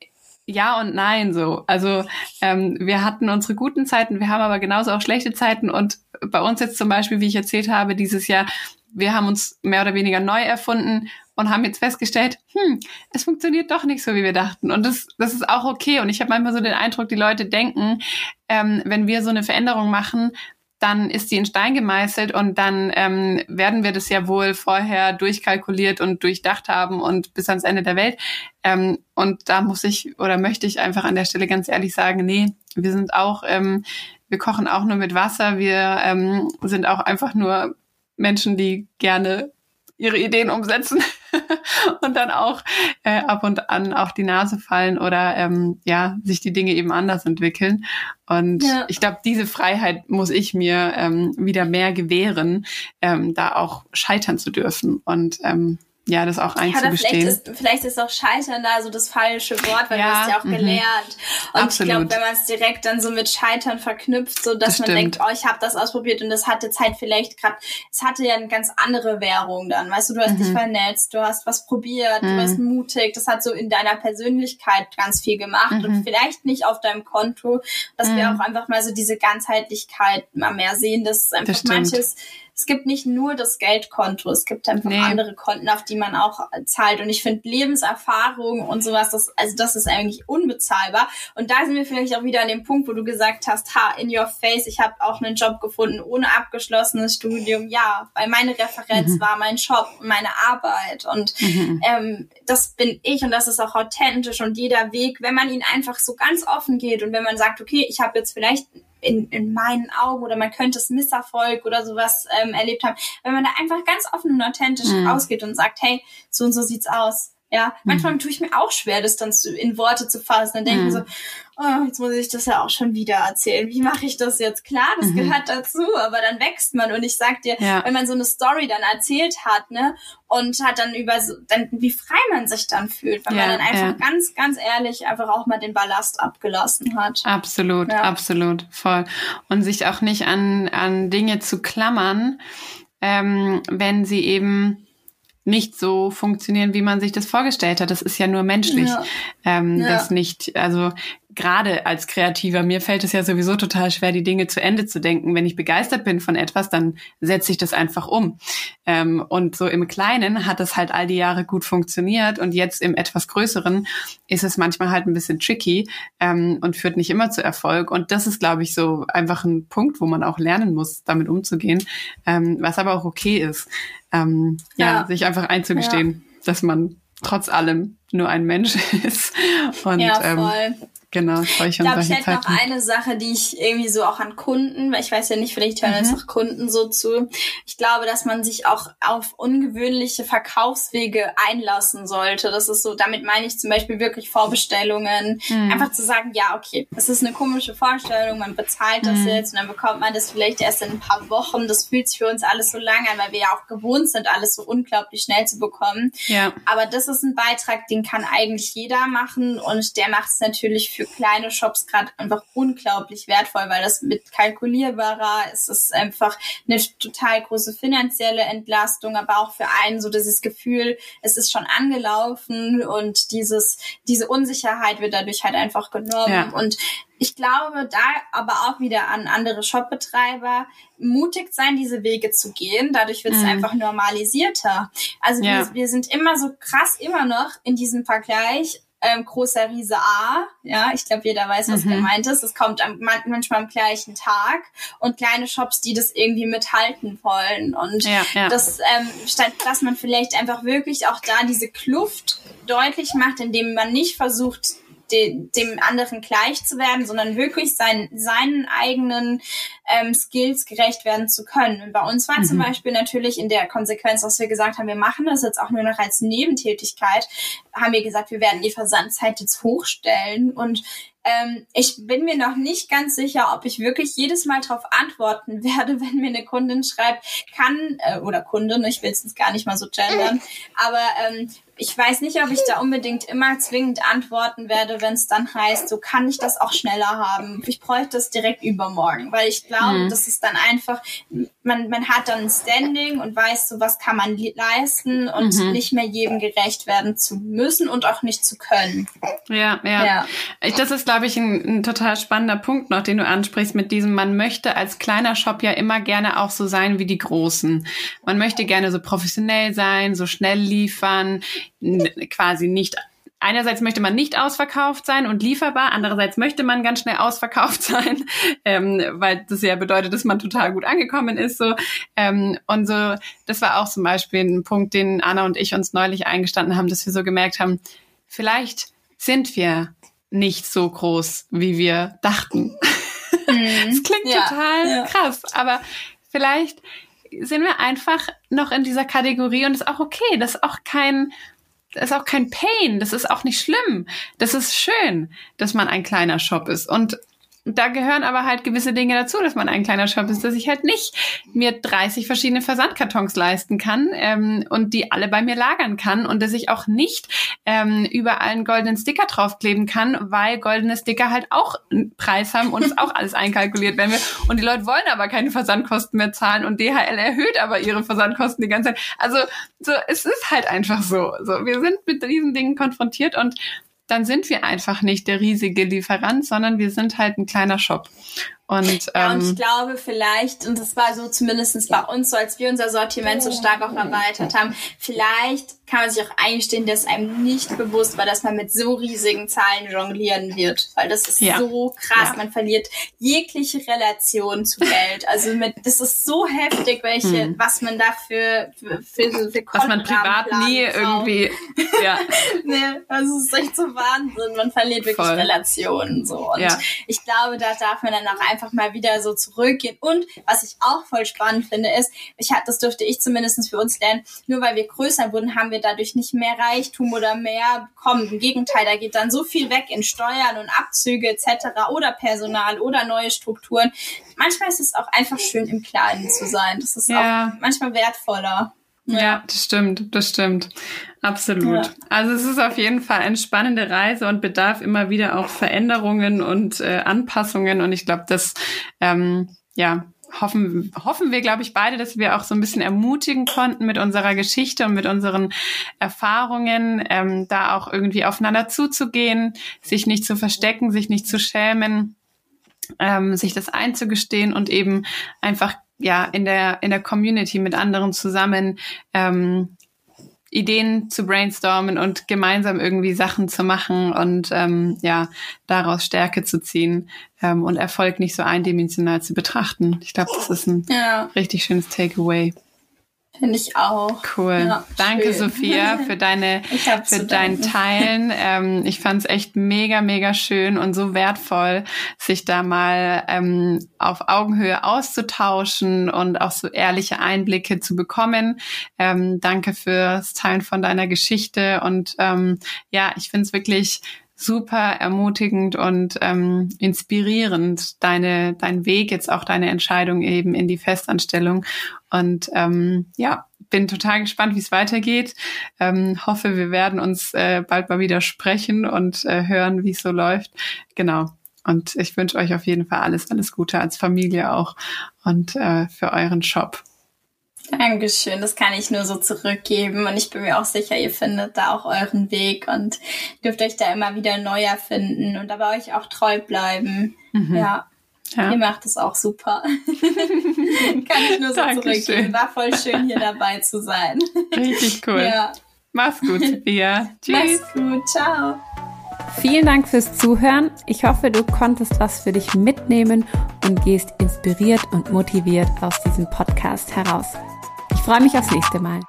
ja und nein so. Also ähm, wir hatten unsere guten Zeiten, wir haben aber genauso auch schlechte Zeiten und bei uns jetzt zum Beispiel, wie ich erzählt habe, dieses Jahr, wir haben uns mehr oder weniger neu erfunden und haben jetzt festgestellt, hm, es funktioniert doch nicht so, wie wir dachten. Und das, das ist auch okay. Und ich habe manchmal so den Eindruck, die Leute denken, ähm, wenn wir so eine Veränderung machen, dann ist die in Stein gemeißelt und dann ähm, werden wir das ja wohl vorher durchkalkuliert und durchdacht haben und bis ans Ende der Welt. Ähm, und da muss ich oder möchte ich einfach an der Stelle ganz ehrlich sagen, nee, wir sind auch, ähm, wir kochen auch nur mit Wasser, wir ähm, sind auch einfach nur Menschen, die gerne ihre Ideen umsetzen und dann auch äh, ab und an auf die Nase fallen oder ähm, ja sich die Dinge eben anders entwickeln. Und ja. ich glaube, diese Freiheit muss ich mir ähm, wieder mehr gewähren, ähm, da auch scheitern zu dürfen und ähm, ja, das auch einzugestehen. Ja, vielleicht, ist, vielleicht ist auch Scheitern da so das falsche Wort, weil ja, du hast ja auch mhm. gelernt. Und Absolut. ich glaube, wenn man es direkt dann so mit Scheitern verknüpft, so dass das man stimmt. denkt, oh, ich habe das ausprobiert und das hatte Zeit vielleicht gerade, es hatte ja eine ganz andere Währung dann. Weißt du, du hast mhm. dich vernetzt, du hast was probiert, mhm. du warst mutig, das hat so in deiner Persönlichkeit ganz viel gemacht und mhm. vielleicht nicht auf deinem Konto, dass wir mhm. auch einfach mal so diese Ganzheitlichkeit mal mehr sehen, dass einfach das manches es gibt nicht nur das Geldkonto, es gibt einfach nee. andere Konten, auf die man auch zahlt. Und ich finde Lebenserfahrung und sowas, das, also das ist eigentlich unbezahlbar. Und da sind wir vielleicht auch wieder an dem Punkt, wo du gesagt hast, ha, in your face, ich habe auch einen Job gefunden ohne abgeschlossenes Studium. Ja, weil meine Referenz mhm. war mein Job und meine Arbeit. Und mhm. ähm, das bin ich und das ist auch authentisch und jeder Weg, wenn man ihn einfach so ganz offen geht und wenn man sagt, okay, ich habe jetzt vielleicht in, in meinen Augen oder man könnte es Misserfolg oder sowas ähm, erlebt haben, wenn man da einfach ganz offen und authentisch mhm. rausgeht und sagt, hey, so und so sieht's aus. Ja, manchmal mhm. tue ich mir auch schwer, das dann zu, in Worte zu fassen. Dann denke ich mhm. so, oh, jetzt muss ich das ja auch schon wieder erzählen. Wie mache ich das jetzt? Klar, das mhm. gehört dazu, aber dann wächst man. Und ich sag dir, ja. wenn man so eine Story dann erzählt hat, ne, und hat dann über so, dann, wie frei man sich dann fühlt, weil ja, man dann einfach ja. ganz, ganz ehrlich einfach auch mal den Ballast abgelassen hat. Absolut, absolut, voll. Und sich auch nicht an, an Dinge zu klammern, ähm, wenn sie eben nicht so funktionieren, wie man sich das vorgestellt hat. Das ist ja nur menschlich. Ja. Ähm, ja. Das nicht, also gerade als Kreativer, mir fällt es ja sowieso total schwer, die Dinge zu Ende zu denken. Wenn ich begeistert bin von etwas, dann setze ich das einfach um. Ähm, und so im Kleinen hat es halt all die Jahre gut funktioniert und jetzt im etwas Größeren ist es manchmal halt ein bisschen tricky ähm, und führt nicht immer zu Erfolg. Und das ist, glaube ich, so einfach ein Punkt, wo man auch lernen muss, damit umzugehen, ähm, was aber auch okay ist. Ähm, ja. ja. sich einfach einzugestehen, ja. dass man trotz allem nur ein Mensch ist. Und ja, ähm, Genau, solche ich glaube, ich hätte noch eine Sache, die ich irgendwie so auch an Kunden, weil ich weiß ja nicht, vielleicht hören mhm. auch Kunden so zu. Ich glaube, dass man sich auch auf ungewöhnliche Verkaufswege einlassen sollte. Das ist so, damit meine ich zum Beispiel wirklich Vorbestellungen. Mhm. Einfach zu sagen, ja, okay, das ist eine komische Vorstellung, man bezahlt das mhm. jetzt und dann bekommt man das vielleicht erst in ein paar Wochen. Das fühlt sich für uns alles so lange an, weil wir ja auch gewohnt sind, alles so unglaublich schnell zu bekommen. Ja. Aber das ist ein Beitrag, den kann eigentlich jeder machen und der macht es natürlich für kleine Shops gerade einfach unglaublich wertvoll, weil das mit kalkulierbarer ist es einfach eine total große finanzielle Entlastung, aber auch für einen so dieses Gefühl, es ist schon angelaufen und dieses, diese Unsicherheit wird dadurch halt einfach genommen ja. und ich glaube, da aber auch wieder an andere Shopbetreiber mutig sein, diese Wege zu gehen. Dadurch wird es mhm. einfach normalisierter. Also ja. wir, wir sind immer so krass immer noch in diesem Vergleich ähm, großer Riese A. Ja, ich glaube, jeder weiß, was mhm. gemeint ist. Es kommt am, manchmal am gleichen Tag und kleine Shops, die das irgendwie mithalten wollen. Und ja, ja. das, ähm, statt dass man vielleicht einfach wirklich auch da diese Kluft deutlich macht, indem man nicht versucht, de, dem anderen gleich zu werden, sondern wirklich sein, seinen eigenen ähm, Skills gerecht werden zu können. Und bei uns war mhm. zum Beispiel natürlich in der Konsequenz, dass wir gesagt haben, wir machen das jetzt auch nur noch als Nebentätigkeit, haben wir gesagt, wir werden die Versandzeit jetzt hochstellen und ähm, ich bin mir noch nicht ganz sicher, ob ich wirklich jedes Mal darauf antworten werde, wenn mir eine Kundin schreibt, kann, äh, oder Kundin, ich will es jetzt gar nicht mal so gendern, aber ähm, ich weiß nicht, ob ich da unbedingt immer zwingend antworten werde, wenn es dann heißt, so kann ich das auch schneller haben. Ich bräuchte das direkt übermorgen, weil ich glaube, mhm. das ist dann einfach, man, man hat dann ein Standing und weiß so, was kann man leisten und mhm. nicht mehr jedem gerecht werden zu müssen und auch nicht zu können. Ja, ja. ja. Das ist, glaube ich, ein, ein total spannender Punkt noch, den du ansprichst mit diesem, man möchte als kleiner Shop ja immer gerne auch so sein wie die Großen. Man möchte gerne so professionell sein, so schnell liefern quasi nicht einerseits möchte man nicht ausverkauft sein und lieferbar, andererseits möchte man ganz schnell ausverkauft sein, ähm, weil das ja bedeutet, dass man total gut angekommen ist. So ähm, und so, das war auch zum Beispiel ein Punkt, den Anna und ich uns neulich eingestanden haben, dass wir so gemerkt haben, vielleicht sind wir nicht so groß, wie wir dachten. Mhm. das klingt ja, total ja. krass, aber vielleicht sind wir einfach noch in dieser Kategorie und ist auch okay. Das ist auch kein das ist auch kein Pain, das ist auch nicht schlimm. Das ist schön, dass man ein kleiner Shop ist. Und da gehören aber halt gewisse Dinge dazu, dass man ein kleiner Shop ist, dass ich halt nicht mir 30 verschiedene Versandkartons leisten kann ähm, und die alle bei mir lagern kann und dass ich auch nicht ähm, überall einen goldenen Sticker draufkleben kann, weil goldene Sticker halt auch einen Preis haben und es auch alles einkalkuliert werden will. Und die Leute wollen aber keine Versandkosten mehr zahlen und DHL erhöht aber ihre Versandkosten die ganze Zeit. Also so, es ist halt einfach so. So, wir sind mit diesen Dingen konfrontiert und dann sind wir einfach nicht der riesige Lieferant, sondern wir sind halt ein kleiner Shop. Und, ja, und ich ähm, glaube vielleicht, und das war so zumindestens bei uns so, als wir unser Sortiment so stark auch erweitert haben, vielleicht kann man sich auch eingestehen, dass einem nicht bewusst war, dass man mit so riesigen Zahlen jonglieren wird. Weil das ist ja. so krass. Ja. Man verliert jegliche Relation zu Geld. Also mit, das ist so heftig, welche, hm. was man dafür für, für, für, für Was man privat nie irgendwie, ja. nee, also es ist echt so Wahnsinn. Man verliert wirklich Voll. Relationen, so. Und ja. ich glaube, da darf man dann auch einfach mal wieder so zurückgehen. Und was ich auch voll spannend finde, ist, ich hatte, das dürfte ich zumindest für uns lernen, nur weil wir größer wurden, haben wir wir dadurch nicht mehr Reichtum oder mehr bekommen. Im Gegenteil, da geht dann so viel weg in Steuern und Abzüge etc. oder Personal oder neue Strukturen. Manchmal ist es auch einfach schön, im Kleinen zu sein. Das ist ja. auch manchmal wertvoller. Ja. das stimmt, das stimmt. Absolut. Ja. Also es ist auf jeden Fall eine spannende Reise und bedarf immer wieder auch Veränderungen und äh, Anpassungen. Und ich glaube, das ähm, ja, hoffen, hoffen wir, glaube ich, beide, dass wir auch so ein bisschen ermutigen konnten mit unserer Geschichte und mit unseren Erfahrungen, ähm, da auch irgendwie aufeinander zuzugehen, sich nicht zu verstecken, sich nicht zu schämen, ähm, sich das einzugestehen und eben einfach ja in der in der Community mit anderen zusammen ähm, Ideen zu brainstormen und gemeinsam irgendwie Sachen zu machen und ähm, ja, daraus Stärke zu ziehen ähm, und Erfolg nicht so eindimensional zu betrachten. Ich glaube, das ist ein ja. richtig schönes Takeaway. Finde ich auch. Cool. Ja, Danke, schön. Sophia, für deine, für dein Teilen. Ähm, ich fand es echt mega, mega schön und so wertvoll, sich da mal ähm, auf Augenhöhe auszutauschen und auch so ehrliche Einblicke zu bekommen. Ähm, danke fürs Teilen von deiner Geschichte und ähm, ja, ich finde es wirklich super ermutigend und ähm, inspirierend, deine, dein Weg, jetzt auch deine Entscheidung eben in die Festanstellung. Und ähm, ja, bin total gespannt, wie es weitergeht. Ähm, hoffe, wir werden uns äh, bald mal wieder sprechen und äh, hören, wie es so läuft. Genau. Und ich wünsche euch auf jeden Fall alles, alles Gute als Familie auch und äh, für euren Shop. Dankeschön, das kann ich nur so zurückgeben und ich bin mir auch sicher, ihr findet da auch euren Weg und dürft euch da immer wieder neu erfinden und aber euch auch treu bleiben. Mhm. Ja. ja. Ihr macht es auch super. kann ich nur so Dankeschön. zurückgeben. War voll schön, hier dabei zu sein. Richtig cool. Ja. Mach's gut, Sophia. Tschüss. Mach's gut. Ciao. Vielen Dank fürs Zuhören. Ich hoffe, du konntest was für dich mitnehmen und gehst inspiriert und motiviert aus diesem Podcast heraus freue mich aufs nächste Mal.